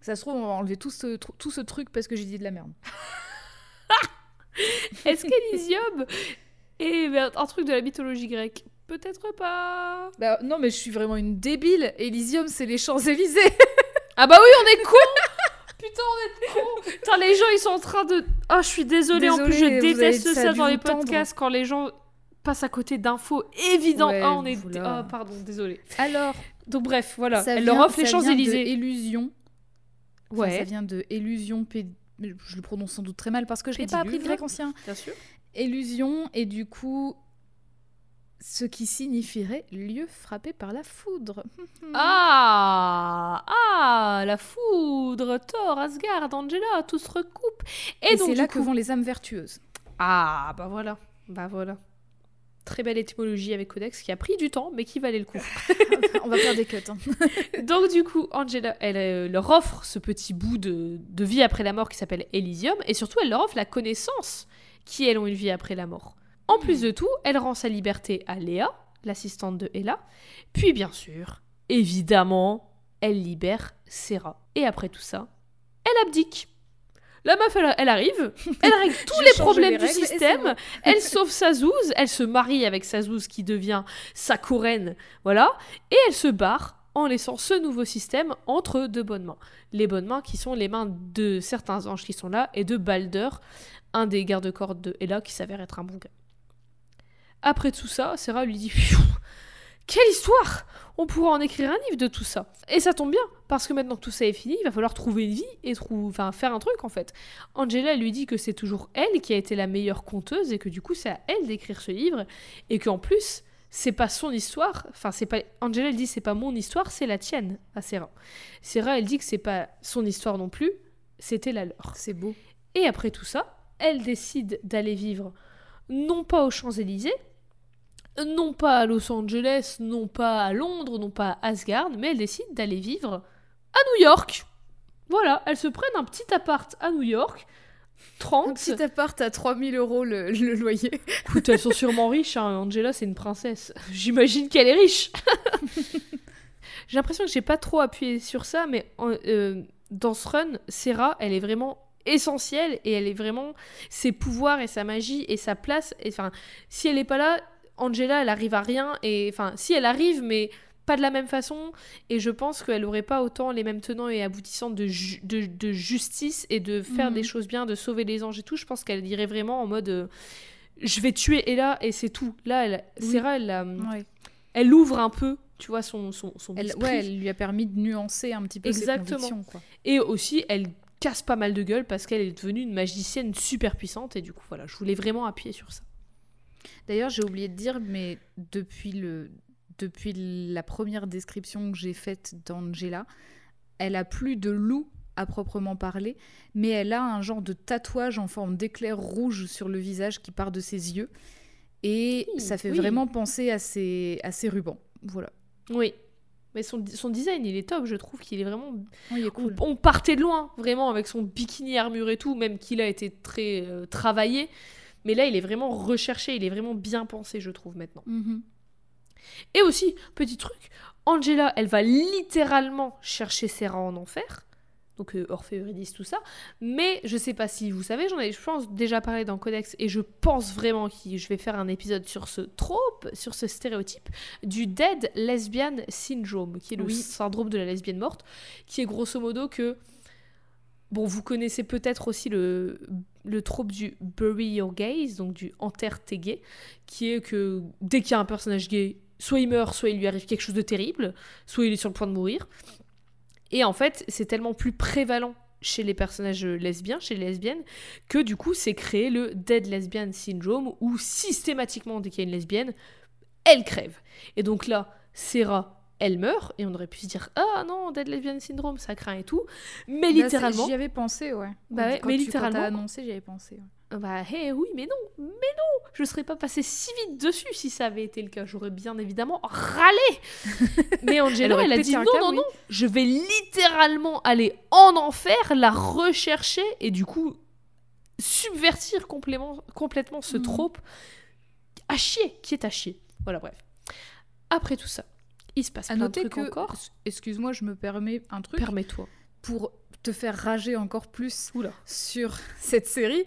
Ça se trouve, on va enlever tout ce, tr- tout ce truc parce que j'ai dit de la merde. Est-ce qu'Elysium est un truc de la mythologie grecque? Peut-être pas. Bah non, mais je suis vraiment une débile. Elysium, c'est les Champs-Élysées. Ah bah oui, on est con Putain, on est con Putain, les gens, ils sont en train de... Ah, je suis désolée, en plus, je déteste ça dans les podcasts quand les gens passent à côté d'infos évidentes. Ouais, ah, on est... Ah, pardon, désolée. Alors, Donc bref, voilà. ça Elle vient, leur offre les Champs-Élysées. Illusion. Enfin, Ouais, ça vient de Illusion. P... Je le prononce sans doute très mal parce que je n'ai pas appris de Pédiluve. grec ancien. bien sûr. Illusion, et du coup, ce qui signifierait lieu frappé par la foudre. Ah Ah La foudre, Thor, Asgard, Angela, tout se recoupe. Et, Et, donc, c'est là coup... que vont les âmes vertueuses. Ah, bah voilà. Bah voilà. Très belle étymologie avec Codex qui a pris du temps, mais qui valait le coup. On va faire des cuts. hein. Donc du coup, Angela, elle euh, leur offre ce petit bout de, de vie après la mort qui s'appelle Elysium, et surtout elle leur offre la connaissance qui elles ont une vie après la mort. En plus de tout, elle rend sa liberté à Léa, l'assistante de Ella, puis bien sûr, évidemment, elle libère Sarah. Et après tout ça, elle abdique. La meuf, elle, elle arrive, elle règle tous les problèmes les du règles système, bon. elle sauve Sazouz, elle se marie avec Sazouz qui devient sa couraine, voilà, et elle se barre en laissant ce nouveau système entre deux bonnes mains. Les bonnes mains qui sont les mains de certains anges qui sont là et de Balder, un des gardes-corps de Ella qui s'avère être un bon gars. Après tout ça, Sarah lui dit Quelle histoire On pourra en écrire un livre de tout ça. Et ça tombe bien, parce que maintenant que tout ça est fini, il va falloir trouver une vie et trou- enfin, faire un truc en fait. Angela lui dit que c'est toujours elle qui a été la meilleure conteuse et que du coup c'est à elle d'écrire ce livre et qu'en plus c'est pas son histoire. Enfin c'est pas Angela elle dit c'est pas mon histoire, c'est la tienne à Sarah. Sarah elle dit que c'est pas son histoire non plus, c'était la leur. C'est beau. Et après tout ça, elle décide d'aller vivre non pas aux Champs-Élysées, non pas à Los Angeles, non pas à Londres, non pas à Asgard, mais elle décide d'aller vivre à New York. Voilà, elle se prennent un petit appart à New York, 30. Un petit appart à 3000 euros le, le loyer. Écoute, elles sont sûrement riches, hein. Angela c'est une princesse. J'imagine qu'elle est riche. j'ai l'impression que j'ai pas trop appuyé sur ça, mais euh, dans ce run, Sarah, elle est vraiment essentielle et elle est vraiment ses pouvoirs et sa magie et sa place. et, Enfin, si elle est pas là, Angela, elle arrive à rien et enfin, si elle arrive, mais pas de la même façon et je pense qu'elle aurait pas autant les mêmes tenants et aboutissants de, ju- de, de justice et de faire Mhm. des choses bien, de sauver les anges et tout. Je pense qu'elle dirait vraiment en mode euh, je vais tuer Ella et c'est tout. Là, elle, Oui. Sarah, elle, la- Ouais. elle ouvre un peu, tu vois, son, son, son Elle, esprit. ouais, elle lui a permis de nuancer un petit peu Exactement. ses convictions. Quoi. Et aussi, elle casse pas mal de gueule parce qu'elle est devenue une magicienne super puissante et du coup, voilà, je voulais vraiment appuyer sur ça. D'ailleurs, j'ai oublié de dire, mais depuis, le, depuis la première description que j'ai faite d'Angela, elle a plus de loup à proprement parler, mais elle a un genre de tatouage en forme d'éclair rouge sur le visage qui part de ses yeux. Et Oui, ça fait oui. vraiment penser à ses, à ses rubans. Voilà. Oui. Mais son, son design, il est top, je trouve qu'il est vraiment Oui, il est On- cool. On, partait de loin, vraiment, avec son bikini armure et tout, même qu'il a été très euh, travaillé. Mais là, il est vraiment recherché, il est vraiment bien pensé, je trouve, maintenant. Mhm. Et aussi, petit truc, Angela, elle va littéralement chercher Sarah en enfer. Donc euh, Orphée, Eurydice, tout ça. Mais je sais pas si vous savez, j'en ai, je pense, déjà parlé dans Codex, et je pense vraiment que je vais faire un épisode sur ce trope, sur ce stéréotype, du Dead Lesbian Syndrome, qui est le Oui. syndrome de la lesbienne morte, qui est grosso modo que... Bon, vous connaissez peut-être aussi le, le trope du bury your gays, donc du enterre tes gays, qui est que dès qu'il y a un personnage gay, soit il meurt, soit il lui arrive quelque chose de terrible, soit il est sur le point de mourir. Et en fait, c'est tellement plus prévalent chez les personnages lesbiens, chez les lesbiennes, que du coup, c'est créé le Dead Lesbian Syndrome, où systématiquement, dès qu'il y a une lesbienne, elle crève. Et donc là, Sarah, elle meurt, et on aurait pu se dire Ah non, Dead Lesbian Syndrome, ça craint et tout. Mais Bah, littéralement. J'y avais pensé, ouais. Bah ouais, Quand mais tu- littéralement- Quand annoncé, j'y avais pensé. ouais. Bah, hé, oui, mais non, mais non, je serais pas passée si vite dessus si ça avait été le cas. J'aurais bien évidemment râlé. Mais Angela, aurait elle, a dit non, câble, non, oui. non, je vais littéralement aller en enfer, la rechercher et du coup subvertir complètement ce Mhm. trope à chier, qui est à chier. Voilà, bref. Après tout ça, il se passe À plein de noter trucs que, encore. excuse-moi, je me permets un truc. Permets-toi. pour te faire rager encore plus Oula. sur cette série,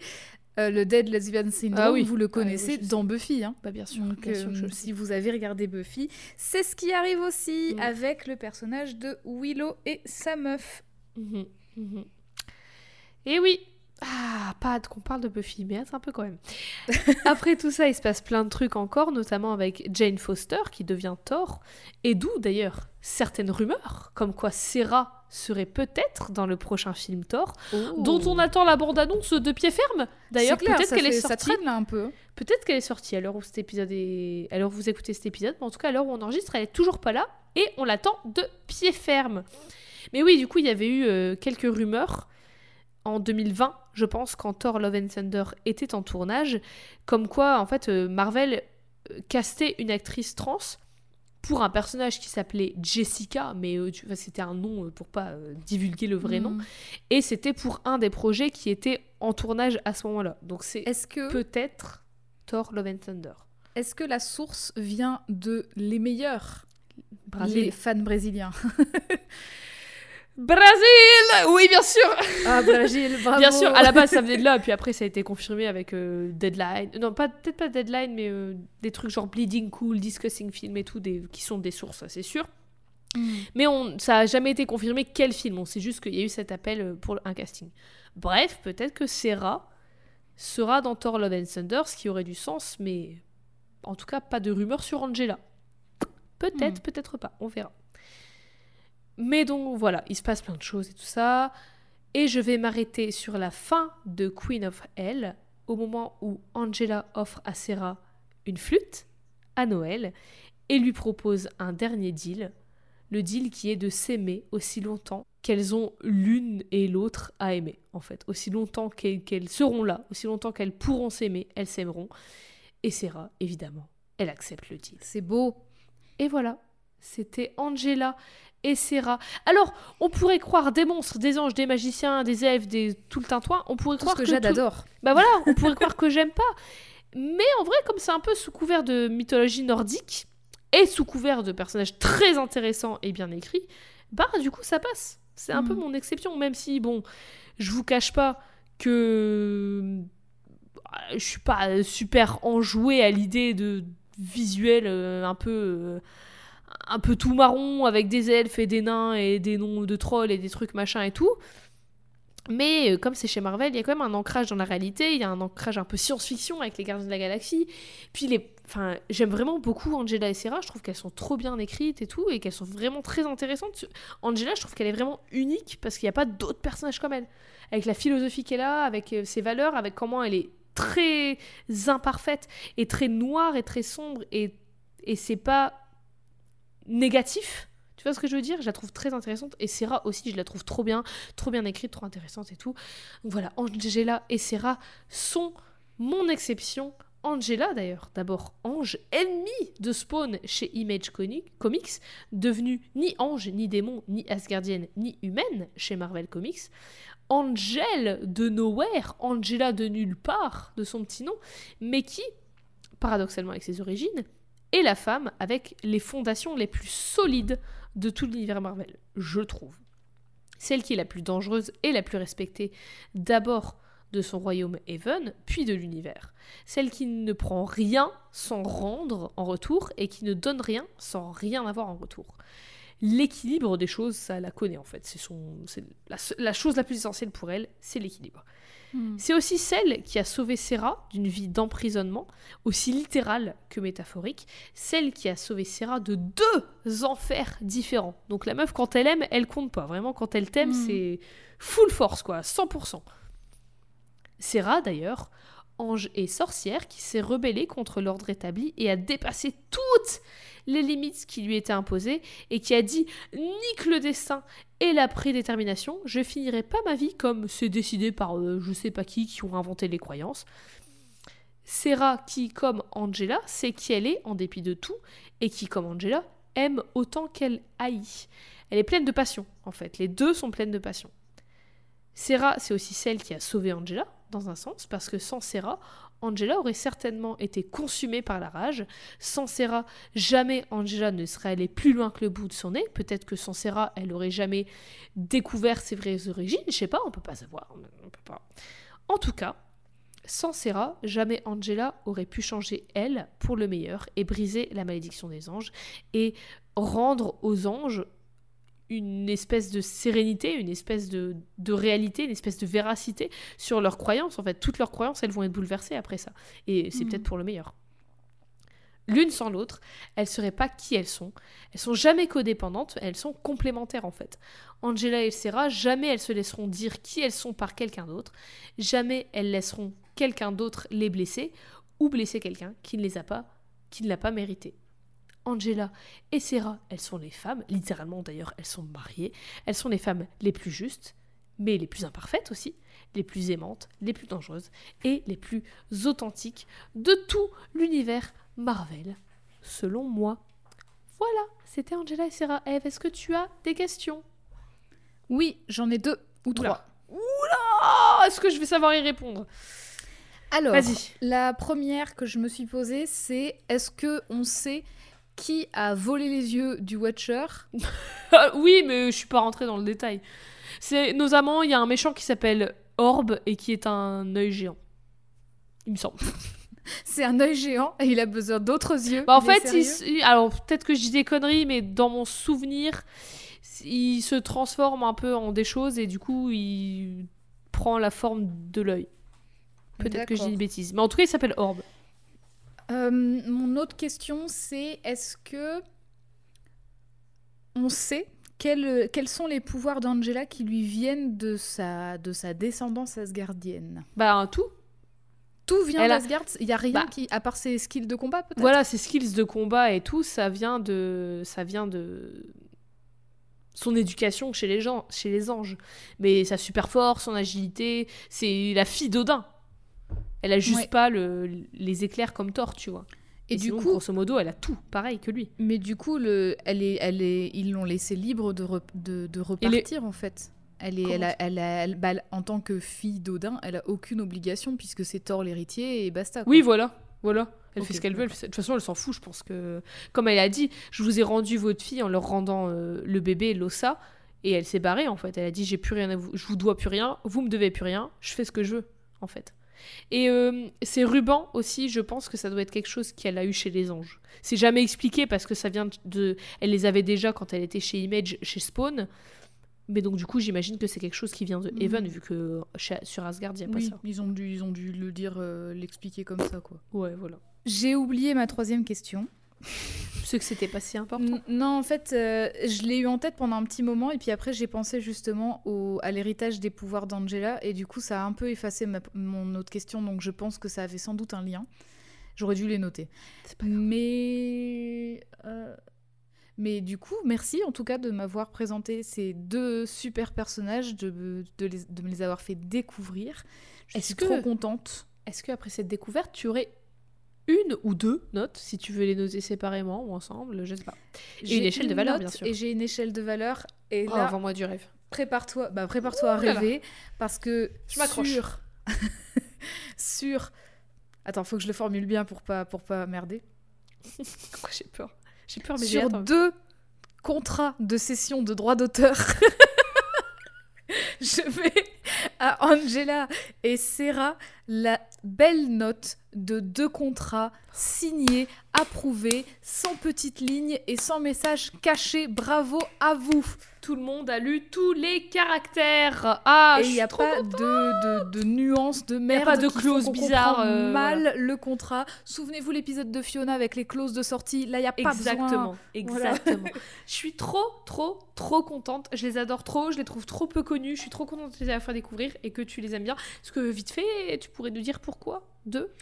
euh, le Dead Lesbian Syndrome, Ah oui. vous le Ah oui, connaissez dans Buffy. hein. Bah bien sûr, Donc, bien sûr que je euh, si vous avez regardé Buffy, c'est ce qui arrive aussi avec le personnage de Willow et sa meuf. Mhm, mhm. Et oui. Ah, pas qu'on parle de Buffy, mais hâte un peu quand même. Après tout ça, il se passe plein de trucs encore, notamment avec Jane Foster qui devient Thor, et d'où d'ailleurs certaines rumeurs, comme quoi Sarah serait peut-être dans le prochain film Thor, dont on attend la bande-annonce de pied ferme. D'ailleurs, C'est peut-être qu'elle est Ça sortie. traîne là un peu. Peut-être qu'elle est sortie à l'heure où cet épisode est. À l'heure où vous écoutez cet épisode, mais en tout cas, à l'heure où on enregistre, elle est toujours pas là et on l'attend de pied ferme. Mais oui, du coup, il y avait eu euh, quelques rumeurs en 2020, je pense, quand Thor Love and Thunder était en tournage, comme quoi, en fait, euh, Marvel euh, castait une actrice trans pour un personnage qui s'appelait Jessica, mais euh, tu c'était un nom pour pas euh, divulguer le vrai nom, Mm. et c'était pour un des projets qui était en tournage à ce moment-là. Donc c'est Est-ce que, peut-être Thor Love and Thunder. est-ce que la source vient de les meilleurs, Brésil. les fans brésiliens? Brésil Oui, bien sûr Ah, Brésil, bravo Bien sûr, à la base ça venait de là, puis après ça a été confirmé avec euh, Deadline. Non, pas peut-être pas Deadline, mais euh, des trucs genre Bleeding Cool, Discussing Film et tout, des, qui sont des sources, c'est sûr. Mm. Mais on, ça a jamais été confirmé quel film, on sait juste qu'il y a eu cet appel euh, pour un casting. Bref, peut-être que Sarah sera dans Thor Love and Thunder, ce qui aurait du sens, mais en tout cas pas de rumeur sur Angela. Peut-être, Hmm. peut-être pas, on verra. Mais donc voilà, il se passe plein de choses et tout ça. Et je vais m'arrêter sur la fin de Queen of Hell, au moment où Angela offre à Sarah une flûte à Noël et lui propose un dernier deal. Le deal qui est de s'aimer aussi longtemps qu'elles ont l'une et l'autre à aimer, en fait. Aussi longtemps qu'elles seront là, aussi longtemps qu'elles pourront s'aimer, elles s'aimeront. Et Sarah, évidemment, elle accepte le deal. C'est beau. Et voilà, c'était Angela et. Alors, on pourrait croire des monstres, des anges, des magiciens, des elfes, des tout le tintouin. On pourrait Tout croire ce que, que tout- adore. Bah voilà, on pourrait croire que j'aime pas. Mais en vrai, comme c'est un peu sous couvert de mythologie nordique et sous couvert de personnages très intéressants et bien écrits, bah du coup ça passe. C'est un peu Mhm. mon exception, même si bon, je vous cache pas que je suis pas super enjouée à l'idée de visuel euh, un peu euh, un peu tout marron avec des elfes et des nains et des noms de trolls et des trucs machin et tout. Mais euh, comme c'est chez Marvel, il y a quand même un ancrage dans la réalité, il y a un ancrage un peu science-fiction avec les Gardiens de la Galaxie. Puis les, enfin, j'aime vraiment beaucoup Angela et Sarah, je trouve qu'elles sont trop bien écrites et tout, et qu'elles sont vraiment très intéressantes. Angela, je trouve qu'elle est vraiment unique parce qu'il n'y a pas d'autres personnages comme elle. Avec la philosophie qu'elle a, avec ses valeurs, avec comment elle est très imparfaite et très noire et très sombre et, et c'est pas négatif. Tu vois ce que je veux dire? Je la trouve très intéressante et Sarah aussi, je la trouve trop bien, trop bien écrite, trop intéressante et tout. Voilà, Angela et Sarah sont mon exception. Angela d'ailleurs, d'abord ange, ennemi de Spawn chez Image Comics, devenue ni ange, ni démon, ni asgardienne, ni humaine chez Marvel Comics. Angel de Nowhere, Angela de nulle part, de son petit nom, mais qui, paradoxalement avec ses origines, est la femme avec les fondations les plus solides de tout l'univers Marvel, je trouve. Celle qui est la plus dangereuse et la plus respectée, d'abord de son royaume Even, puis de l'univers. Celle qui ne prend rien sans rendre en retour et qui ne donne rien sans rien avoir en retour l'équilibre des choses, ça la connaît en fait. C'est la, chose la plus essentielle pour elle, c'est l'équilibre. Hmm. C'est aussi celle qui a sauvé Serra d'une vie d'emprisonnement, aussi littérale que métaphorique, celle qui a sauvé Serra de deux enfers différents. Donc la meuf, quand elle aime, elle compte pas. Vraiment, quand elle t'aime, hmm. c'est full force, quoi, 100%. Serra, d'ailleurs, ange et sorcière qui s'est rebellée contre l'ordre établi et a dépassé toutes les limites qui lui étaient imposées et qui a dit nique le destin et la prédétermination, je finirai pas ma vie comme c'est décidé par euh, je sais pas qui qui ont inventé les croyances. Serra qui, comme Angela, sait qui elle est en dépit de tout et qui, comme Angela, aime autant qu'elle haït. Elle est pleine de passion, en fait. Les deux sont pleines de passion. Serra, c'est aussi celle qui a sauvé Angela, dans un sens, parce que sans Serra, Angela aurait certainement été consumée par la rage. Sans Serra, jamais Angela ne serait allée plus loin que le bout de son nez. Peut-être que sans Serra, elle aurait jamais découvert ses vraies origines. Je sais pas, on peut pas savoir. Pas. En tout cas, sans Serra, jamais Angela aurait pu changer elle pour le meilleur et briser la malédiction des anges et rendre aux anges une espèce de sérénité, une espèce de, réalité, une espèce de véracité sur leurs croyances. En fait, toutes leurs croyances, elles vont être bouleversées après ça. Et c'est mm. peut-être pour le meilleur. L'une sans l'autre, elles ne seraient pas qui elles sont. Elles sont jamais codépendantes, elles sont complémentaires en fait. Angela et Sarah, jamais elles se laisseront dire qui elles sont par quelqu'un d'autre. Jamais elles laisseront quelqu'un d'autre les blesser ou blesser quelqu'un qui ne les a pas, qui ne l'a pas mérité. Angela et Sarah, elles sont les femmes, littéralement d'ailleurs, elles sont mariées, elles sont les femmes les plus justes, mais les plus imparfaites aussi, les plus aimantes, les plus dangereuses et les plus authentiques de tout l'univers Marvel, selon moi. Voilà, c'était Angela et Sarah. Eve, est-ce que tu as des questions? Oui, j'en ai deux ou trois. Oula! Est-ce que je vais savoir y répondre? Alors, la première que je me suis posée, c'est est-ce que on sait qui a volé les yeux du Watcher. Ah, oui, mais je suis pas rentrée dans le détail. C'est nos amants, il y a un méchant qui s'appelle Orbe et qui est un œil géant. Il me semble. c'est un œil géant et il a besoin d'autres yeux. Bah, en fait, alors peut-être que je dis des conneries, mais dans mon souvenir, il se transforme un peu en des choses et du coup, il prend la forme de l'œil. Peut-être que je dis une bêtise. Mais en tout cas, il s'appelle Orbe. Euh, mon autre question, c'est est-ce que on sait quels, quels sont les pouvoirs d'Angela qui lui viennent de sa, de sa descendance asgardienne Bah, tout. Tout vient d'Asgard Il n'y a rien bah. qui, à part ses skills de combat, peut-être? Voilà, ses skills de combat et tout, ça vient de. Ça vient de son éducation chez les gens, chez les anges. Mais sa super force, son agilité, c'est la fille d'Odin. Elle a juste pas le, les éclairs comme Thor, tu vois. Et, du coup, grosso modo, elle a tout, pareil que lui. Mais du coup, le, elle est, elle est, ils l'ont laissé libre de, de, de repartir, en fait. Elle est, elle a, elle a, bah, en tant que fille d'Odin, elle a aucune obligation puisque c'est Thor l'héritier et basta. Oui, voilà, voilà. Elle fait ce qu'elle veut. De toute façon, elle s'en fout, je pense que. Comme elle a dit, je vous ai rendu votre fille en leur rendant euh, le bébé, l'ossa. Et elle s'est barrée en fait. Elle a dit j'ai plus rien à vous, je vous dois plus rien, vous me devez plus rien, je fais ce que je veux en fait. Et euh, ces rubans aussi, je pense que ça doit être quelque chose qu'elle a eu chez les anges. C'est jamais expliqué parce que ça vient de. Elle les avait déjà quand elle était chez Image, chez Spawn. Mais donc, du coup, j'imagine que c'est quelque chose qui vient de Even, Mhm. vu que chez- sur Asgard, il n'y a pas ça. ils ont, dû, ils ont dû le dire, euh, l'expliquer comme ça, quoi. Ouais, voilà. J'ai oublié ma troisième question. Sais que c'était pas si important. Non, en fait, euh, je l'ai eu en tête pendant un petit moment, et puis après, j'ai pensé justement au, à l'héritage des pouvoirs d'Angela, et du coup, ça a un peu effacé ma- mon autre question, donc je pense que ça avait sans doute un lien. J'aurais dû les noter. Mais. euh, Mais du coup, merci en tout cas de m'avoir présenté ces deux super personnages, de, de, les- de me les avoir fait découvrir. Je Est-ce suis que- trop contente. Est-ce qu'après cette découverte, tu aurais une ou deux notes, si tu veux les noter séparément ou ensemble, je sais pas. J'ai une échelle de valeur, note bien sûr. Et j'ai une échelle de valeur. Et Oh, là, vends-moi du rêve. prépare-toi bah, prépare-toi à Ouh là là. rêver. Parce que Je m'accroche. sur... sur... Attends, faut que je le formule bien pour pas, pour pas merder. Pourquoi j'ai peur? J'ai peur, mais j'ai sur hein. deux contrats de cession de droits d'auteur, je mets à Angela et Sarah la belle note de deux contrats signés, approuvés, sans petite ligne et sans message caché. Bravo à vous. Tout le monde a lu tous les caractères. Ah, et il n'y a pas de, de, de nuances, de merde. pas de clauses bizarres, euh, mal le contrat. Souvenez-vous l'épisode de Fiona avec les clauses de sortie. Là, il n'y a pas besoin. Exactement, Voilà. exactement. je suis trop, trop, trop contente. Je les adore trop, je les trouve trop peu connus. Je suis trop contente de les avoir fait découvrir et que tu les aimes bien. Est-ce que vite fait, tu pourrais nous dire pourquoi? Deux?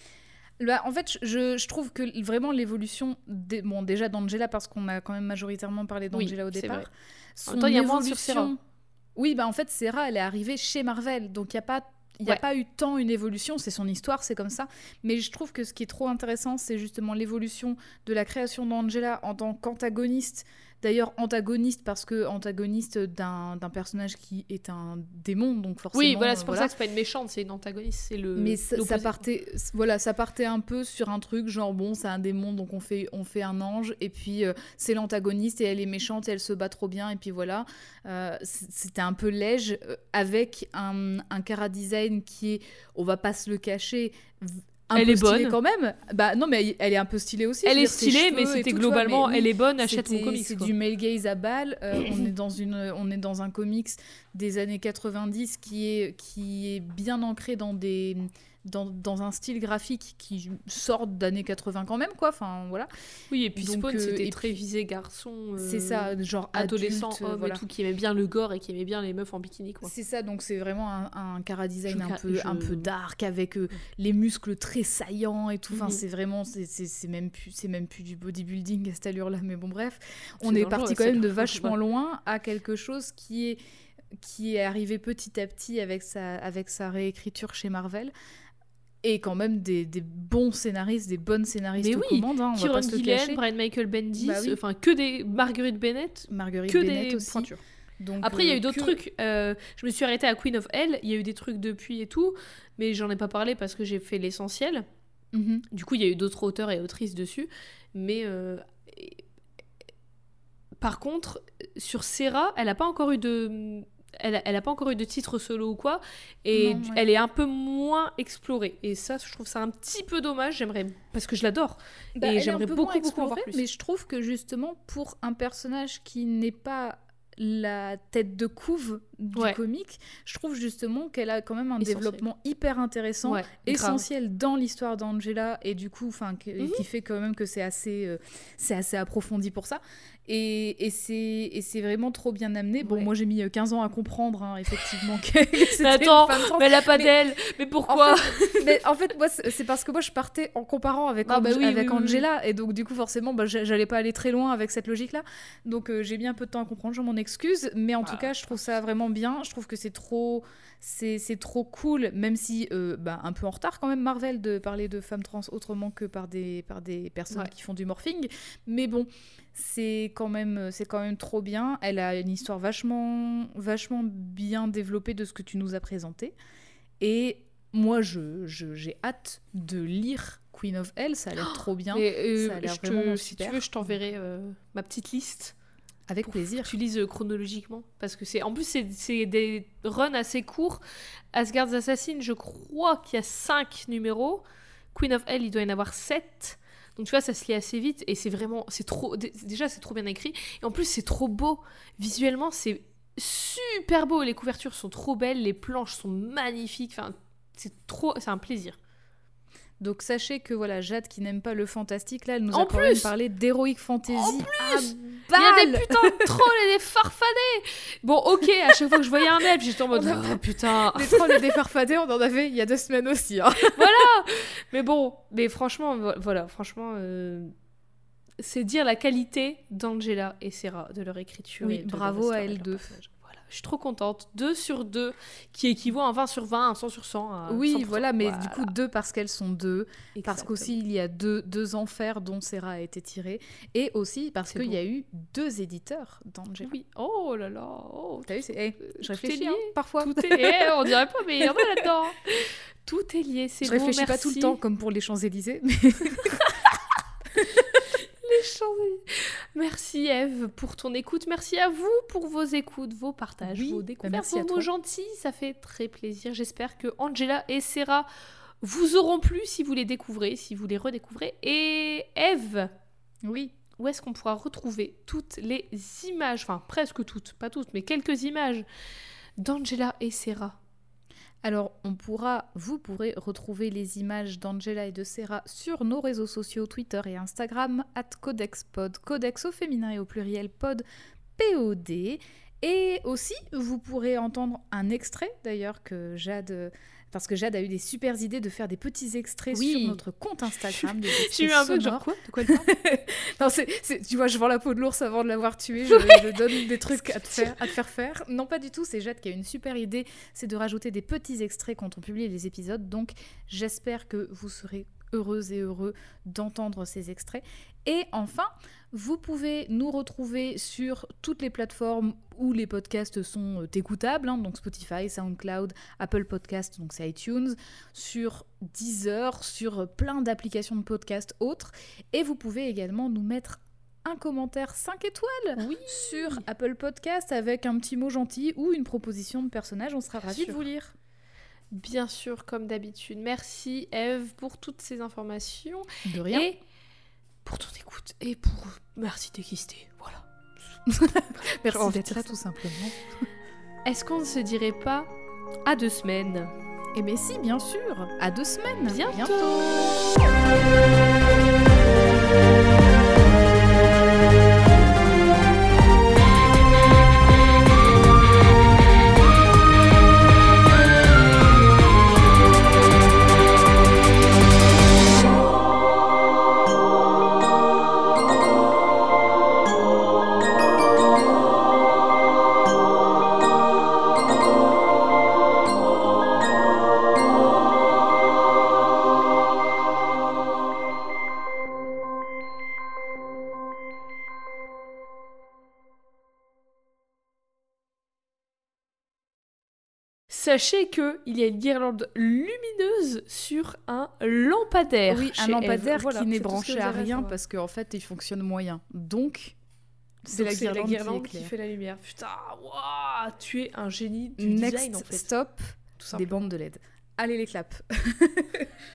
Bah, en fait, je, je trouve que vraiment l'évolution, bon déjà d'Angela parce qu'on a quand même majoritairement parlé d'Angela Oui, au départ. vrai. Son En même temps, il y a moins sur Sarah. Oui, bah en fait, Sarah, elle est arrivée chez Marvel, donc il n'y a pas il n'y a Ouais. pas eu tant une évolution, c'est son histoire, c'est comme ça. Mais je trouve que ce qui est trop intéressant, c'est justement l'évolution de la création d'Angela en tant qu'antagoniste. D'ailleurs, antagoniste parce que antagoniste d'un personnage qui est un démon, donc forcément. Oui, voilà, c'est pour ça que c'est pas une méchante, c'est une antagoniste. C'est le. mais ça, partait, voilà, ça partait un peu sur un truc genre bon, c'est un démon, donc on fait, on fait un ange, et puis euh, c'est l'antagoniste et elle est méchante et elle se bat trop bien, et puis voilà. Euh, C'était un peu léger euh, avec un, un cara design qui est, on va pas se le cacher, un Elle peu est bonne. quand même. Bah non, mais elle est un peu stylée aussi. Elle est dire, stylée, mais c'était globalement, mais oui. elle est bonne, achète mon comics. C'est du male gaze à balle. Euh, on est dans une, on est dans un comics des années 90 qui est qui est bien ancré dans des dans, dans un style graphique qui sort d'années 80 quand même quoi. Enfin voilà. Oui, et puis Donc, Spawn, euh, c'était très visé garçon. euh, C'est ça, genre Adolescent, adulte, homme voilà. et tout, qui aimait bien le gore et qui aimait bien les meufs en bikini, quoi. C'est ça, donc c'est vraiment un, un cara design Je un peu, je- un peu dark avec euh, les muscles très saillants et tout. Enfin, Mhm. c'est vraiment, c'est- même plus, c'est même plus du bodybuilding à cette allure-là. Mais bon, bref, on est dangereux, parti quand même de vachement loin à quelque chose qui est qui est arrivé petit à petit avec sa avec sa réécriture chez Marvel. Et quand même des, des bons scénaristes, des bonnes scénaristes Mais oui, commandes, hein, on va Kieran pas se le Gillen, cacher. Brian Michael Bendis, Bah oui. enfin que des Marguerite Bennett, Marguerite que Bennett des aussi. pointures. Donc, Après, il y a euh, eu d'autres que- trucs. euh, je me suis arrêtée à Queen of Hell. Il y a eu des trucs depuis et tout, mais j'en ai pas parlé parce que j'ai fait l'essentiel. Mhm. Du coup, il y a eu d'autres auteurs et autrices dessus. Mais euh, par contre, sur Serra, elle n'a pas encore eu de. Elle, elle a pas encore eu de titre solo ou quoi, et Non, du- ouais. elle est un peu moins explorée. Et ça, je trouve ça un petit peu dommage. J'aimerais, parce que je l'adore. Bah, Et j'aimerais beaucoup, beaucoup en voir plus. Mais je trouve que justement, pour un personnage qui n'est pas la tête de couve du Ouais. comique, je trouve justement qu'elle a quand même un Essentiel. développement hyper intéressant, Ouais, grave. essentiel dans l'histoire d'Angela, et du coup, enfin, Mhm. qui fait quand même que c'est assez, euh, c'est assez approfondi pour ça. Et, et c'est vraiment trop bien amené. Bon, Ouais. moi j'ai mis euh, 15 ans à comprendre, hein, effectivement, que Mais attends, mais elle a pas Mais- d'aile. Mais pourquoi Mais en fait, moi, c'est parce que moi, je partais en comparant avec, Ah bah Ange- oui, avec oui, oui, Angela, et donc du coup, forcément, bah, j'a- j'allais pas aller très loin avec cette logique-là. Donc, euh, j'ai mis un peu de temps à comprendre, je m'en excuse, mais en Ah, tout cas, je trouve ça vraiment bien. Je trouve que c'est trop, c'est c'est trop cool, même si euh, bah, un peu en retard quand même Marvel de parler de femmes trans autrement que par des par des personnes Ouais. qui font du morphing. Mais bon, c'est quand même c'est quand même trop bien. Elle a une histoire vachement vachement bien développée de ce que tu nous as présenté. Et moi, je, je- j'ai hâte de lire Queen of Hell. Ça a l'air trop bien. Mais, euh, ça a l'air te- Si tu veux, je t'enverrai euh, ma petite liste Avec plaisir. que tu lises euh, chronologiquement. Parce que c'est. En plus, c'est- c'est des runs assez courts. Asgard's Assassin, je crois qu'il y a 5 numéros. Queen of Hell, il doit y en avoir 7. Donc tu vois, ça se lit assez vite. Et c'est vraiment. c'est trop dé- Déjà, c'est trop bien écrit. Et en plus, c'est trop beau. Visuellement, c'est super beau. Les couvertures sont trop belles. Les planches sont magnifiques. Enfin, c'est trop. C'est un plaisir. Donc sachez que voilà, Jade qui n'aime pas le fantastique, là, elle nous En a quand même plus parlé d'Heroic Fantasy. En Il y a des putains de trolls et des farfadets. Bon, ok, à chaque fois que je voyais un elfe, j'étais en mode a- oh, putain. Des trolls et des farfadets, on en avait il y a deux semaines aussi. hein. Mais bon, mais franchement, vo- voilà, franchement, euh, c'est dire la qualité d'Angela et Sarah, de leur écriture. Oui, et de bravo à elles deux. Je suis trop contente. 2 sur 2, qui équivaut à un 20 sur 20, un 100 sur 100. à Oui, 100%. voilà, mais Voilà, du coup deux parce qu'elles sont deux, parce qu'aussi il y a deux, deux enfers dont Sarah a été tirée, et aussi parce qu'il y a eu deux éditeurs d'Angela. Oui, oh là là, oh, T'as vu, c'est... eh, tout je est réfléchis hein, parfois. Tout est lié, on dirait pas, mais il y en a là-dedans. Tout est lié, c'est Je beau, réfléchis pas tout le merci. temps comme pour les Champs-Élysées, mais Les Champs-Élysées. Merci Eve pour ton écoute. Merci à vous pour vos écoutes, vos partages, Oui, vos bah découvertes, merci à vos mots gentils. Ça fait très plaisir. J'espère que Angela et Sarah vous auront plu si vous les découvrez, si vous les redécouvrez. Et Eve, oui. où est-ce qu'on pourra retrouver toutes les images, enfin presque toutes, pas toutes, mais quelques images d'Angela et Sarah? Alors, on pourra, vous pourrez retrouver les images d'Angela et de Sarah sur nos réseaux sociaux Twitter et Instagram, at CodexPod, Codex au féminin et au pluriel pod, POD. Et aussi, vous pourrez entendre un extrait d'ailleurs que Jade. Parce que Jade a eu des super idées de faire des petits extraits Oui. sur notre compte Instagram. des eu extraits un peu genre quoi? De quoi elle parle? Non, c'est- tu vois, je vends la peau de l'ours avant de l'avoir tué. Je, je donne des trucs à te, faire, à te faire faire. Non, pas du tout. C'est Jade qui a une super idée. C'est de rajouter des petits extraits quand on publie les épisodes. Donc, j'espère que vous serez heureuses et heureux d'entendre ces extraits. Et enfin, vous pouvez nous retrouver sur toutes les plateformes où les podcasts sont euh, écoutables, hein, donc Spotify, SoundCloud, Apple Podcasts, donc c'est iTunes, sur Deezer, sur euh, plein d'applications de podcasts autres. Et vous pouvez également nous mettre un commentaire 5 étoiles Oui. sur Apple Podcast avec un petit mot gentil ou une proposition de personnage. On sera ravis de vous lire. Bien sûr, comme d'habitude. Merci Eve pour toutes ces informations. De rien. Et pour ton écoute. Et pour. Merci d'exister. Voilà. Merci d'être là tout simplement. Est-ce qu'on ne se dirait pas à deux semaines? Et bien si, bien sûr. À deux semaines. Bientôt. Sachez que il y a une guirlande lumineuse sur un lampadaire. Oui, un lampadaire. Voilà, qui n'est branché à rien savoir. parce qu'en fait il fonctionne moyen. Donc, c'est la guirlande, qui, fait la lumière. Putain, tu es un génie du Next design en fait. stop, Tout des bandes de LED. Allez les claps.